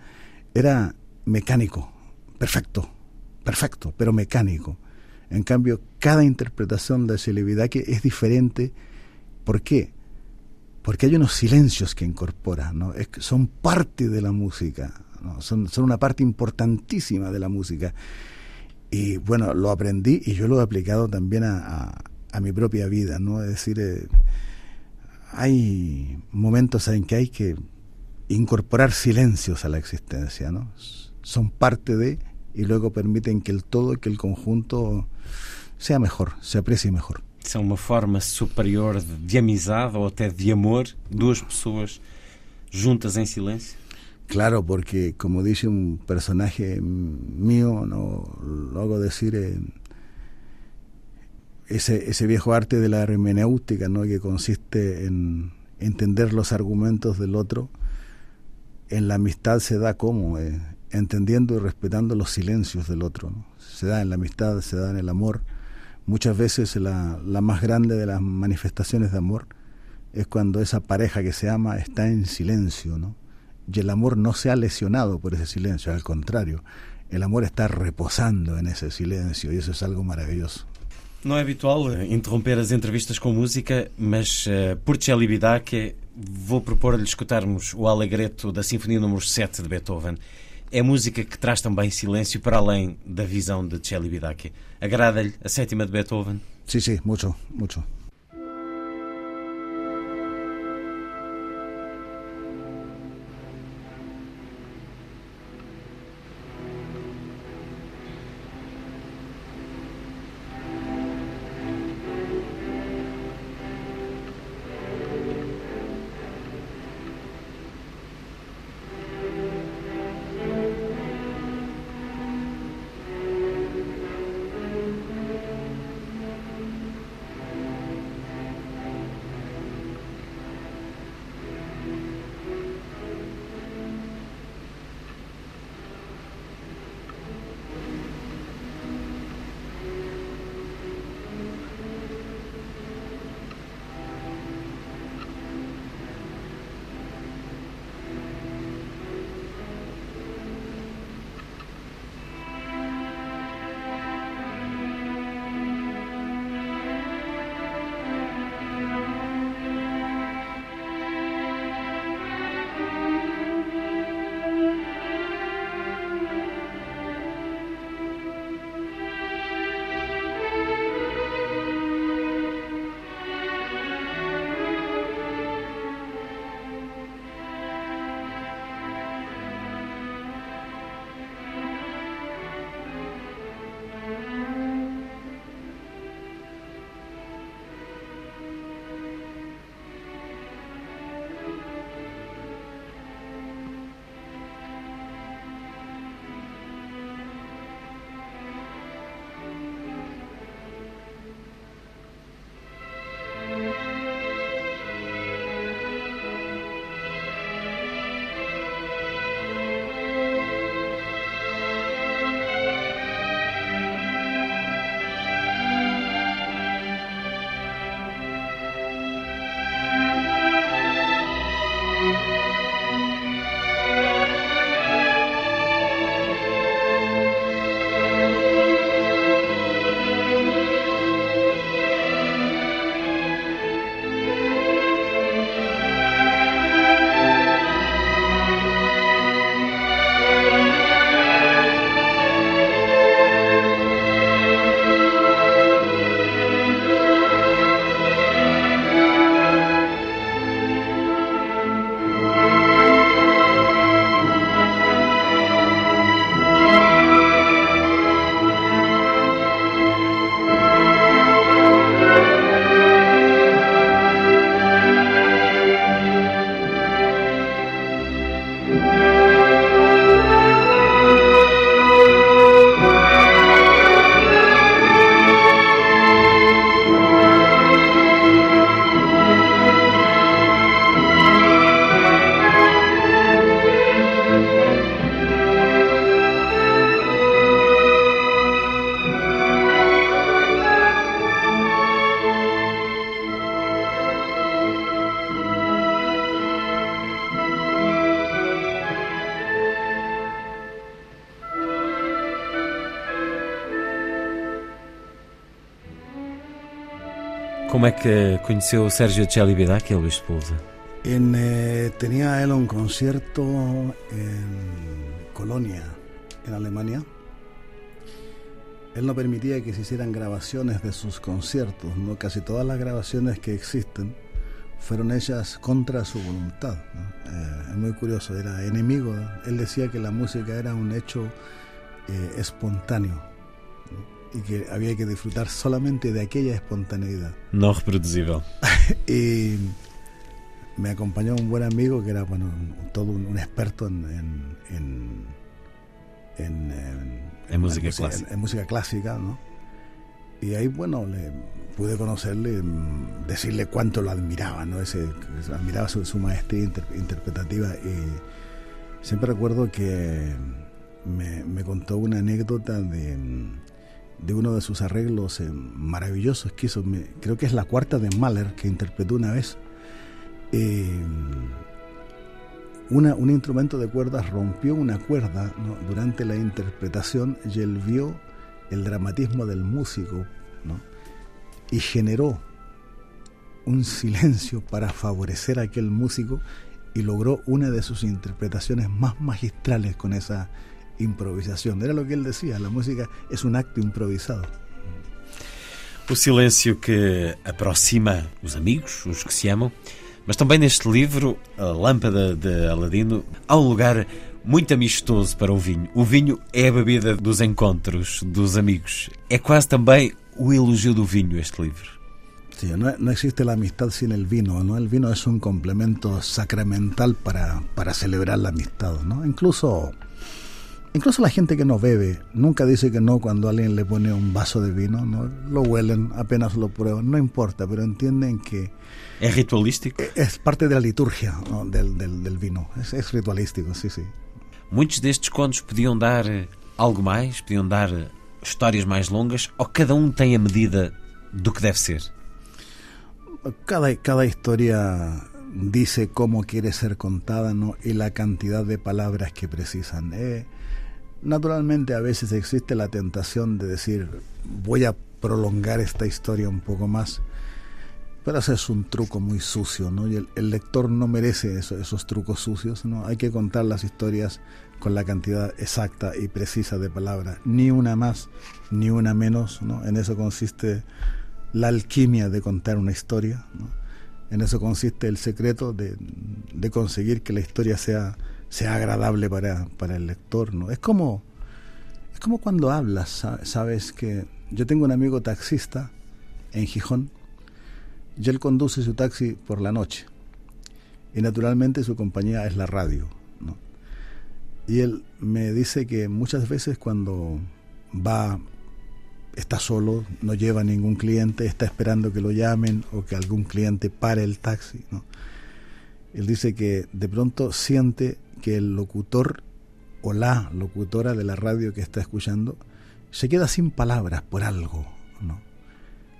S10: era mecánico, perfecto, perfecto, pero mecánico. En cambio, cada interpretación de que es diferente. ¿Por qué? Porque hay unos silencios que incorpora, ¿no? Son parte de la música, son, son una parte importantísima de la música. Y bueno, lo aprendí y yo lo he aplicado también a, a, mi propia vida, ¿no? Es decir, eh, hay momentos en que hay que incorporar silencios a la existencia, ¿no? Son parte de y luego permiten que el todo, que el conjunto sea mejor, se aprecie mejor.
S1: São uma forma superior de amizade ou até de amor, duas pessoas juntas em silêncio?
S10: Claro, porque como dice un personaje mío, no lo hago decir eh, ese, ese viejo arte de la hermenéutica, ¿no? que consiste en entender los argumentos del otro en la amistad se da como, eh, entendiendo y respetando los silencios del otro. Se da en la amistad, se da en el amor. Muchas veces la, más grande de las manifestaciones de amor es cuando esa pareja que se ama está en silencio, ¿no? Y el amor no se ha lesionado por ese silencio, al contrario, el amor está reposando en ese silencio y eso es algo maravilloso.
S1: Não é habitual eh, interromper as entrevistas com música, mas uh, por vou propor-lhe escutarmos o Alegreto da Sinfonia número 7 de Beethoven. É música que traz também silêncio para além da visão de Celi Bidache. Agrada-lhe a sétima de Beethoven?
S10: Sim, sí, sim, sí, muito, muito.
S1: Que conheceu Sérgio Celibidache, Luís Sepulsa?
S10: En, eh, tenía él un concierto en Colonia, en Alemania. Él no permitía que se hicieran grabaciones de sus conciertos, ¿no? Casi todas las grabaciones que existen fueron hechas contra su voluntad. Eh, es muy curioso, era enemigo. Él decía que la música era un hecho eh, espontáneo. Y que había que disfrutar solamente de aquella espontaneidad.
S1: No reproducible.
S10: y me acompañó un buen amigo que era bueno, todo un, un experto en, en, en, en, en
S1: En música clásica.
S10: en- música clásica, ¿no? Y ahí, bueno, le pude conocerle, mm, decirle cuánto lo admiraba, ¿no? Ese, admiraba su, su maestría inter- interpretativa y siempre recuerdo que me, me contó una anécdota de, de uno de sus arreglos eh, maravillosos que hizo, creo que es la cuarta de Mahler que interpretó una vez. Eh, una, un instrumento de cuerdas rompió una cuerda durante la interpretación y él vio el dramatismo del músico y generó un silencio para favorecer a aquel músico y logró una de sus interpretaciones más magistrales con esa improvisación. Era lo que él decía, la música es un acto improvisado.
S1: O silêncio que aproxima os amigos, os que se amam, mas também neste livro, A Lâmpada de Aladino, há um lugar muito amistoso para o vinho. O vinho é a bebida dos encontros, dos amigos. É quase também o elogio do vinho, este livro.
S10: Sí, no, no existe la amistad sin el vino, ¿no? El vino es un complemento sacramental para, para celebrar la amistad, ¿no? Incluso, incluso la gente que no bebe nunca dice que no cuando alguien le pone un vaso de vino, ¿no? Lo huelen, apenas lo prueban, no importa, pero entienden que
S1: É ritualístico?
S10: es parte de la liturgia ¿no? del, del, del vino, es, es ritualístico, sí, sí.
S1: Muitos destes contos podiam dar eh, algo mais, podiam dar eh, histórias mais longas, ou cada um tem a medida do que deve ser?
S10: Cada, cada historia dice cómo quiere ser contada ¿no? y la cantidad de palabras que precisan. Eh, naturalmente a veces existe la tentación de decir voy a prolongar esta historia un poco más, pero ese es un truco muy sucio ¿no? y el, lector no merece eso- esos trucos sucios. ¿no? Hay que contar las historias con la cantidad exacta y precisa de palabras, ni una más ni una menos. ¿no? En eso consiste la alquimia de contar una historia. ¿no? En eso consiste el secreto de conseguir que la historia sea, sea agradable para, para el lector. ¿no? Es como es como cuando hablas, sa- sabes que yo tengo un amigo taxista en Gijón y él conduce su taxi por la noche y naturalmente su compañía es la radio. ¿no? Y él me dice que muchas veces cuando va está solo, no lleva ningún cliente, está esperando que lo llamen o que algún cliente pare el taxi. ¿no? Él dice que de pronto siente que el locutor o la locutora de la radio que está escuchando se queda sin palabras por algo. ¿no?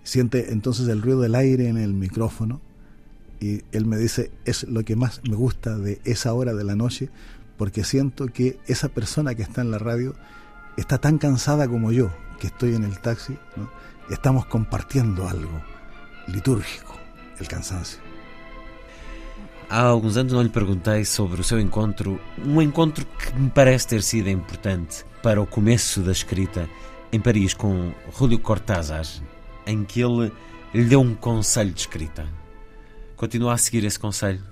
S10: Siente entonces el ruido del aire en el micrófono y él me dice, es lo que más me gusta de esa hora de la noche porque siento que esa persona que está en la radio está tan cansada como yo, que estoy en el taxi, estamos compartiendo algo litúrgico, el cansancio.
S1: Há alguns anos não lhe perguntei sobre o seu encontro, um encontro que me parece ter sido importante para o começo da escrita em Paris com Julio Cortázar, em que ele lhe deu um conselho de escrita. Continua a seguir esse conselho?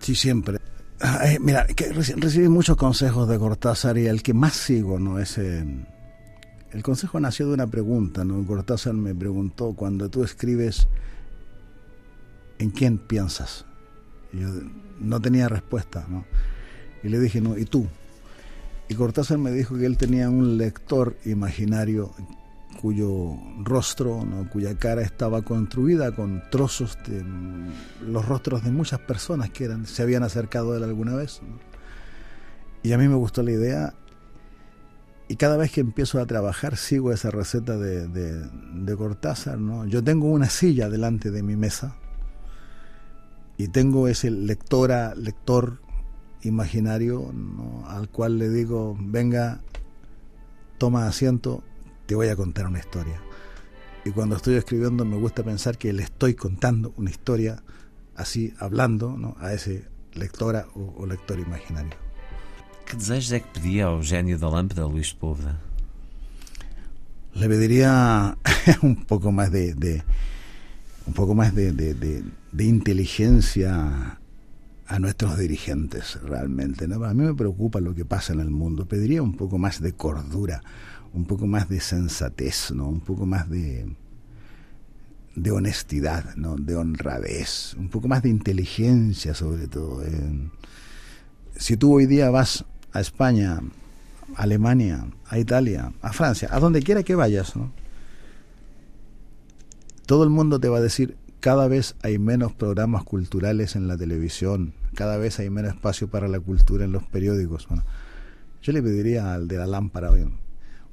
S10: Sí, siempre. Ah, eh, mira, reci- recibí muchos consejos de Cortázar y el que más sigo, ¿no? Es, eh, el consejo nació de una pregunta, ¿no? Cortázar me preguntó, cuando tú escribes, ¿en quién piensas? Y yo no tenía respuesta, ¿no? Y le dije, no, ¿y tú? Y Cortázar me dijo que él tenía un lector imaginario cuyo rostro, ¿no? cuya cara estaba construida con trozos de mm, los rostros de muchas personas que eran, se habían acercado a él alguna vez. Y a mí me gustó la idea y cada vez que empiezo a trabajar sigo esa receta de, de- de Cortázar. ¿no? Yo tengo una silla delante de mi mesa y tengo ese lectora, lector imaginario ¿no? al cual le digo, venga, toma asiento, te voy a contar una historia. y cuando estoy escribiendo me gusta pensar que le estoy contando una historia así, hablando ¿no? a ese lectora o, o lector imaginario.
S1: Que desejos é que pedia ao gênio da lâmpada, Luís Sepúlveda?
S10: Le pediría un poco más de, de un poco más de, de, de, inteligencia a nuestros dirigentes realmente. ¿no? A mí me preocupa lo que pasa en el mundo. Pediría un poco más de cordura, un poco más de sensatez, ¿no? un poco más de, de honestidad, ¿no? de honradez, un poco más de inteligencia sobre todo. ¿eh? Si tú hoy día vas a España, a Alemania, a Italia, a Francia, a donde quiera que vayas, ¿no? Todo el mundo te va a decir, cada vez hay menos programas culturales en la televisión, cada vez hay menos espacio para la cultura en los periódicos. Bueno, yo le pediría al de la lámpara un,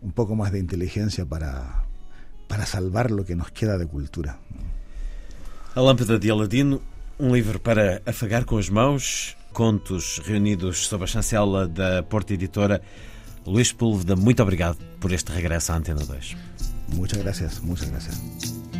S10: un poco más de inteligencia para, para salvar lo que nos queda de cultura.
S1: A Lâmpada de Aladino, um livro para afagar com as mãos, contos reunidos sob a chancela da Porta Editora. Luís Púlveda, muito obrigado por este regresso à Antena 2.
S10: Muchas gracias, muchas gracias.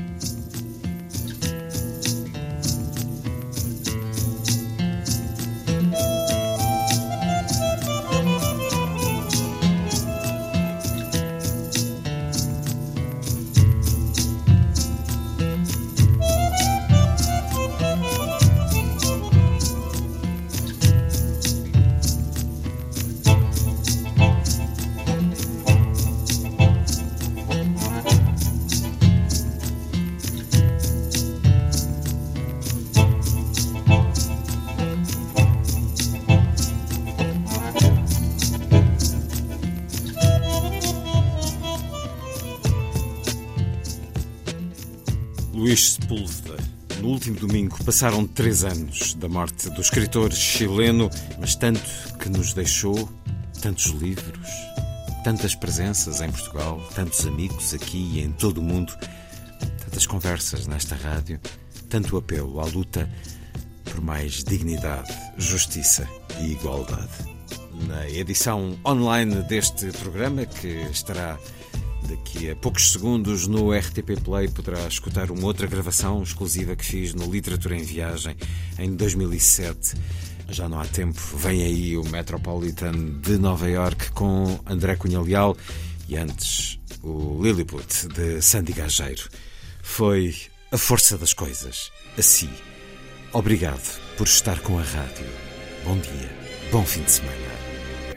S1: Passaram três anos da morte do escritor chileno, mas tanto que nos deixou, tantos livros, tantas presenças em Portugal, tantos amigos aqui e em todo o mundo, tantas conversas nesta rádio, tanto apelo à luta por mais dignidade, justiça e igualdade. Na edição online deste programa, que estará Daqui a poucos segundos no RTP Play poderá escutar uma outra gravação exclusiva que fiz no Literatura em Viagem em 2007. Já não há tempo, vem aí o Metropolitan de Nova York com André Cunha Leal e antes o Lilliput de Sandy Gageiro. Foi a força das coisas. Assim. Obrigado por estar com a rádio. Bom dia, bom fim de semana.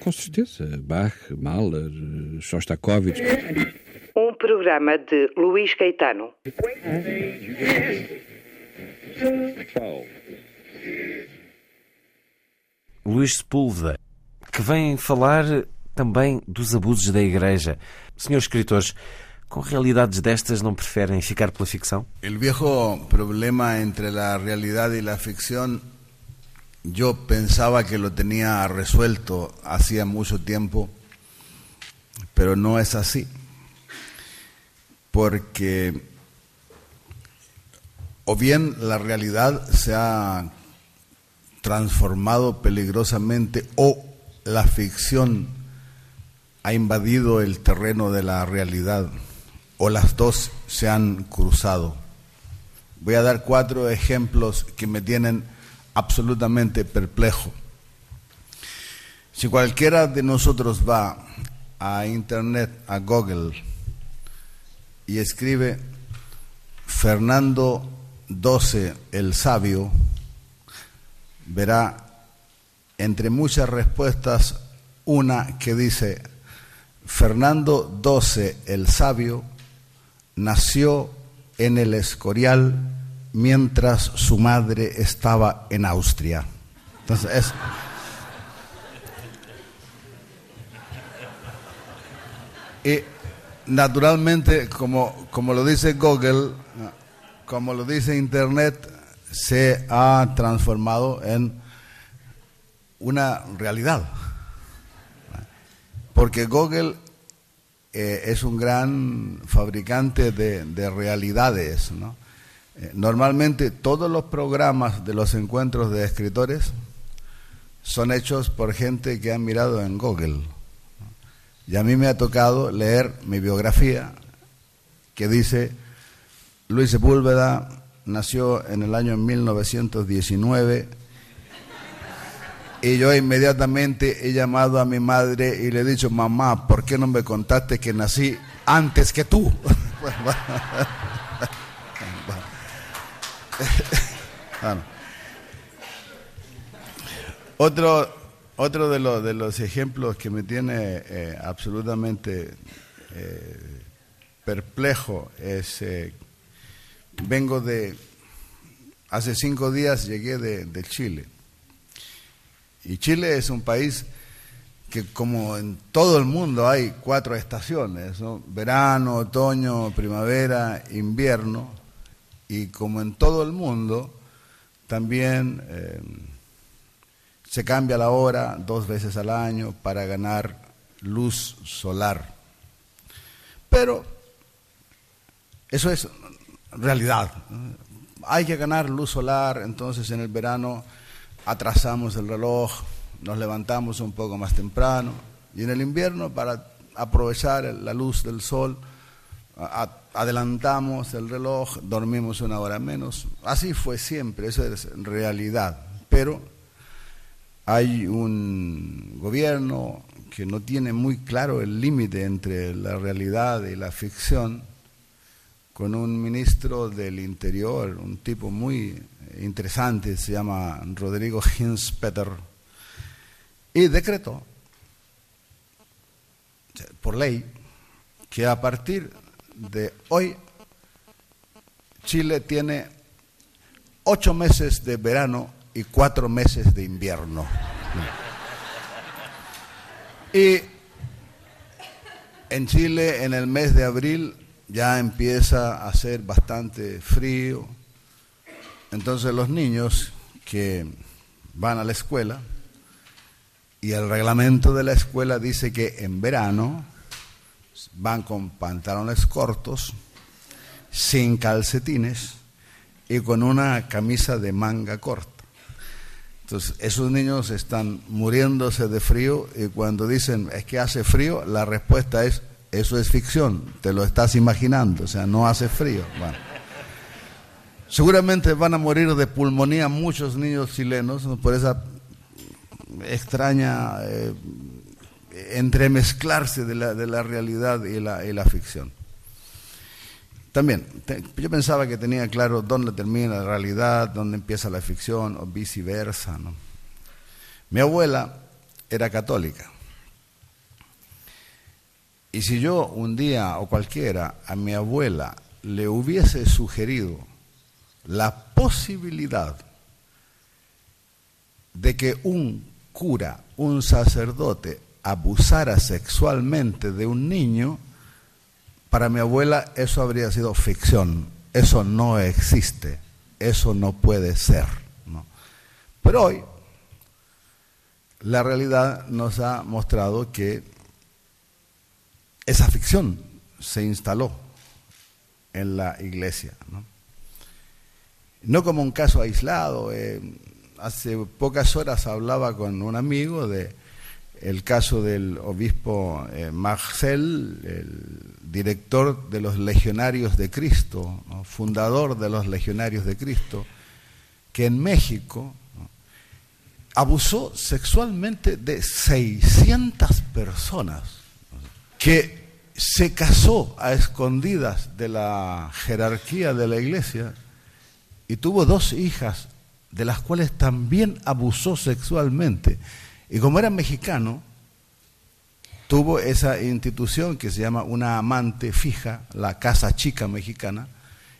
S11: Com certeza. Bach, Mahler, Shostakovich.
S12: Um programa de Luís Caetano.
S1: Luís Sepúlveda, que vem falar também dos abusos da Igreja. Senhores escritores, com realidades destas não preferem ficar pela ficção?
S10: El viejo problema entre la realidad y la ficción yo pensaba que lo tenía resuelto hacía mucho tiempo, pero no es así. Porque o bien la realidad se ha transformado peligrosamente o la ficción ha invadido el terreno de la realidad o las dos se han cruzado. Voy a dar cuatro ejemplos que me tienen absolutamente perplejo. Si cualquiera de nosotros va a Internet, a Google, y escribe Fernando XII el Sabio, verá entre muchas respuestas una que dice, Fernando XII el Sabio nació en el Escorial mientras su madre estaba en Austria. Entonces es
S8: Y naturalmente, como, como lo dice Google, como lo dice Internet, se ha transformado en una realidad. Porque Google eh, es un gran fabricante de, de realidades. ¿no? Eh, normalmente todos los programas de los encuentros de escritores son hechos por gente que ha mirado en Google. Y a mí me ha tocado leer mi biografía que dice, Luis Sepúlveda nació en el año 1919 y yo inmediatamente he llamado a mi madre y le he dicho, mamá, ¿por qué no me contaste que nací antes que tú? Otro, otro de, los, de los ejemplos que me tiene eh, absolutamente eh, perplejo es, eh, vengo de, hace cinco días llegué de, Chile. Y Chile es un país que como en todo el mundo hay cuatro estaciones, verano, otoño, primavera, invierno, y como en todo el mundo, también se cambia la hora dos veces al año para ganar luz solar. Pero eso es realidad. Hay que ganar luz solar, entonces en el verano atrasamos el reloj, nos levantamos un poco más temprano y en el invierno para aprovechar la luz del sol adelantamos el reloj, dormimos una hora menos. Así fue siempre, eso es realidad. Pero hay un gobierno que no tiene muy claro el límite entre la realidad y la ficción, con un ministro del Interior, un tipo muy interesante, se llama Rodrigo Hinspeter, y decretó por ley que a partir de hoy Chile tiene ocho meses de verano y cuatro meses de invierno. Y en Chile en el mes de abril ya empieza a ser bastante frío. Entonces los niños que van a la escuela y el reglamento de la escuela dice que en verano van con pantalones cortos, sin calcetines y con una camisa de manga corta. Entonces, esos niños están muriéndose de frío y cuando dicen es que hace frío, la respuesta es eso es ficción, te lo estás imaginando, o sea, no hace frío. Seguramente van a morir de pulmonía muchos niños chilenos por esa extraña eh, entremezclarse de la, de la realidad y la, y la ficción. También, yo pensaba que tenía claro dónde termina la realidad, dónde empieza la ficción o viceversa. Mi abuela era católica. Y si yo un día o cualquiera a mi abuela le hubiese sugerido la posibilidad de que un cura, un sacerdote, abusara sexualmente de un niño, para mi abuela eso habría sido ficción, eso no existe, eso no puede ser. Pero hoy la realidad nos ha mostrado que esa ficción se instaló en la iglesia. No, como un caso aislado. Eh, hace pocas horas hablaba con un amigo de el caso del obispo eh, Marcel, el director de los Legionarios de Cristo, fundador de los Legionarios de Cristo, que en México abusó sexualmente de 600 personas, que se casó a escondidas de la jerarquía de la iglesia y tuvo dos hijas, de las cuales también abusó sexualmente. Y como era mexicano, tuvo esa institución que se llama una amante fija, la Casa Chica Mexicana,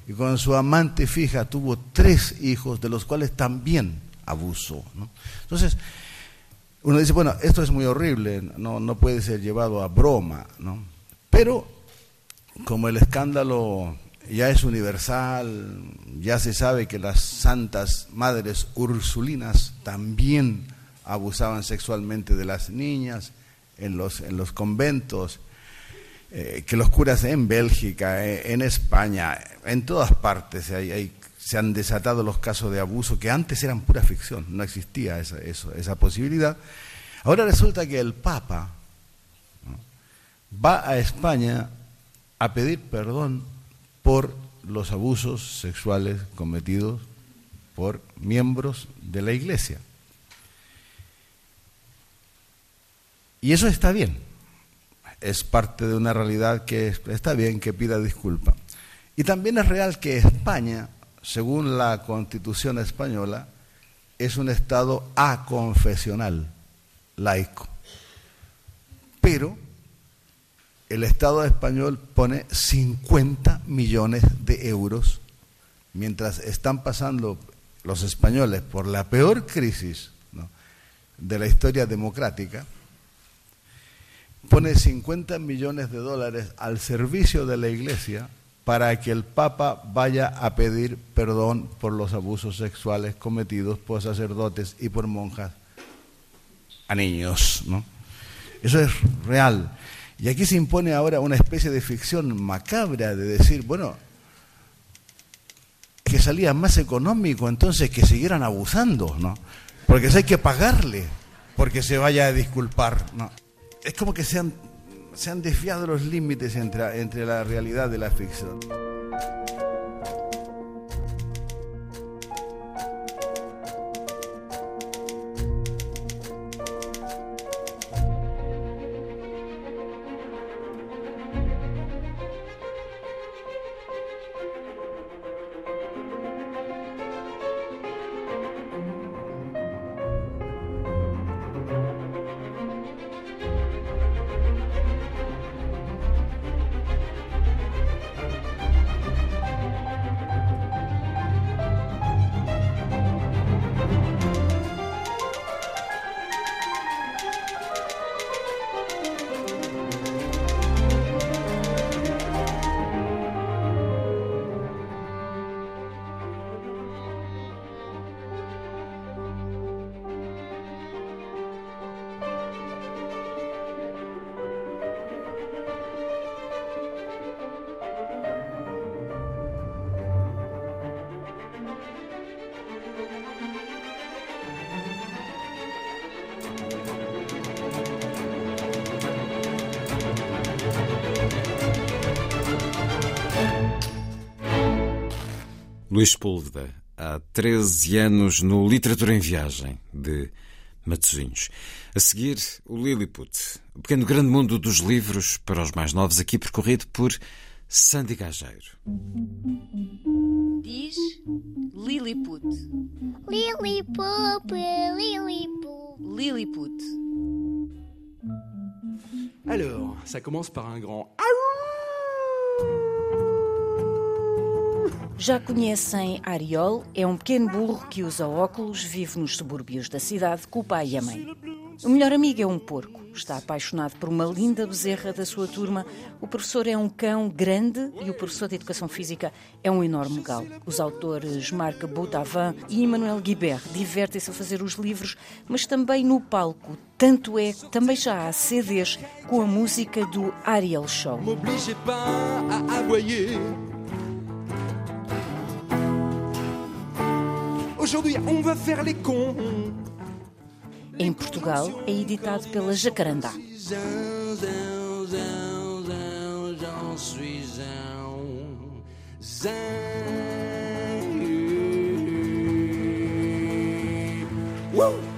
S8: y con su amante fija tuvo tres hijos, de los cuales también abusó. Entonces, uno dice, bueno, esto es muy horrible, no, no puede ser llevado a broma, ¿no? Pero como el escándalo ya es universal, ya se sabe que las santas madres ursulinas también abusaban sexualmente de las niñas en los, en los conventos, eh, que los curas en Bélgica, eh, en España, en todas partes se han desatado los casos de abuso que antes eran pura ficción, no existía esa, esa posibilidad. Ahora resulta que el Papa va a España a pedir perdón por los abusos sexuales cometidos por miembros de la Iglesia. Y eso está bien, es parte de una realidad que está bien que pida disculpa. Y también es real que España, según la constitución española, es un Estado aconfesional, laico. Pero el Estado español pone 50 millones de euros mientras están pasando los españoles por la peor crisis de la historia democrática, pone 50 millones de dólares al servicio de la Iglesia para que el Papa vaya a pedir perdón por los abusos sexuales cometidos por sacerdotes y por monjas a niños. ¿no? Eso es real. Y aquí se impone ahora una especie de ficción macabra de decir, bueno, que salía más económico entonces que siguieran abusando, ¿no? Porque hay que pagarle porque se vaya a disculpar, ¿no? Es como que se han, se han desviado los límites entre, entre la realidad de la ficción.
S1: Luís Púlveda, há 13 anos no Literatura em Viagem, de Matosinhos. A seguir, o Lilliput, o pequeno grande mundo dos livros para os mais novos, aqui percorrido por Sandy Gageiro.
S13: Diz Lilliput.
S14: Lilliput, Lilliput.
S13: Lilliput.
S15: Alors, ça commence par un grand
S13: Já conhecem Ariol, é um pequeno burro que usa óculos, vive nos subúrbios da cidade com o pai e a mãe. O melhor amigo é um porco. Está apaixonado por uma linda bezerra da sua turma. O professor é um cão grande e o professor de Educação Física é um enorme galo. Os autores Marc Boutavin e Emmanuel Guibert divertem-se a fazer os livros, mas também no palco. Tanto é que também já há CDs com a música do Ariel Show. Em Portugal, é editado pela Jacarandá.
S15: Woo!